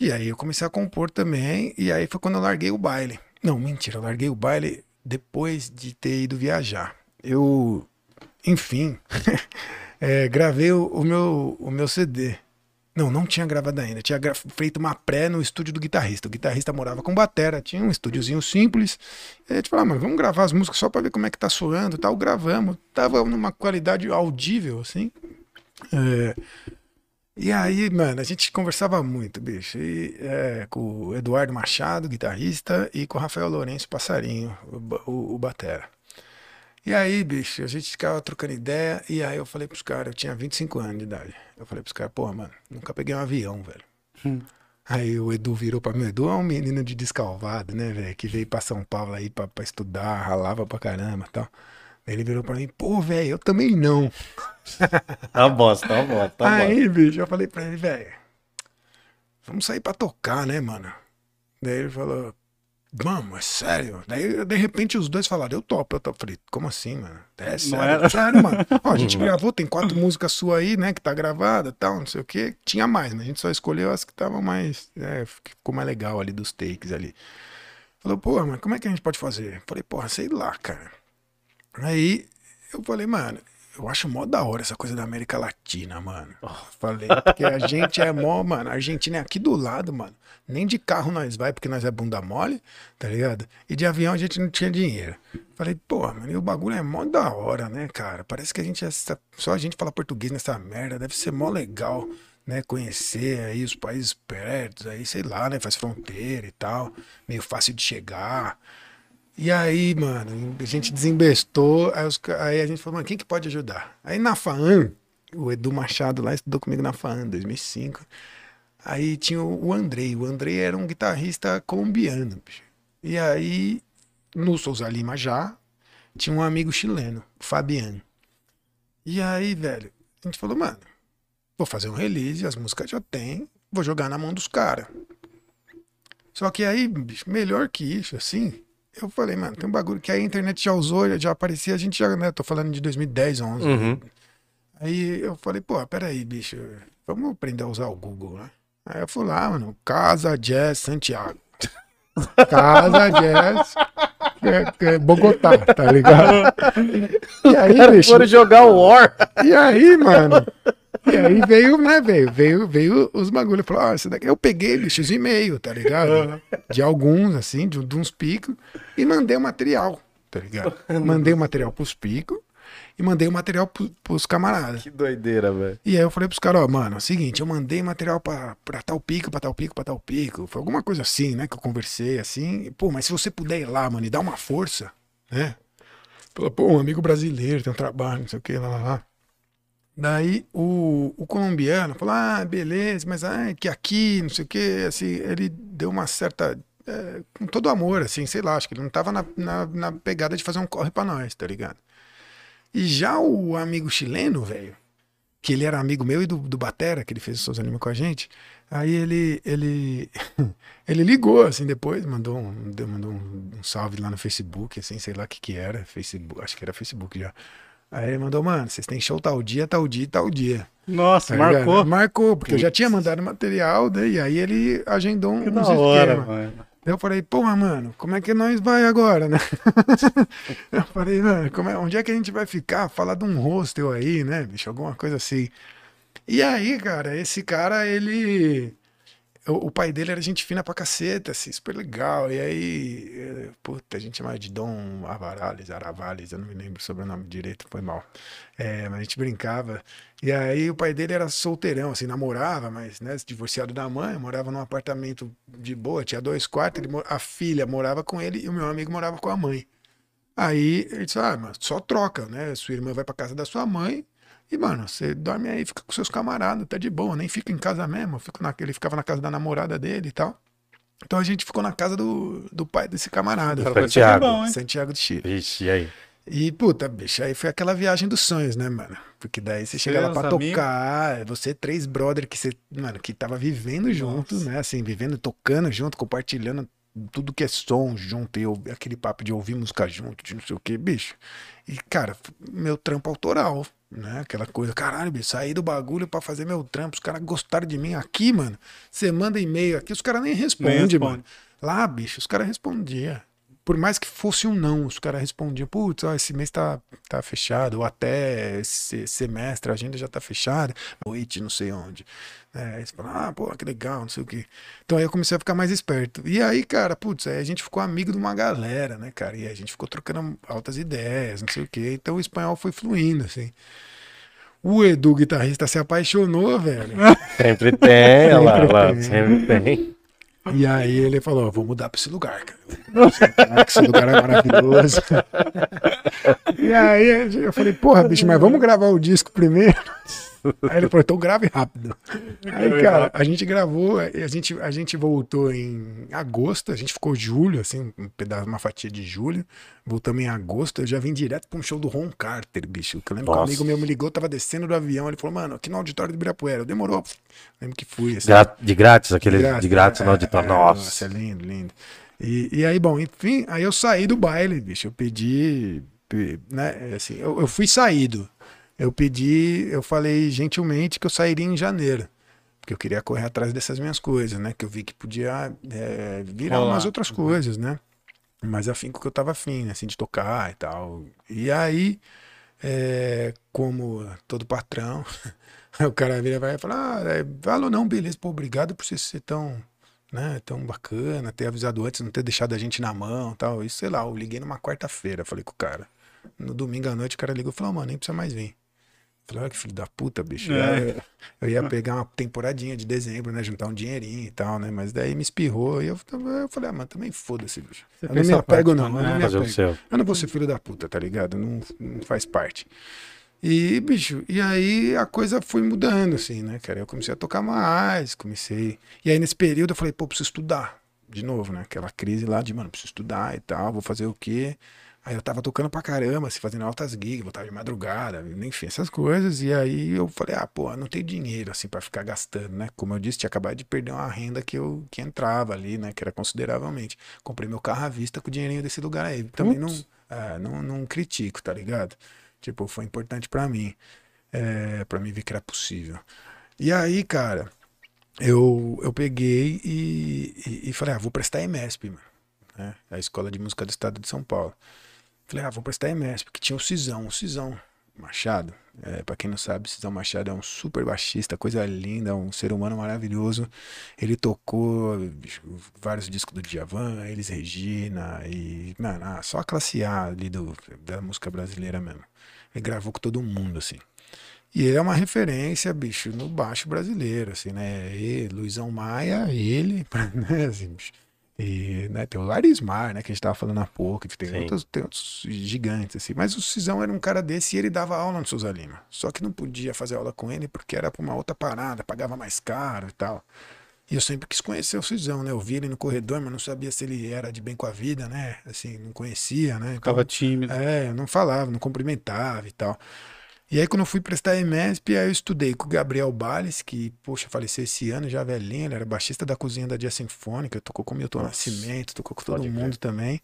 E aí eu comecei a compor também, e aí foi quando eu larguei o baile. Não, mentira, eu larguei o baile depois de ter ido viajar. Eu, enfim, é, gravei o, o meu, o meu CD. Não, não tinha gravado ainda. Tinha gra- feito uma pré no estúdio do guitarrista. O guitarrista morava com batera, tinha um estúdiozinho simples. E a gente falou, ah, mano, vamos gravar as músicas só pra ver como é que tá soando tal. Gravamos. Tava numa qualidade audível, assim. É, E aí, mano, a gente conversava muito, bicho. E, é, com o Eduardo Machado, guitarrista, e com o Rafael Lourenço, passarinho, o, o, o batera. E aí, bicho, a gente ficava trocando ideia, e aí eu falei pros caras, eu tinha 25 anos de idade. Eu falei pros caras, porra, mano, nunca peguei um avião, velho. Aí o Edu virou pra mim, o Edu é um menino de descalvado, né, velho, que veio pra São Paulo aí pra, pra estudar, ralava pra caramba e tal. Ele virou pra mim, pô, velho, eu também não. Tá bosta, tá bosta, tá bosta. Aí, bicho, eu falei pra ele, velho, vamos sair pra tocar, né, mano? Daí ele falou, vamos, é sério? Daí, de repente, os dois falaram, eu topo, eu topo. Falei, como assim, mano? É sério, era? sério, mano. Ó, a gente gravou, tem quatro músicas suas aí, né, que tá gravada e tal, não sei o quê. Tinha mais, mas a gente só escolheu as que estavam mais, é, que ficou mais legal ali, dos takes ali. Falou, pô, mas como é que a gente pode fazer? Falei, porra, sei lá, cara. Aí eu falei, mano, eu acho mó da hora essa coisa da América Latina, mano. Falei, porque a gente é mó, mano, a Argentina é aqui do lado, mano. Nem de carro nós vai, porque nós é bunda mole, tá ligado? E de avião a gente não tinha dinheiro. Falei, pô, mano, e o bagulho é mó da hora, né, cara? Parece que a gente é essa- só a gente fala português nessa merda, deve ser mó legal, né? Conhecer aí os países perto, aí, sei lá, né? Faz fronteira e tal, meio fácil de chegar. E aí, mano, a gente desembestou, aí, os aí a gente falou, mano, quem que pode ajudar? Aí na FAAN, o Edu Machado lá estudou comigo na FAAN, 2005. Aí tinha o o Andrei, o Andrei era um guitarrista colombiano, bicho. E aí, no Souza Lima já, tinha um amigo chileno, o Fabiano. E aí, velho, a gente falou, mano, vou fazer um release, as músicas já tem, vou jogar na mão dos caras. Só que aí, bicho, melhor que isso, assim, eu falei, mano, tem um bagulho que a internet já usou, já- aparecia, a gente já, né, tô falando de 2010, 11. Uhum. Aí eu falei, pô, peraí, bicho, vamos aprender a usar o Google, né? Aí eu fui lá, mano, Casa Jazz Santiago. Casa Jazz é, é Bogotá, tá ligado? E aí, bicho, Foram jogar o War. e aí, mano? E aí veio, né, veio, veio, veio os bagulhos. Falou, ah, daqui eu peguei, bicho, os e-mail, tá ligado? De alguns, assim, de, de uns picos, e mandei o material, tá ligado? Mandei o material pros picos e mandei o material pro, pros camaradas. Que doideira, velho. E aí eu falei pros caras, ó, mano, é o seguinte, eu mandei material pra, pra tal pico, pra tal pico, pra tal pico. Foi alguma coisa assim, né, que eu conversei, assim. E, Pô, mas se você puder ir lá, mano, e dar uma força, né? Falou, pô, um amigo brasileiro, tem um trabalho, não sei o que, lá, lá, lá. Daí o, o colombiano falou, ah, beleza, mas ah, que aqui, não sei o que, assim, ele deu uma certa. é, com todo amor, assim, sei lá, acho que ele não tava na, na, na pegada de fazer um corre pra nós, tá ligado? E já o amigo chileno, velho, que ele era amigo meu e do, do Batera, que ele fez o Souza Lima com a gente, aí ele, ele, ele ligou, assim, depois, mandou um, mandou um, um salve lá no Facebook, assim, sei lá o que que era, Facebook, acho que era Facebook já. Aí ele mandou, mano, vocês têm show tal dia, tal dia e tal dia. Nossa, Tá ligado? marcou. Marcou, porque eu já tinha mandado material, daí aí ele agendou um Que da hora, esquema. mano. Daí eu falei, porra, mano, como é que nós vai agora, né? eu falei, mano, como é- onde é que a gente vai ficar? Falar de um hostel aí, né, bicho? Alguma coisa assim. E aí, cara, esse cara, ele. O, pai dele era gente fina pra caceta, assim, super legal. E aí, eh, puta, a gente chamava de Dom Avarales, Aravales, eu não me lembro sobre o nome direito, foi mal. É, mas a gente brincava. E aí o pai dele era solteirão, assim, namorava, mas, né, divorciado da mãe, morava num apartamento de boa, tinha dois quartos, ele, a filha morava com ele e o meu amigo morava com a mãe. Aí ele disse, ah, mas só troca, né? Sua irmã vai pra casa da sua mãe e, mano, você dorme aí, fica com seus camaradas, tá de boa, nem fica em casa mesmo. Fico na, ele ficava na casa da namorada dele e tal. Então a gente ficou na casa do, do pai desse camarada, ser Santiago. bom, hein? Santiago de Chile. Vixe, e aí? E, puta, bicho, aí foi aquela viagem dos sonhos, né, mano? Porque daí você chega lá Seus pra amigos. tocar, você três brother que você, mano, que tava vivendo junto, né? Assim, vivendo, tocando junto, compartilhando tudo que é som junto, e eu- aquele papo de ouvir música junto, de não sei o que, bicho. E, cara, meu trampo autoral, né? Aquela coisa, caralho, bicho, saí do bagulho pra fazer meu trampo, os caras gostaram de mim aqui, mano. Você manda e-mail aqui, os caras nem respondem, responde. mano. Lá, bicho, os caras respondiam. Por mais que fosse um não, os caras respondiam, putz, ó, esse mês tá, tá fechado, ou até esse semestre a agenda já tá fechada, noite, não sei onde. É, aí você fala, ah, pô, que legal, não sei o quê. Então aí eu comecei a ficar mais esperto. E aí, cara, putz, aí a gente ficou amigo de uma galera, né, cara? E aí a gente ficou trocando altas ideias, não sei o quê. Então o espanhol foi fluindo, assim. O Edu, guitarrista, se apaixonou, velho. Sempre tem, lá, Sempre lá, tem. sempre tem. E aí ele falou, vou mudar pra esse lugar, cara. Esse lugar é maravilhoso. E aí eu falei, porra, bicho, mas vamos gravar o disco primeiro? Aí ele falou, então grave rápido. Aí, cara, a gente gravou, a gente, a gente voltou em agosto, a gente ficou julho, assim, um pedaço, uma fatia de julho. Voltamos em agosto, eu já vim direto pra um show do Ron Carter, bicho. Que eu lembro que um Nossa. amigo meu me ligou, tava descendo do avião, ele falou, mano, aqui no auditório do Ibirapuera. Eu demorou. Lembro que fui, assim. Gra- De grátis, aquele Grátis, de grátis é, no auditório. é, Nossa. é lindo, lindo. E, e aí, bom, enfim, aí eu saí do baile, bicho. Eu pedi, pe- né, assim, eu, eu fui saído. Eu pedi, eu falei gentilmente que eu sairia em janeiro. Porque eu queria correr atrás dessas minhas coisas, né? Que eu vi que podia é, virar Rolar. umas outras coisas, né? Mas afim com que eu tava afim? Assim, de tocar e tal. E aí, é, como todo patrão, o cara vira e vai falar, ah, é, fala ou não, beleza, pô, obrigado por você ser tão, né, tão bacana, ter avisado antes, não ter deixado a gente na mão e tal. Isso, sei lá, eu liguei numa quarta-feira, falei com o cara. No domingo à noite o cara ligou e falou, "Ô, mano, nem precisa mais vir. Falei, olha que filho da puta, bicho. É. Eu, ia pegar uma temporadinha de dezembro, né? Juntar um dinheirinho e tal, né? Mas daí me espirrou e eu, eu falei, ah, mano, também foda-se, bicho. Você Eu não me sua parte, apego, não. mano, Eu não né? me apego. Eu não vou ser filho da puta, tá ligado? Não, não faz parte. E, bicho, e aí a coisa foi mudando, assim, né, cara? Eu comecei a tocar mais, comecei. E aí nesse período eu falei, pô, preciso estudar. De novo, né? Aquela crise lá de, mano, preciso estudar e tal, vou fazer o quê? Aí eu tava tocando pra caramba, assim, fazendo altas gigs, voltava de madrugada, enfim, essas coisas. E aí eu falei, ah, pô, não tenho dinheiro, assim, pra ficar gastando, né? Como eu disse, tinha acabado de perder uma renda que eu que entrava ali, né? Que era consideravelmente. Comprei meu carro à vista com o dinheirinho desse lugar aí. Também não, é, não, não critico, tá ligado? Tipo, foi importante pra mim, é, para mim ver que era possível. E aí, cara, eu, eu peguei e, e, e falei, ah, vou prestar EMESP, mano. Né? A Escola de Música do Estado de São Paulo. Falei, ah, vou prestar EMESP, porque tinha o Cisão, o Cisão Machado. É, para quem não sabe, Cisão Machado é um super baixista, coisa linda, um ser humano maravilhoso. Ele tocou vários discos do Djavan, Elis Regina e, mano, ah, só a classe A ali do, da música brasileira mesmo. Ele gravou com todo mundo, assim. E ele é uma referência, bicho, no baixo brasileiro, assim, né? E Luizão Maia, ele, né, assim, bicho. E né, tem o Larismar, né, que a gente tava falando há pouco, que tem outros, tem outros gigantes, assim. Mas o Cisão era um cara desse e ele dava aula no Souza Lima. Só que não podia fazer aula com ele porque era pra uma outra parada, pagava mais caro e tal. E eu sempre quis conhecer o Cisão, né? Eu vi ele no corredor, mas não sabia se ele era de bem com a vida, né? Assim, não conhecia, né? Então, Ficava tímido. é, eu não falava, não cumprimentava e tal. E aí, quando eu fui prestar EMESP, aí eu estudei com o Gabriel Bales, que, poxa, faleceu esse ano, já velhinho, ele era baixista da cozinha da Dia Sinfônica, tocou com o Milton Nossa, Nascimento, tocou com todo pode mundo também.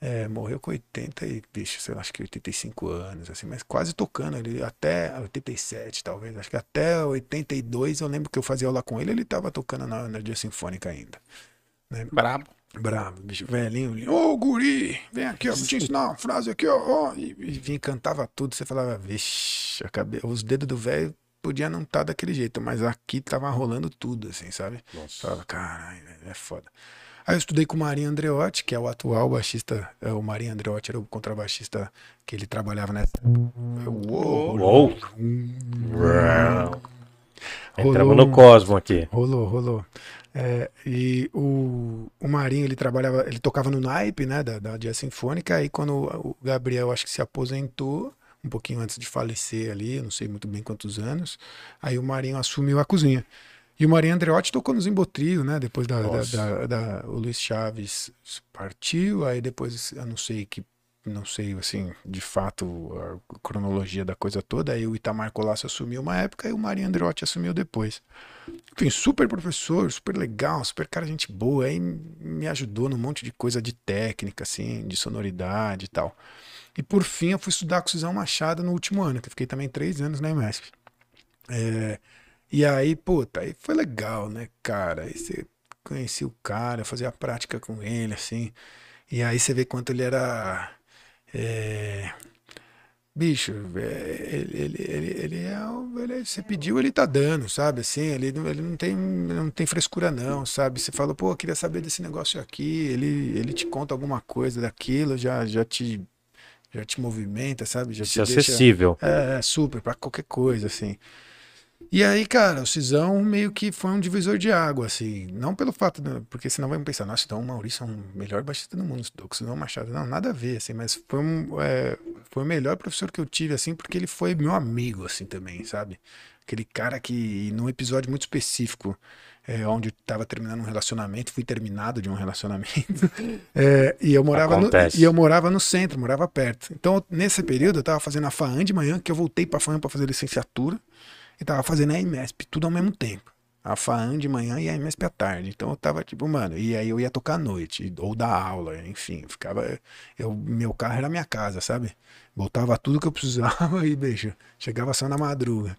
É, morreu com 80 e, bicho, sei lá, acho que 85 anos, assim, mas quase tocando, ele até 87, talvez, acho que até 82, eu lembro que eu fazia aula com ele, ele tava tocando na, na Dia Sinfônica ainda. Brabo. Bravo, bicho, velhinho. Ô, guri, vem aqui, ó, vou te ensinar uma frase aqui, ó. ó", E, e vinha, cantava tudo. Você falava, vixe, a cabe... os dedos do velho podia não estar daquele jeito, mas aqui tava rolando tudo, assim, sabe? Nossa. Fala, caralho, é foda. Aí eu estudei com o Marinho Andreotti, que é o atual baixista. é, O Marinho Andreotti era o contrabaixista que ele trabalhava nessa. Uou! Uou. Entramos Rolou no Cosmo aqui. Rolou, rolou. É, e o, o Marinho, ele trabalhava, ele tocava no naipe, né, da, da Jazz Sinfônica, aí quando o, Gabriel, acho que se aposentou, um pouquinho antes de falecer ali, não sei muito bem quantos anos, aí o Marinho assumiu a cozinha. E o Marinho Andreotti tocou no Zimbotrio, né, depois da, da, da- da- o Luiz Chaves partiu, aí depois, eu não sei que não sei, assim, de fato, a cronologia da coisa toda. Aí o Itamar Colasso assumiu uma época e o Marinho Andreotti assumiu depois. Enfim, super professor, super legal, super cara, gente boa. Aí me ajudou num monte de coisa de técnica, assim, de sonoridade e tal. E por fim eu fui estudar com Cisão Machado no último ano, que eu fiquei também três anos na EMESP. É, e aí, puta, aí foi legal, né, cara? Aí você conheci o cara, fazia a prática com ele, assim. E aí você vê quanto ele era. É, Bicho, é, ele, ele, ele, ele é, ele- Você pediu, ele tá dando, sabe? Assim, ele, não- ele não, tem, não tem frescura, não, sabe? Você fala, pô, eu queria saber desse negócio aqui. Ele, ele te conta alguma coisa daquilo, já, já te. Já te movimenta, sabe? Já Isso é te deixa- acessível. é, é, super, pra qualquer coisa, assim. E aí, cara, o Cisão meio que foi um divisor de água, assim. Não pelo fato, porque senão vai pensar, nossa, então o Maurício é o melhor baixista do mundo, o Cisão Machado. Não, nada a ver, assim, mas foi, um, é, foi o melhor professor que eu tive, assim, porque ele foi meu amigo, assim, também, sabe? Aquele cara que, num episódio muito específico, é, onde eu tava terminando um relacionamento, fui terminado de um relacionamento, é, e eu morava no, e eu morava no centro, morava perto. Então, nesse período, eu tava fazendo a FAAN de manhã, que eu voltei pra FAAN pra fazer licenciatura, e tava fazendo a IMESP, tudo ao mesmo tempo. A FAAN de manhã e a IMESP à tarde. Então eu tava tipo, mano, e aí eu ia tocar à noite, ou dar aula, enfim, ficava. Eu, meu carro era minha casa, sabe? Botava tudo que eu precisava e, beijo, chegava só na madruga.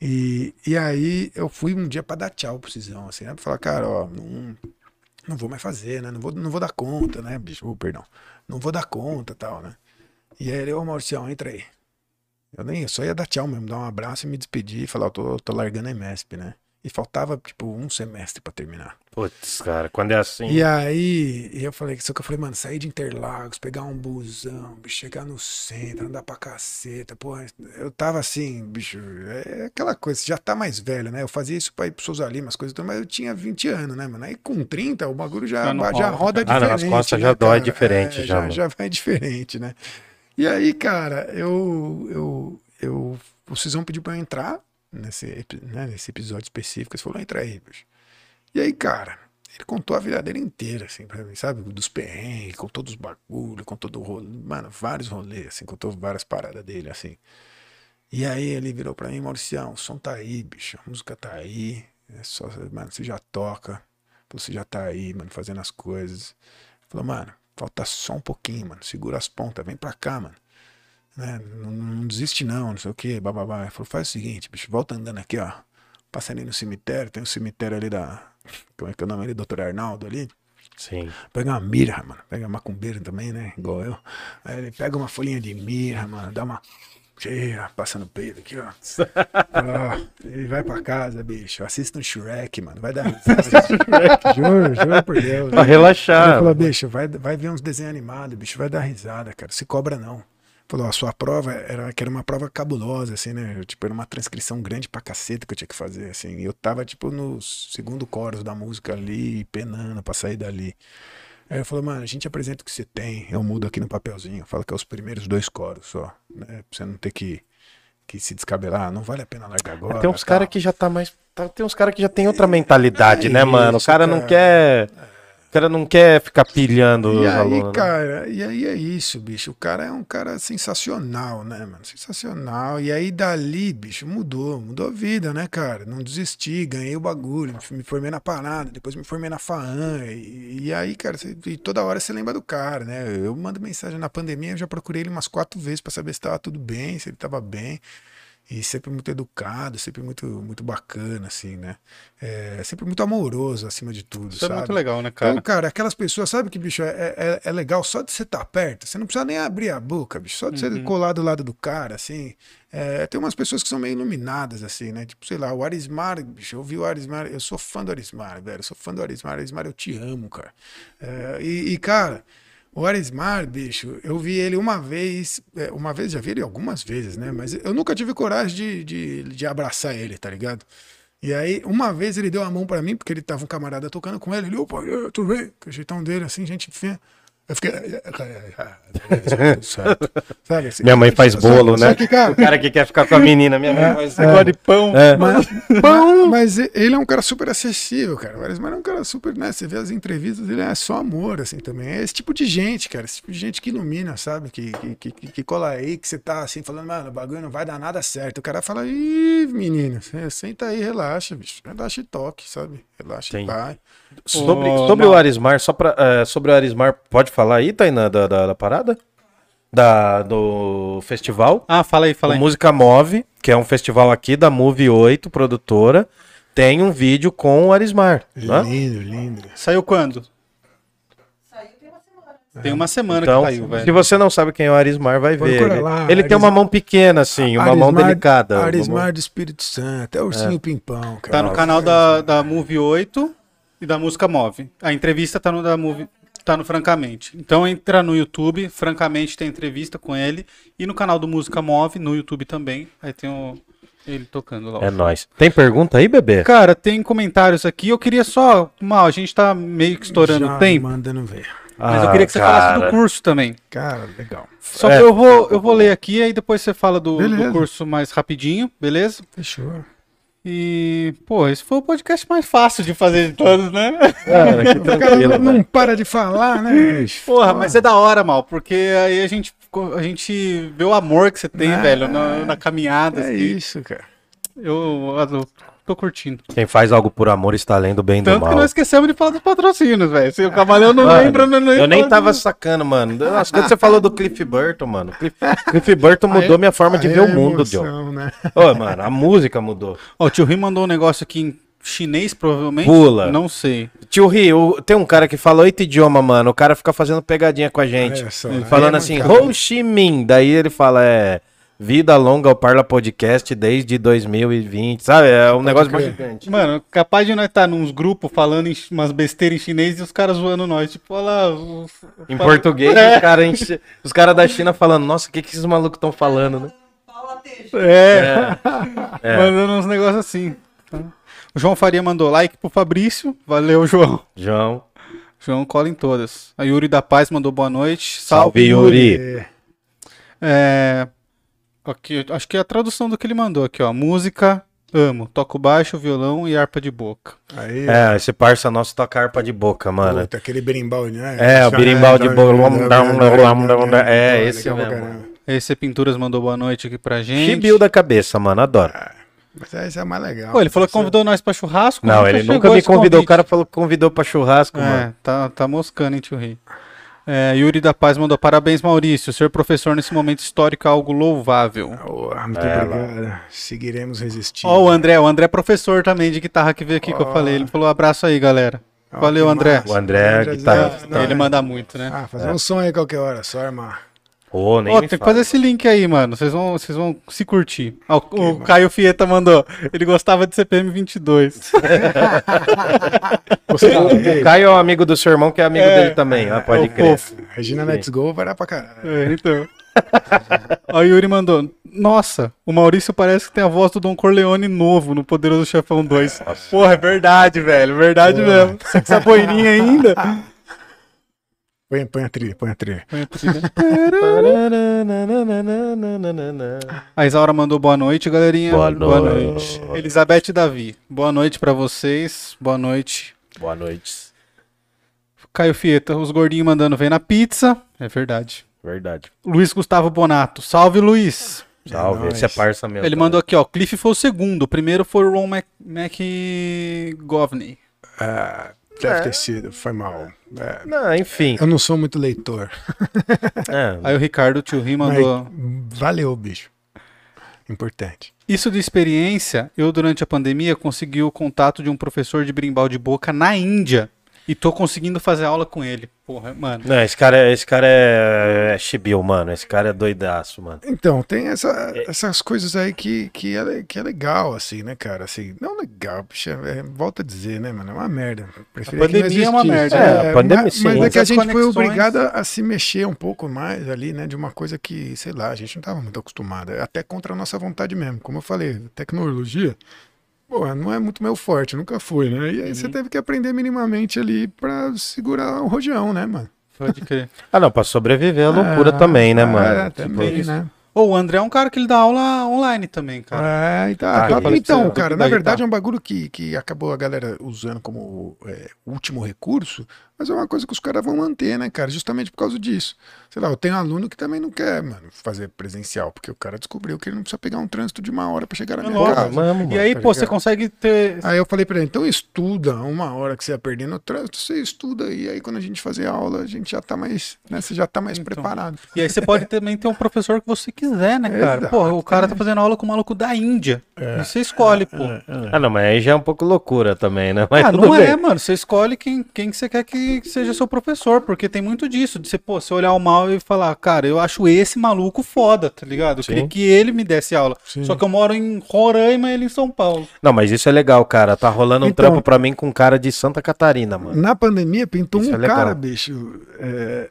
E, e aí eu fui um dia pra dar tchau pro Cisão, assim, né? Pra falar, cara, ó, não, não vou mais fazer, né? Não vou, não vou dar conta, né, bicho? Oh, perdão. Não vou dar conta tal, né? E aí ele, ô Mauricião, entra aí. Eu nem, eu só ia dar tchau mesmo, dar um abraço e me despedir e falar, eu tô, tô largando a MESP, né? E faltava, tipo, um semestre pra terminar. Putz, cara, quando é assim. E aí, eu falei, só que eu falei, mano, sair de Interlagos, pegar um busão, bicho, chegar no centro, andar pra caceta, porra, eu tava assim, bicho, é aquela coisa, você já tá mais velho, né? Eu fazia isso pra ir pro Souza Lima, as coisas, mas eu tinha 20 anos, né, mano? Aí com 30, o bagulho já, Já não já roda Ah, diferente. não, nas costas né, já dói diferente, É, já, já, já vai diferente, né? E aí, cara, eu, eu, eu, o Cisão pediu pra eu entrar nesse, né, nesse episódio específico, ele falou, entra aí, bicho. E aí, cara, ele contou a vida dele inteira, assim, pra mim, sabe? Dos perrengues, contou dos bagulho, contou do rolê, mano, vários rolês, assim, contou várias paradas dele, assim. E aí ele virou pra mim, Mauricião, o som tá aí, bicho, a música tá aí, é só, mano, você já toca, você já tá aí, mano, fazendo as coisas. Falou, mano, falta só um pouquinho, mano, segura as pontas, vem pra cá, mano. Né? Não, não desiste não, não sei o que, bababá. Ele falou, faz o seguinte, bicho, volta andando aqui, ó. Passa ali no cemitério, tem um cemitério ali da. Como é que é o nome ali? Doutor Arnaldo ali. Sim. Pega uma mirra, mano. Pega macumbeiro também, né? Igual eu. Aí ele pega uma folhinha de mirra, mano. Dá uma. Cheira, passa no peito aqui, ó. Ó, Ele vai pra casa, bicho. Assista um Shrek, mano. Vai dar risada. juro, juro por Deus. Pra Ele relaxar. falou, bicho, vai, vai ver uns desenhos animados, bicho, vai dar risada, cara. Se cobra não. Falou, a sua prova era que era uma prova cabulosa, assim, né? Tipo, era uma transcrição grande pra caceta que eu tinha que fazer, assim. E eu tava, tipo, no segundo chorus da música ali, penando pra sair dali. Aí ele falou, mano, a gente apresenta o que você tem, eu mudo aqui no papelzinho, fala que é os primeiros dois coros só, né? Pra você não ter que, que se descabelar, não vale a pena largar agora. Tem uns caras que já tá mais. tá- Tem uns caras que já tem outra mentalidade, é né, mano? O isso, cara não cara. quer. O cara não quer ficar pilhando E os aí, alunos. né? cara, e aí é isso, bicho. O cara é um cara sensacional, né, mano? Sensacional. E aí dali, bicho, mudou. Mudou a vida, né, cara? Não desisti, ganhei o bagulho, me formei na parada, depois me formei na FAAN. E, e aí, cara, você- e toda hora você lembra do cara, né? Eu mando mensagem na pandemia, eu já procurei ele umas quatro vezes pra saber se tava tudo bem, se ele tava bem. E sempre muito educado, sempre muito, muito bacana, assim, né? É, sempre muito amoroso, acima de tudo, Isso é sabe? muito legal, né, cara? Então, cara, aquelas pessoas, sabe que, bicho, é, é, é legal só de você estar perto. Você não precisa nem abrir a boca, bicho. Só de Uhum. você colar do lado do cara, assim. É, tem umas pessoas que são meio iluminadas, assim, né? Tipo, sei lá, o Arismar, bicho, eu vi o Arismar, eu sou fã do Arismar, velho. Eu sou fã do Arismar. Arismar, eu te amo, cara. É, e, e, cara, o Arismar, bicho, eu vi ele uma vez, é, uma vez, já vi ele algumas vezes, né? Mas eu nunca tive coragem de, de, de abraçar ele, tá ligado? E aí, uma vez ele deu a mão pra mim, porque ele tava um camarada tocando com ele. Ele, opa, tudo bem? O jeitão dele, assim, gente fina. Eu fiquei. "Eh, certo. Sabe, assim, Minha mãe faz bolo, né? que, cara, O cara que quer ficar com a menina, minha mãe faz gosta de pão? É. mas, mas, mas ele é um cara super acessível, cara. O Arismar é um cara super, né? Você vê as entrevistas, ele é só amor, assim, também. É esse tipo de gente, cara. Esse tipo de gente que ilumina, sabe? Que, que, que, que cola aí, que você tá assim, falando, mano, o bagulho não vai dar nada certo. O cara fala, ih, menino, senta aí, relaxa, bicho. Relaxa e toque, sabe? Relaxa Sim. e vai. Sobre, Ô, sobre o. Arismar, só pra, é, sobre o Arismar, pode falar aí, Tainá, da, da, da parada? Da, do festival? Ah, fala aí, fala O aí. Música Move, que é um festival aqui da Move 8, produtora, tem um vídeo com o Arismar. né? Lindo, lindo. Saiu quando? Saiu tem uma semana. Tem uma semana Então, que saiu, se velho. você não sabe quem é o Arismar, vai ver. Procura lá, ele tem uma mão pequena, assim, uma mão Arismar- delicada. uma Arismar mão- do Espírito Santo, é ursinho pimpão, cara. Tá no canal da, da Move 8 e da Música Move. A entrevista tá no da Move, tá no Francamente. Então entra no YouTube, Francamente tem entrevista com ele e no canal do Música Move, no YouTube também. Aí tem o ele tocando lá. É nóis. Tem pergunta aí, bebê? Cara, tem comentários aqui. Eu queria só, mal, a gente tá meio que estourando o tempo, Mandando ver. mas eu Ah, queria que você falasse do cara. curso também. Cara, legal. Só É. que eu vou, eu vou ler aqui aí depois você fala do, do curso mais rapidinho, beleza? Fechou. E, pô, esse foi o podcast mais fácil de fazer de todos, né? Cara, que tranquilo, não, não velho. para de falar, né? Porra, mas é da hora, mal, porque aí a gente, a gente vê o amor que você tem, Ah, velho, na, na caminhada. É assim. isso, cara. Eu, eu tô curtindo. Quem faz algo por amor está lendo bem do Tanto que mal. nós esquecemos de falar dos patrocínios, velho. Se o Camaleão não Mano, lembra, não, não Eu nem tava sacando, mano. Nossa, quando você falou do Cliff Burton, mano. Cliff, Cliff Burton mudou Aí- minha forma de ver é o mundo, John. né? Ô, mano, a música mudou. Ó, o tio Rim mandou um negócio aqui em chinês, provavelmente. Pula. Não sei. Tio Rio, tem um cara que fala oito idiomas, mano. O cara fica fazendo pegadinha com a gente. Olha só, aí falando é assim. Ho Chi Minh. Daí ele fala, é. Vida longa ao Parla Podcast desde 2020, sabe? É um negócio crer. mais gigante. Mano, capaz de nós estar nos grupos falando umas besteiras em chinês e os caras zoando nós. Tipo, olha lá. os- Em português, É. os caras caras da China falando, nossa, o que, que esses malucos estão falando, né? Teixeira. É. É. Mandando uns negócios assim. tá? O João Faria mandou like pro Fabrício. Valeu, João. João. João cola em todas. A Yuri da Paz mandou boa noite. Salve, Yuri. É, É, aqui, acho que é a tradução do que ele mandou aqui, ó. Música, amo. Toco baixo, violão e harpa de boca. aí, É, esse parça nosso toca harpa de boca, mano. puta, aquele berimbau, né? É, o berimbau de boca. É, esse mesmo. Esse Pinturas mandou boa noite aqui pra gente. Chibiu da cabeça, mano, adoro. Mas esse é mais legal. Pô, ele falou que Esse- convidou nós pra churrasco. Não, ele nunca me convidou. O cara falou que convidou pra churrasco, É, mano. tá, tá moscando, hein, tio Rei. É, Yuri da Paz mandou parabéns, Maurício. Ser professor nesse momento histórico é algo louvável. Oh, muito É, obrigado. Seguiremos resistindo. Ó, o André, o André é professor também de guitarra que veio aqui que eu falei. Ele falou abraço aí, galera. Valeu, André. massa. O André é não, Ele é. manda muito, né? Ah, fazer um som aí qualquer hora, só armar. Ô, nem Ó, me tem que fala. fazer esse link aí, mano. Vocês vão, vocês vão se curtir. Ó, o o Caio Fieta mandou. Ele gostava de CPM 22. Você O Caio é um amigo do seu irmão, que é amigo É. dele também. Ah, pode É crer. Regina Let's Go vai dar pra caralho. É, então. Ó, o Yuri mandou. Nossa, o Maurício parece que tem a voz do Don Corleone novo no Poderoso Chefão 2. Porra, é verdade, velho. Verdade Porra. mesmo. Você com essa boininha ainda. Põe, põe a trilha, põe a trilha. A Isaura mandou boa noite, galerinha. Boa noite. Elizabeth Davi, boa noite pra vocês. Boa noite. Boa noite. Caio Fieta, os gordinhos mandando vem na pizza. É verdade. Verdade. Luiz Gustavo Bonato, salve Luiz. Salve. nóis. Esse é parça mesmo. Ele também. mandou aqui, ó. Cliff foi o segundo. O primeiro foi o Ron Mac McGovney. Ah, deve ter sido, foi mal. É, Não, enfim. eu não sou muito leitor. É, Aí o Ricardo Tio Ri Mas mandou. valeu, bicho. Importante. Isso de experiência, eu durante a pandemia consegui o contato de um professor de brimbal de boca na Índia e tô conseguindo fazer aula com ele. Porra, mano. Não, esse cara, é- esse cara é, é chibiu, mano. Esse cara é doidaço, mano. Então, tem essa- essas coisas aí que, que, é, que é legal, assim, né, cara? Assim, não legal, bicho, é, volta a dizer, né, mano? É uma merda. Preferia A pandemia é uma merda, né? É, a pandemia, mas, sim. mas é que a gente foi conexões- obrigado a, a se mexer um pouco mais ali, né? De uma coisa que, sei lá, a gente não tava muito acostumado. é Até contra a nossa vontade mesmo. Como eu falei, tecnologia, pô, não é muito meu forte, nunca foi, né? E aí Uhum. você teve que aprender minimamente ali pra segurar o rojão, né, mano? Pode crer. Ah, não, pra sobreviver a loucura Ah, também, né, mano? É, Tipo, também, isso. né? Ô, o André é um cara que ele dá aula online também, cara. É, então, Ah, tá- então você, cara, na verdade é um bagulho que, que acabou a galera usando como é, último recurso, mas é uma coisa que os caras vão manter, né, cara? Justamente por causa disso. Sei lá, eu tenho aluno que também não quer, mano, fazer presencial, porque o cara descobriu que ele não precisa pegar um trânsito de uma hora pra chegar na É minha lógico. casa. Mano, E aí, tá pô, você consegue ter. Aí eu falei pra ele, então estuda uma hora que você ia perder no trânsito, você estuda, e aí quando a gente fazer aula, a gente já tá mais, né, você já tá mais Então. preparado. E aí você pode também ter um professor que você quiser, né, cara? Exato. Pô, o cara tá fazendo aula com um maluco da Índia. E você escolhe, pô. Ah, não, mas aí já é um pouco loucura também, né? Mas ah, tudo não bem. é, mano. Você escolhe quem, quem que você quer que seja seu professor, porque tem muito disso, de você, pô, você olhar o mal e falar, cara, eu acho esse maluco foda, tá ligado? Eu Sim. queria que ele me desse aula. Sim. Só que eu moro em Roraima e ele em São Paulo. Não, mas isso é legal, cara. Tá rolando um Então- trampo pra mim com um cara de Santa Catarina, mano. Na pandemia, pintou Isso um é cara, bicho, é,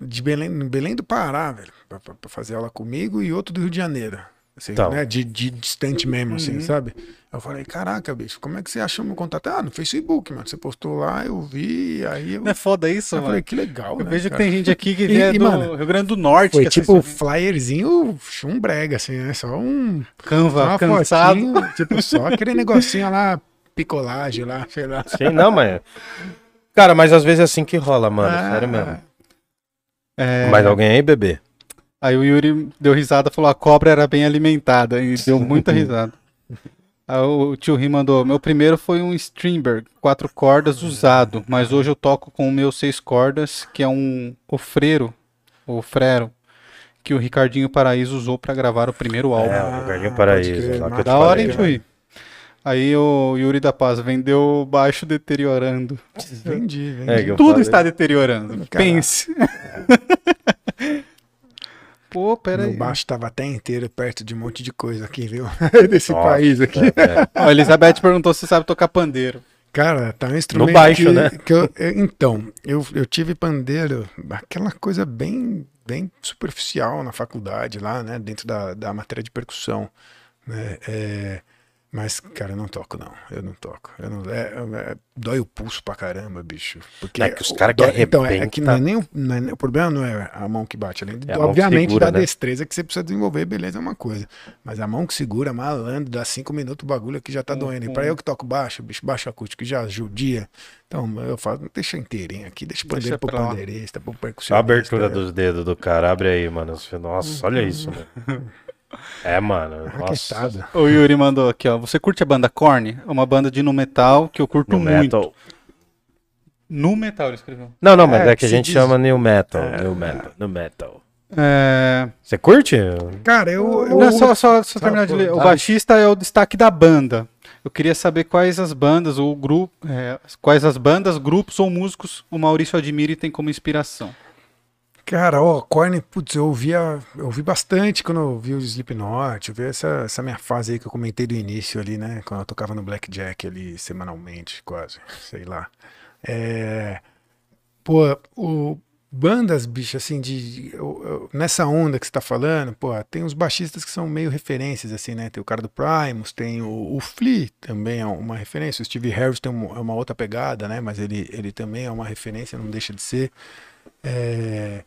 de Belém, Belém do Pará, velho, pra- pra fazer aula comigo, e outro do Rio de Janeiro. Assim, Então. né, de, de distante mesmo, assim, Uhum. sabe? Eu falei, caraca, bicho, como é que você achou meu contato? Ah, no Facebook, mano. Você postou lá, eu vi, aí eu, Não é foda isso, eu mano? falei, que legal, Eu né? vejo que cara? tem gente aqui que E- é e, do mano, Rio Grande do Norte. Foi que tipo assiste flyerzinho chumbrega, assim, né? Só um. Só Canva uma cansado. fotinho, tipo, só aquele negocinho lá, picolagem lá, sei lá. Sim, não, mas. Cara, mas às vezes é assim que rola, mano. Ah, Sério mesmo. É, Mais alguém aí, bebê? Aí o Yuri deu risada e falou: a cobra era bem alimentada. E deu muita risada. Aí o tio Ri mandou: meu primeiro foi um Strindberg, quatro cordas usado, mas hoje eu toco com o meu seis cordas, que é um ofreiro, ou frero, que o Ricardinho Paraíso usou pra gravar o primeiro álbum. É, o Ricardinho Paraíso. lá que da hora, hein, tio Ri? Aí o Yuri da Paz vendeu baixo deteriorando. Vendi, vendi. É, Tudo falei. está deteriorando. Caralho. Pense. Pô, pera Meu aí. baixo tava até inteiro perto de um monte de coisa aqui, viu? Desse Nossa, país aqui. é. Ó, a Elizabeth perguntou se sabe tocar pandeiro. Cara, tá um instrumento. baixo, que- né? que eu- eu- então, eu, eu tive pandeiro, aquela coisa bem, bem superficial na faculdade lá, né? Dentro da, da matéria de percussão. Né? É, mas, cara, eu não toco, não. Eu não toco. Eu não, é- é- dói o pulso pra caramba, bicho. Porque É que os cara que dói- Então, é, é que não é nem, o- não é o problema não é a mão que bate. Além É que obviamente, segura, da né? destreza que você precisa desenvolver, beleza, é uma coisa. Mas a mão que segura, malandro, dá cinco minutos o bagulho aqui já tá doendo. E pra eu que toco baixo, bicho, baixo acústico, já judia. Então eu falo, deixa inteirinho aqui, deixa o pandeiro pro pandeirista, pro Só a percussionista. abertura dos dedos do cara. Abre aí, mano. Nossa, olha isso, mano. É, mano. Raquetada. O Yuri mandou aqui, ó. Você curte a banda Korn? É uma banda de nu metal que eu curto No muito. metal. Nu metal, ele escreveu. Não, não, mas É, é, que a gente diz- chama new metal. New metal. New metal. É... Você curte? Cara, eu. eu Não, só, só, só terminar de ler. O tá. baixista é o destaque da banda. Eu queria saber quais as bandas ou grupo, é, quais as bandas, grupos ou músicos o Maurício admira e tem como inspiração. Cara, ó, Korn, putz, eu ouvia, eu ouvi bastante quando eu vi o Slipknot, eu vi essa, essa minha fase aí que eu comentei do início ali, né, quando eu tocava no Blackjack ali semanalmente, quase, sei lá. É, pô, o, bandas, bicho, assim, de, eu- eu- nessa onda que você tá falando, pô, tem os baixistas que são meio referências, assim, né, tem o cara do Primus, tem o, o Flea também é uma referência, o Steve Harris tem um- é uma outra pegada, né, mas ele, ele também é uma referência, não deixa de ser. É,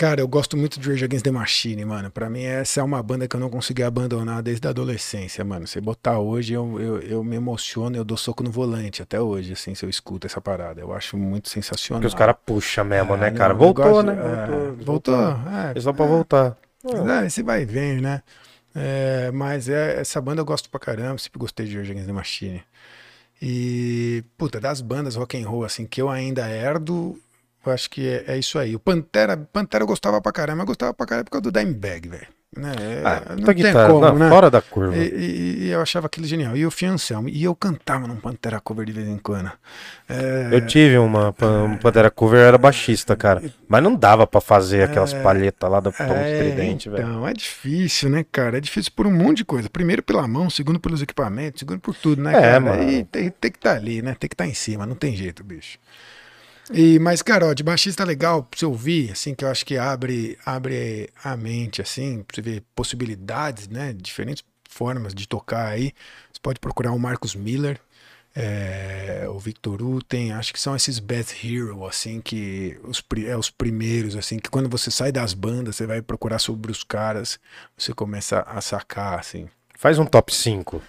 Cara, eu gosto muito de Rage Against the Machine, mano. Pra mim, essa é uma banda que eu não consegui abandonar desde a adolescência, mano. Se botar hoje, eu, eu, eu me emociono, eu dou soco no volante até hoje, assim, se eu escuto essa parada. Eu acho muito sensacional. Porque os caras puxam mesmo, né, Ah, cara? não, Voltou, gosto- né? é, voltou. É, É só pra voltar. é, esse vai e vem, né? É, mas é, essa banda eu gosto pra caramba, sempre gostei de Rage Against the Machine. E, puta, das bandas rock and roll, assim, que eu ainda herdo, eu acho que é, é isso aí. O Pantera, Pantera eu gostava pra caramba, eu gostava pra caramba por causa do Dimebag, velho. Né? Ah, não puta tem guitarra. como, Não, né? Fora da curva. E, e- e eu achava aquilo genial. E eu fui Anselmo. E eu cantava num Pantera Cover de vez em quando. É, Eu tive uma, pan- um Pantera Cover, eu era baixista, cara. Mas não dava pra fazer aquelas palhetas lá do tom é, estridente, velho. então, é difícil, né, cara? É difícil por um monte de coisa. Primeiro pela mão, segundo pelos equipamentos, segundo por tudo, né, É, cara? mano. E tem, tem que estar ali, né? Tem que estar em cima, não tem jeito, bicho. E, mas, cara, ó, de baixista legal pra você ouvir, assim, que eu acho que abre, abre a mente, assim, pra você ver possibilidades, né? Diferentes formas de tocar aí. Você pode procurar o Marcos Miller, é, o Victor Uten, acho que são esses Best Hero, assim, que os, é, os primeiros, assim, que quando você sai das bandas, você vai procurar sobre os caras, você começa a sacar, assim. Faz um top 5.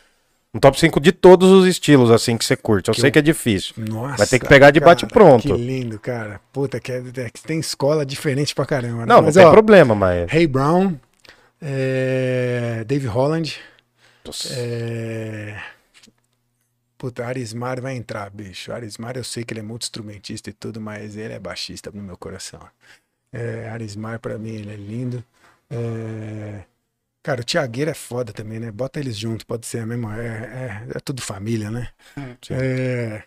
Um top 5 de todos os estilos, assim, que você curte. Eu Que sei eu- que é difícil. Nossa, Vai ter que pegar de cara, bate-pronto. Que lindo, cara. Puta, que, é, é que tem escola diferente pra caramba. né? Não, não Mas, tem ó, problema, mas. Ray Brown, é, Dave Holland, Nossa. é... Puta, Arismar vai entrar, bicho. Arismar eu sei que ele é muito instrumentista e tudo, mas ele é baixista no meu coração. É, Arismar pra mim ele é lindo. É, Cara, o Tiagueiro é foda também, né? Bota eles juntos, pode ser a mesma. É, é, é tudo família, né? Sim. É...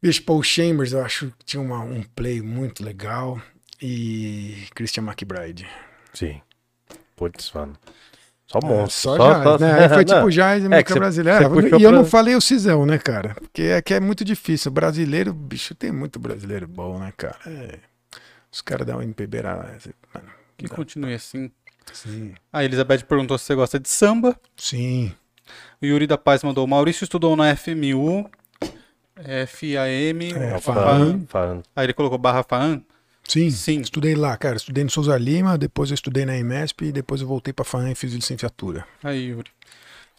Bicho, Paul Chambers, eu acho que tinha uma- um play muito legal. E Christian McBride. Sim. Putz, mano. Só monstro. Só, jazz, né? Aí foi tipo jazz e É música cê- brasileira. puxou E eu pra- não falei o Cisão, né, cara? Porque é que é muito difícil. O brasileiro, bicho, tem muito brasileiro bom, né, cara? É. Os caras dão um MPB lá. Mano, Que continue assim. Sim. A Elizabeth perguntou se você gosta de samba. Sim. O Yuri da Paz mandou. Maurício estudou na FMU. FAM. É, Fa- Faam. Faam. Aí ele colocou barra FAAN. Sim. Sim. Estudei lá, cara. Estudei no Souza Lima, depois eu estudei na IMESP e depois eu voltei pra FAAN e fiz licenciatura. Aí, Yuri.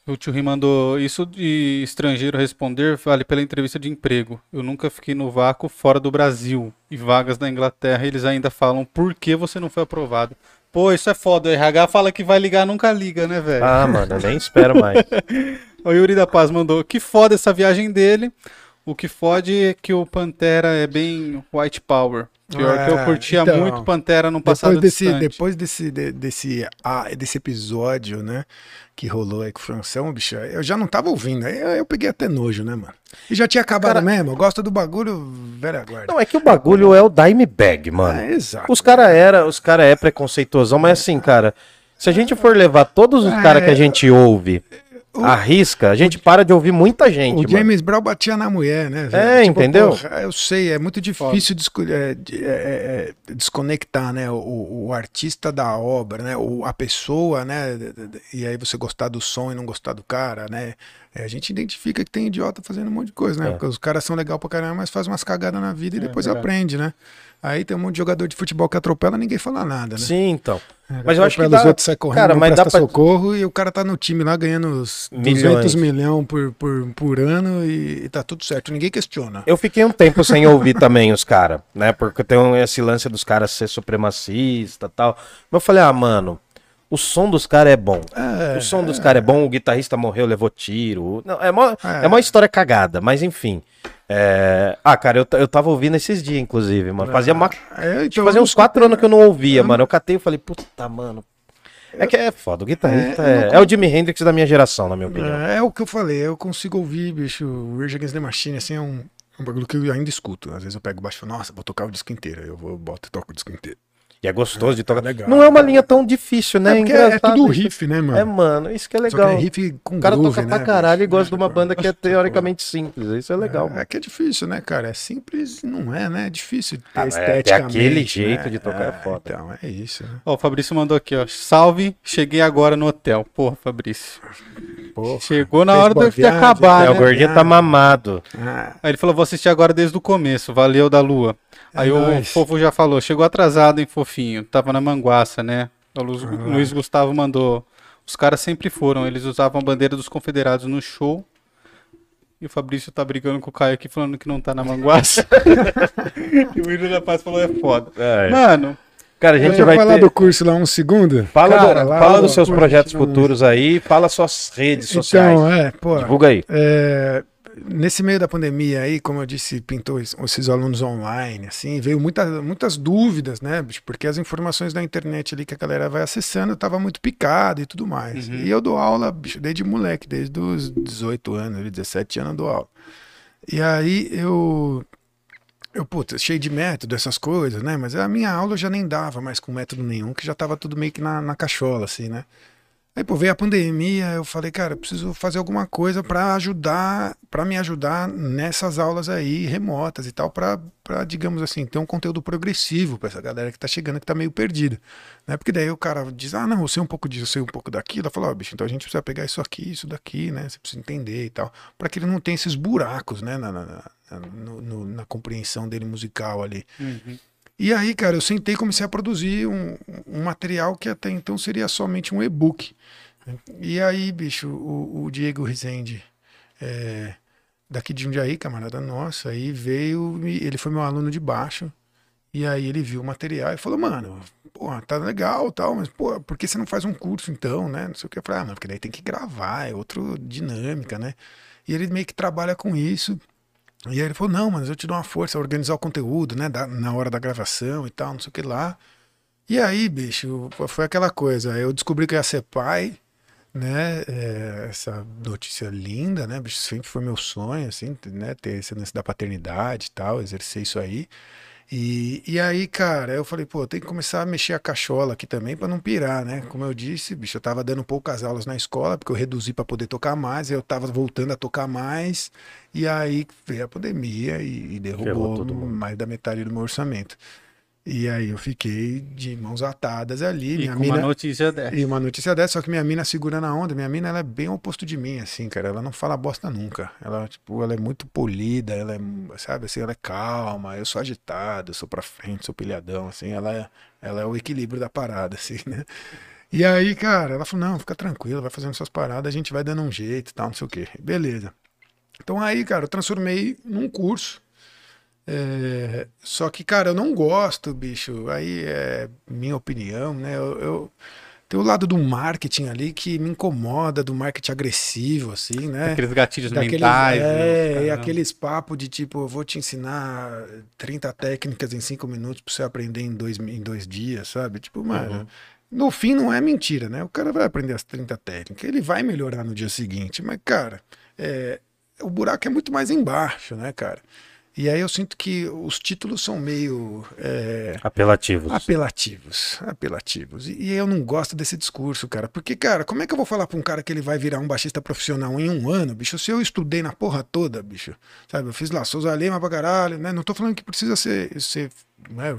O tio Ri mandou. Isso de estrangeiro responder vale pela entrevista de emprego. Eu nunca fiquei no vácuo fora do Brasil. E vagas na Inglaterra, eles ainda falam por que você não foi aprovado. Pô, isso é foda. O RH fala que vai ligar, nunca liga, né, velho? Ah, mano, eu nem espero mais. O Yuri da Paz mandou. Que foda essa viagem dele. O que fode é que o Pantera é bem white power. Pior que eu Ah, curtia então, muito Pantera no passado Depois desse, distante. depois desse, de- desse, ah, desse episódio, né, que rolou aí com o Francião, bicho, eu já não tava ouvindo. Aí eu, eu peguei até nojo, né, mano? E já tinha acabado Cara- mesmo. Eu gosto do bagulho, velha guarda. Não, é que o bagulho é o dime bag, mano. É, exato. Os cara era, os cara é preconceituosão, mas assim, cara, se a gente for levar todos os É. caras que a gente ouve à risca, a gente para de ouvir muita gente, O mano. James Brown batia na mulher, né? velho? É, entendeu? porra, eu sei, é muito difícil desco- é, de- é, é, desconectar, né? O, o artista da obra, né? O, a pessoa, né? E aí você gostar do som e não gostar do cara, né? É, a gente identifica que tem idiota fazendo um monte de coisa, né? É. Porque os caras são legal pra caramba, mas fazem umas cagadas na vida e depois verdade. aprende, né? Aí tem um monte de jogador de futebol que atropela ninguém fala nada, né? Sim, então. É, Mas eu acho que dá- os outros sai correndo, cara, mas dá pra- socorro e o cara tá no time lá ganhando os 200 Milhões. por, por, por ano e, e tá tudo certo, ninguém questiona. Eu fiquei um tempo sem ouvir também os caras, né? Porque tem um- esse lance dos caras ser supremacista e tal. Mas eu falei, ah, mano, o som dos caras é bom. É, o som dos caras é bom, o guitarrista morreu, levou tiro. Não, é, uma, É. é uma história cagada, mas enfim. É, Ah, cara, eu, eu tava ouvindo esses dias, inclusive, mano. Fazia, uma... É, que então, fazia uns quatro anos que eu não ouvia, mano. Eu catei e falei, puta, mano. É que é foda, o guitarrista É, é, não- é o Jimi Hendrix da minha geração, na minha opinião. É, é o que eu falei, eu consigo ouvir, bicho, o Rage Against the Machine, assim, é um, um bagulho que eu ainda escuto. Às vezes eu pego baixo e falo, nossa, vou tocar o disco inteiro. Aí Eu vou, boto e toco o disco inteiro. E é gostoso de tocar. legal. Não é uma linha tão difícil, né? é porque é, é tudo riff, né, mano? É, mano, isso que é Só que legal. é riff com O cara groove, toca pra né, caralho e gosta de uma banda que é teoricamente simples. Isso é legal. É, é que é difícil, né, cara? É simples, não é, né? É difícil ter Ah, é, ter esteticamente. aquele jeito né? de tocar é foda. Então, é isso, né? Ó, o Fabrício mandou aqui, ó. Salve, cheguei agora no hotel. Porra, Fabrício. Porra, Chegou na hora de acabar, É, né? o gordinho tá mamado. Ah, Aí ele falou, vou assistir agora desde o começo. Valeu da lua. É Aí o fofo já falou, chegou atrasado, hein, fofinho. Tava na manguaça, né? O Luiz, Ah. Luiz Gustavo mandou. Os caras sempre foram, eles usavam a bandeira dos confederados no show. E o Fabrício tá brigando com o Caio aqui falando que não tá na manguaça. e o William da Paz falou, é foda. É. Mano, Cara, a gente vai falar ter... do curso lá um segundo? Fala, Cara, do- lá, fala ó, dos seus projetos futuros aí, fala suas redes sociais. Então, é, pô. Divulga aí. É, nesse meio da pandemia aí, como eu disse, pintou es- esses alunos online, assim, veio muita, muitas dúvidas, né? Porque as informações da internet ali que a galera vai acessando tava muito picado e tudo mais. Uhum. E eu dou aula, bicho, desde moleque, desde os 18 anos, ali, 17 anos eu dou aula. E aí eu. Eu, puta, cheio de método, essas coisas, né? Mas a minha aula eu já nem dava mais com método nenhum, que já tava tudo meio que na, na cachola, assim, né? Aí, pô, veio a pandemia, eu falei, cara, eu preciso fazer alguma coisa para ajudar, para me ajudar nessas aulas aí remotas e tal, para, digamos assim, ter um conteúdo progressivo para essa galera que tá chegando, que tá meio perdida, né? Porque daí o cara diz, ah, não, eu sei um pouco disso, eu sei um pouco daquilo. Eu falo, ó, bicho, então a gente precisa pegar isso aqui, isso daqui, né? Você precisa entender e tal, para que ele não tenha esses buracos, né, na, na, na, no- no- na compreensão dele musical ali. Uhum. E aí, cara, eu sentei e comecei a produzir um, um material que até então seria somente um e-book. E aí, bicho, o, o Diego Rezende, é, daqui de Jundiaí, camarada nosso, aí veio, ele foi meu aluno de baixo, e aí ele viu o material e falou, mano, porra, tá legal tal, mas, pô, por que você não faz um curso então, né? Não sei o que. Eu falei, ah, não, porque daí tem que gravar, é outra dinâmica, né? E ele meio que trabalha com isso, e aí ele falou, não, mas eu te dou uma força, organizar o conteúdo, né? da- na hora da gravação e tal, não sei o que lá. E aí, bicho, foi aquela coisa. Eu descobri que eu ia ser pai, né? é, essa notícia linda, né? Bicho, sempre foi meu sonho, assim, né? Ter esse lance da paternidade e tal, exercer isso aí. E, e aí, cara, eu falei, pô, tem que começar a mexer a cachola aqui também pra não pirar, né? Como eu disse, bicho, eu tava dando poucas aulas na escola, porque eu reduzi pra poder tocar mais, eu tava voltando a tocar mais, e aí veio a pandemia e, e derrubou mais da metade do meu orçamento. E aí eu fiquei de mãos atadas ali, E minha mina... uma notícia dessa. E uma notícia dessa, só que minha mina segura na onda. Minha mina, ela é bem oposto de mim, assim, cara. Ela não fala bosta nunca. Ela, tipo, ela é muito polida, ela é, sabe, assim, ela é calma. Eu sou agitado, eu sou pra frente, sou pilhadão, assim. Ela é, ela é o equilíbrio da parada, assim, né? E aí, cara, ela falou, não, fica tranquilo, vai fazendo suas paradas, a gente vai dando um jeito e tal, não sei o quê. Beleza. Então aí, cara, eu transformei num curso. É, só que, cara, eu não gosto, bicho. Aí é minha opinião, né? Eu, eu- tem o lado do marketing ali que me incomoda, do marketing agressivo, assim, né? Aqueles gatilhos Daqueles, mentais. né, é, e caramba. aqueles papos de tipo, eu vou te ensinar 30 técnicas em 5 minutos pra você aprender em dois, em dois dias, sabe? Tipo, mano, no fim não é mentira, né? O cara vai aprender as 30 técnicas, ele vai melhorar no dia seguinte, mas, cara, é, o buraco é muito mais embaixo, né, cara? E aí eu sinto que os títulos são meio. é, Apelativos. Apelativos, apelativos. E, e eu não gosto desse discurso, cara. Porque, cara, como é que eu vou falar pra um cara que ele vai virar um baixista profissional em um ano, bicho? Se eu estudei na porra toda, bicho. Sabe, eu fiz lá Souza Lema pra caralho, né? Não tô falando que precisa ser, ser né?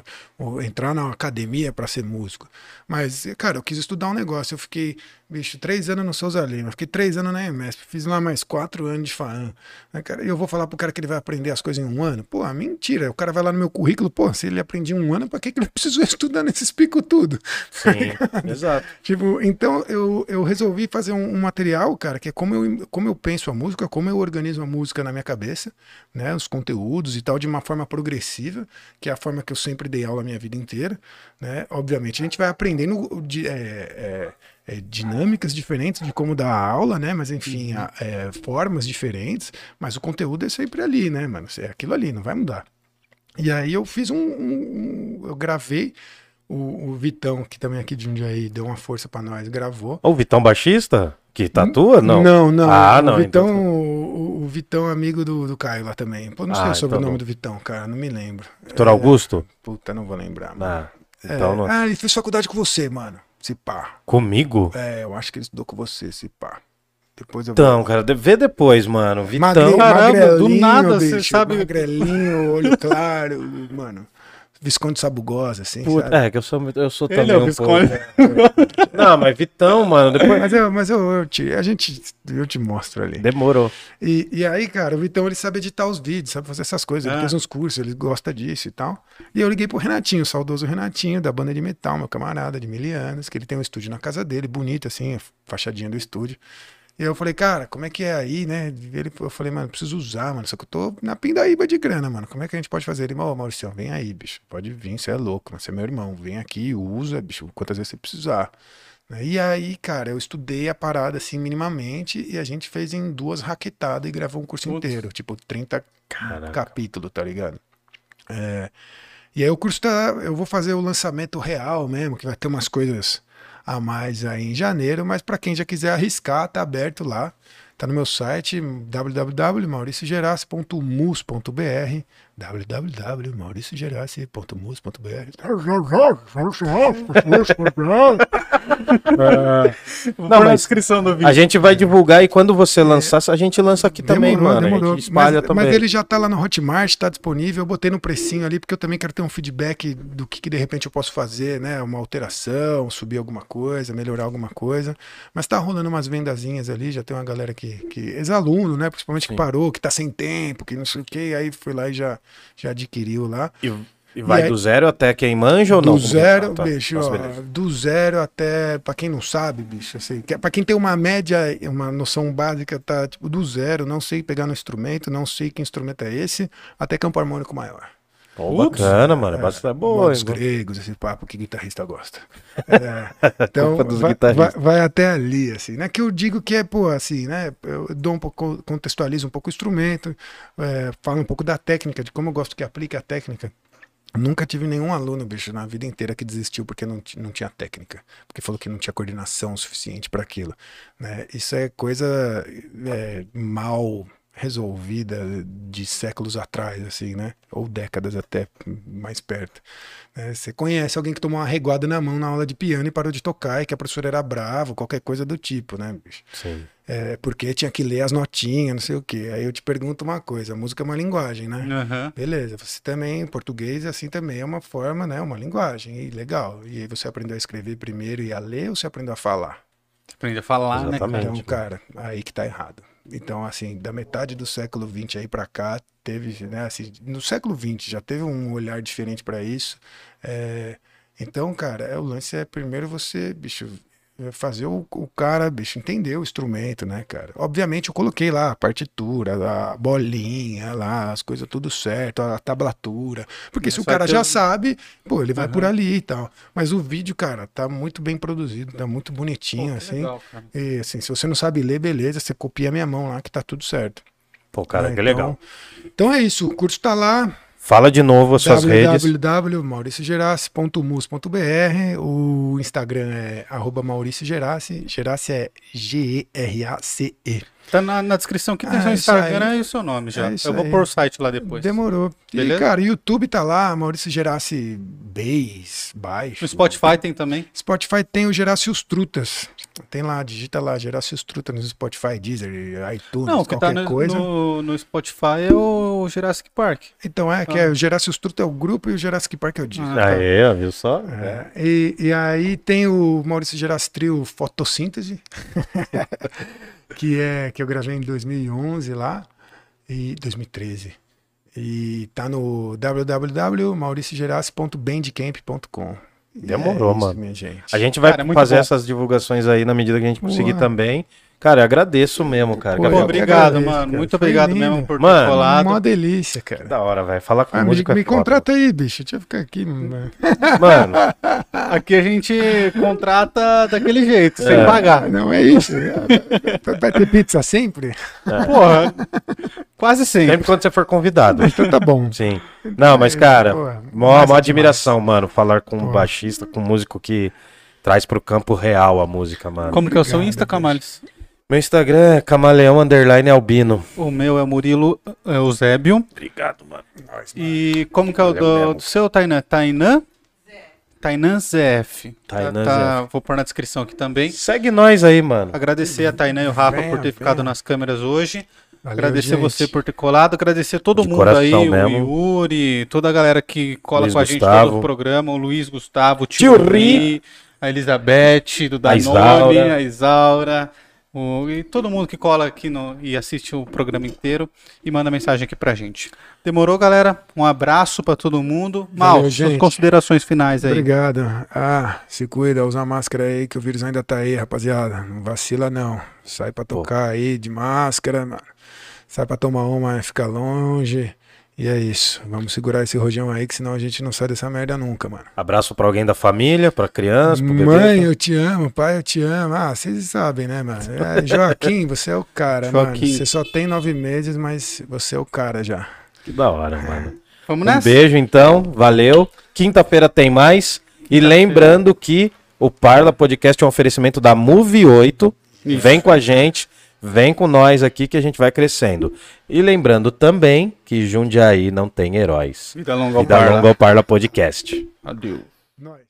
entrar na academia pra ser músico. Mas, cara, eu quis estudar um negócio. Eu fiquei, bicho, três anos no Souza Lima, fiquei três anos na EMESP, fiz lá mais quatro anos de FAAN. Né, cara? E eu vou falar pro cara que ele vai aprender as coisas em um ano? Pô, mentira. O cara vai lá no meu currículo, pô, se ele aprendia em um ano, pra que, que ele precisou estudar nesses picos tudo? Sim, exato. Tipo, então eu, eu resolvi fazer um, um material, cara, que é como eu, como eu penso a música, como eu organizo a música na minha cabeça, né? Os conteúdos e tal, de uma forma progressiva, que é a forma que eu sempre dei aula a minha vida inteira, né? Obviamente a gente vai aprendendo de, é, é, é, dinâmicas diferentes de como dar a aula, né? Mas enfim, a- é, formas diferentes, mas o conteúdo é sempre ali, né, mano? É aquilo ali, não vai mudar. E aí eu fiz um. um- um- eu gravei. O, o Vitão, que também aqui de Jundiaí deu uma força pra nós, gravou. Ô, o Vitão Baixista? Que tatua? Não. Não, não. Ah, o não, Vitão, então- o, o Vitão é amigo do, do Caio lá também. Pô, não sei Ah, sobre o então nome bom. do Vitão, cara, não me lembro. Vitor Augusto? Puta, não vou lembrar. mano. Ah, É, então não. Ah, ele fez faculdade com você, mano. Se pá. Comigo? É, eu acho que ele estudou com você, se pá. Depois eu Então, cara, de- vê depois, mano. Vitão. Magre- Caramba, do nada você bicho, sabe- Magrelinho, olho claro, mano. Visconde Sabugosa, assim, Puta, sabe? é, que eu sou, eu sou Ele também é o um Visconde. pouco. Não, mas Vitão, mano, depois... Mas, eu, mas eu, eu te, a gente, eu te mostro ali. Demorou. E, e aí, cara, o Vitão ele sabe editar os vídeos, sabe fazer essas coisas. Ele Ah. fez uns cursos, ele gosta disso e tal. E eu liguei pro Renatinho, o saudoso Renatinho, da banda de metal, meu camarada de mil anos, que ele tem um estúdio na casa dele, bonito assim, fachadinha do estúdio. E aí eu falei, cara, como é que é aí, né? Ele, eu falei, mano, preciso usar, mano. Só que eu tô na pindaíba de grana, mano. Como é que a gente pode fazer? Ele, ô, Maurício, vem aí, bicho. Pode vir, você é louco, mas você é meu irmão. Vem aqui, usa, bicho, quantas vezes você precisar. né? E aí, cara, eu estudei a parada assim minimamente e a gente fez em duas raquetadas e gravou um curso Putz. inteiro, tipo 30 Caraca. capítulos, tá ligado? É, e aí o curso tá. Eu vou fazer o lançamento real mesmo, que vai ter umas coisas a mais aí em janeiro, mas para quem já quiser arriscar, tá aberto lá. Tá no meu site www.mauriciogerassi.mus.br www.mauriciogerassi.mus.br Não, mas descrição do vídeo. A gente vai divulgar e quando você lançar, a gente lança aqui também, Demorou, mano. A demorou. gente espalha mas, também. mas ele já tá lá no Hotmart, tá disponível. Eu botei no precinho ali, porque eu também quero ter um feedback do que, que de repente eu posso fazer, né? Uma alteração, subir alguma coisa, melhorar alguma coisa. Mas tá rolando umas vendazinhas ali, já tem uma galera que. que ex-aluno, né? Principalmente que Sim. parou, que tá sem tempo, que não sei o quê. Aí foi lá e já, já adquiriu lá. E, e vai E aí- do zero até quem manja ou não? Do Como que zero, tá? Bicho, ó, do zero até, pra quem não sabe, bicho, assim, pra quem tem uma média, uma noção básica, tá tipo do zero, não sei pegar no instrumento, não sei que instrumento é esse, até campo harmônico maior. Pô, bacana, mano. É, bastante boa. Os gregos, esse papo que guitarrista gosta. É, então, vai, vai- vai até ali, assim, né? Que eu digo que é, pô, assim, né? Eu dou um pouco, contextualizo um pouco o instrumento, é, falo um pouco da técnica, de como eu gosto que aplique a técnica. Nunca tive nenhum aluno, bicho, na vida inteira que desistiu porque não, não tinha técnica, porque falou que não tinha coordenação suficiente para aquilo. Né? Isso é coisa é, mal resolvida de séculos atrás, assim, né? Ou décadas até mais perto. né? Você conhece alguém que tomou uma reguada na mão na aula de piano e parou de tocar e que a professora era brava, qualquer coisa do tipo, né, bicho? Sim. É, porque tinha que ler as notinhas, não sei o quê. Aí eu te pergunto uma coisa, a música é uma linguagem, né? Aham. Beleza, você também, português, assim também é uma forma, né? Uma linguagem, e legal. E aí você aprendeu a escrever primeiro e a ler ou você aprendeu a falar? Aprende a falar, né? Exatamente. cara? Então, cara, aí que tá errado. Então, assim, da metade do século XX aí pra cá, teve, né, assim, no século XX já teve um olhar diferente pra isso. É, então, cara, é, o lance é primeiro você, bicho, fazer o, o cara, bicho, entender o instrumento, né, cara? Obviamente eu coloquei lá a partitura, a bolinha lá, as coisas tudo certo, a tablatura. Porque se o cara já eu- sabe, pô, ele vai Aham. por ali e tal. Mas o vídeo, cara, tá muito bem produzido, tá muito Pô, bonitinho, que assim. legal, cara. E assim, se você não sabe ler, beleza, você copia a minha mão lá que tá tudo certo. Pô, cara, né? que legal. Então é isso, o curso tá lá, Fala de novo as suas redes. www.mauriciogerassi.mus.br o Instagram é arroba Maurício Gerassi, Gerassi é G-E-R-A-C-E. Tá na, na descrição que tem Ah, seu Instagram aí. e o seu nome já. É Eu vou aí. pôr o site lá depois. Demorou. E, Beleza? cara, YouTube tá lá, Maurício Gerassi Bass, baixo. No Spotify tem também. Spotify tem o Gerácios Trutas. Tem lá, digita lá, Gerácios Trutas no Spotify, Deezer, iTunes, Não, o que qualquer tá no, coisa. no, no Spotify é o Jurassic Park. Então é, que Ah. é o Gerácios Truta é o grupo e o Jurassic Park é o Deezer. Ah, tá. Ó, viu só? É, e, e aí tem o Maurício Gerassi Trio Fotossíntese, que é que eu gravei em 2011 lá e 2013. E tá no www.mauriciogerassi.bandcamp.com. E Demorou, é isso, mano. minha gente. A gente vai Cara, é fazer bom. essas divulgações aí na medida que a gente conseguir também. Cara, eu agradeço mesmo, cara. Pô, Gabriel, obrigado, agradeço, mano. cara. Muito obrigado lindo. mesmo por ter Mano, colado. Uma delícia, cara. da hora, vai. Falar com Ah, me, música é me foda. contrata aí, bicho. Deixa eu ficar aqui. mano. Mano, Aqui a gente contrata daquele jeito, sem É. pagar. Não é isso. Vai ter pizza sempre? Porra, quase sempre. sempre quando você for convidado. Então tá bom. Sim. Não, mas, cara, Pô, mó, massa mó admiração, mano. Falar com um baixista, com um músico que traz pro campo real a música, mano. Como que é o seu Insta. Camales? Meu Instagram é camaleão underline albino. O meu é Murilo Eusébio. Obrigado, mano. E como que é o Valeu do, do seu, Tainan? Tainã? Tainã ZF. Tainã Tá- Vou pôr na descrição aqui também. Segue nós aí, mano. Agradecer a Tainã e o Rafa Venha, por ter ficado venha. nas câmeras hoje. Valeu, agradecer gente. você por ter colado. Agradecer todo De mundo aí, mesmo. o Yuri, toda a galera que cola Luiz com a gente Gustavo. todo o programa. O Luiz Gustavo, o Tio Tio Ri. Ri, a Elizabeth, do Danone, Isaura. a Isaura. O- e todo mundo que cola aqui no, e assiste o programa inteiro e manda mensagem aqui pra gente. Demorou, galera? Um abraço pra todo mundo. Mal, Valeu, suas considerações finais aí. Obrigado. Ah, se cuida, usa máscara aí que o vírus ainda tá aí, rapaziada. Não vacila não. Sai pra tocar aí de máscara, mano. Sai pra tomar uma, fica longe. E é isso. Vamos segurar esse rojão aí, que senão a gente não sai dessa merda nunca, mano. Abraço pra alguém da família, pra criança, pro bebê. Mãe, eu te amo, pai, eu te amo. Ah, vocês sabem, né, mano? É, Joaquim, você é o cara, Joaquim. mano. Você só tem nove meses, mas você é o cara já. Que da hora, mano. Vamos Um nessa? beijo então, valeu. Quinta-feira tem mais. E lembrando que o Parla Podcast é um oferecimento da Move 8. Isso. Vem com a gente, vem com nós aqui que a gente vai crescendo. E lembrando também que Jundiaí não tem heróis. Vida longa ao Vida Parla. longa ao Parla Podcast. Adeus. Nós.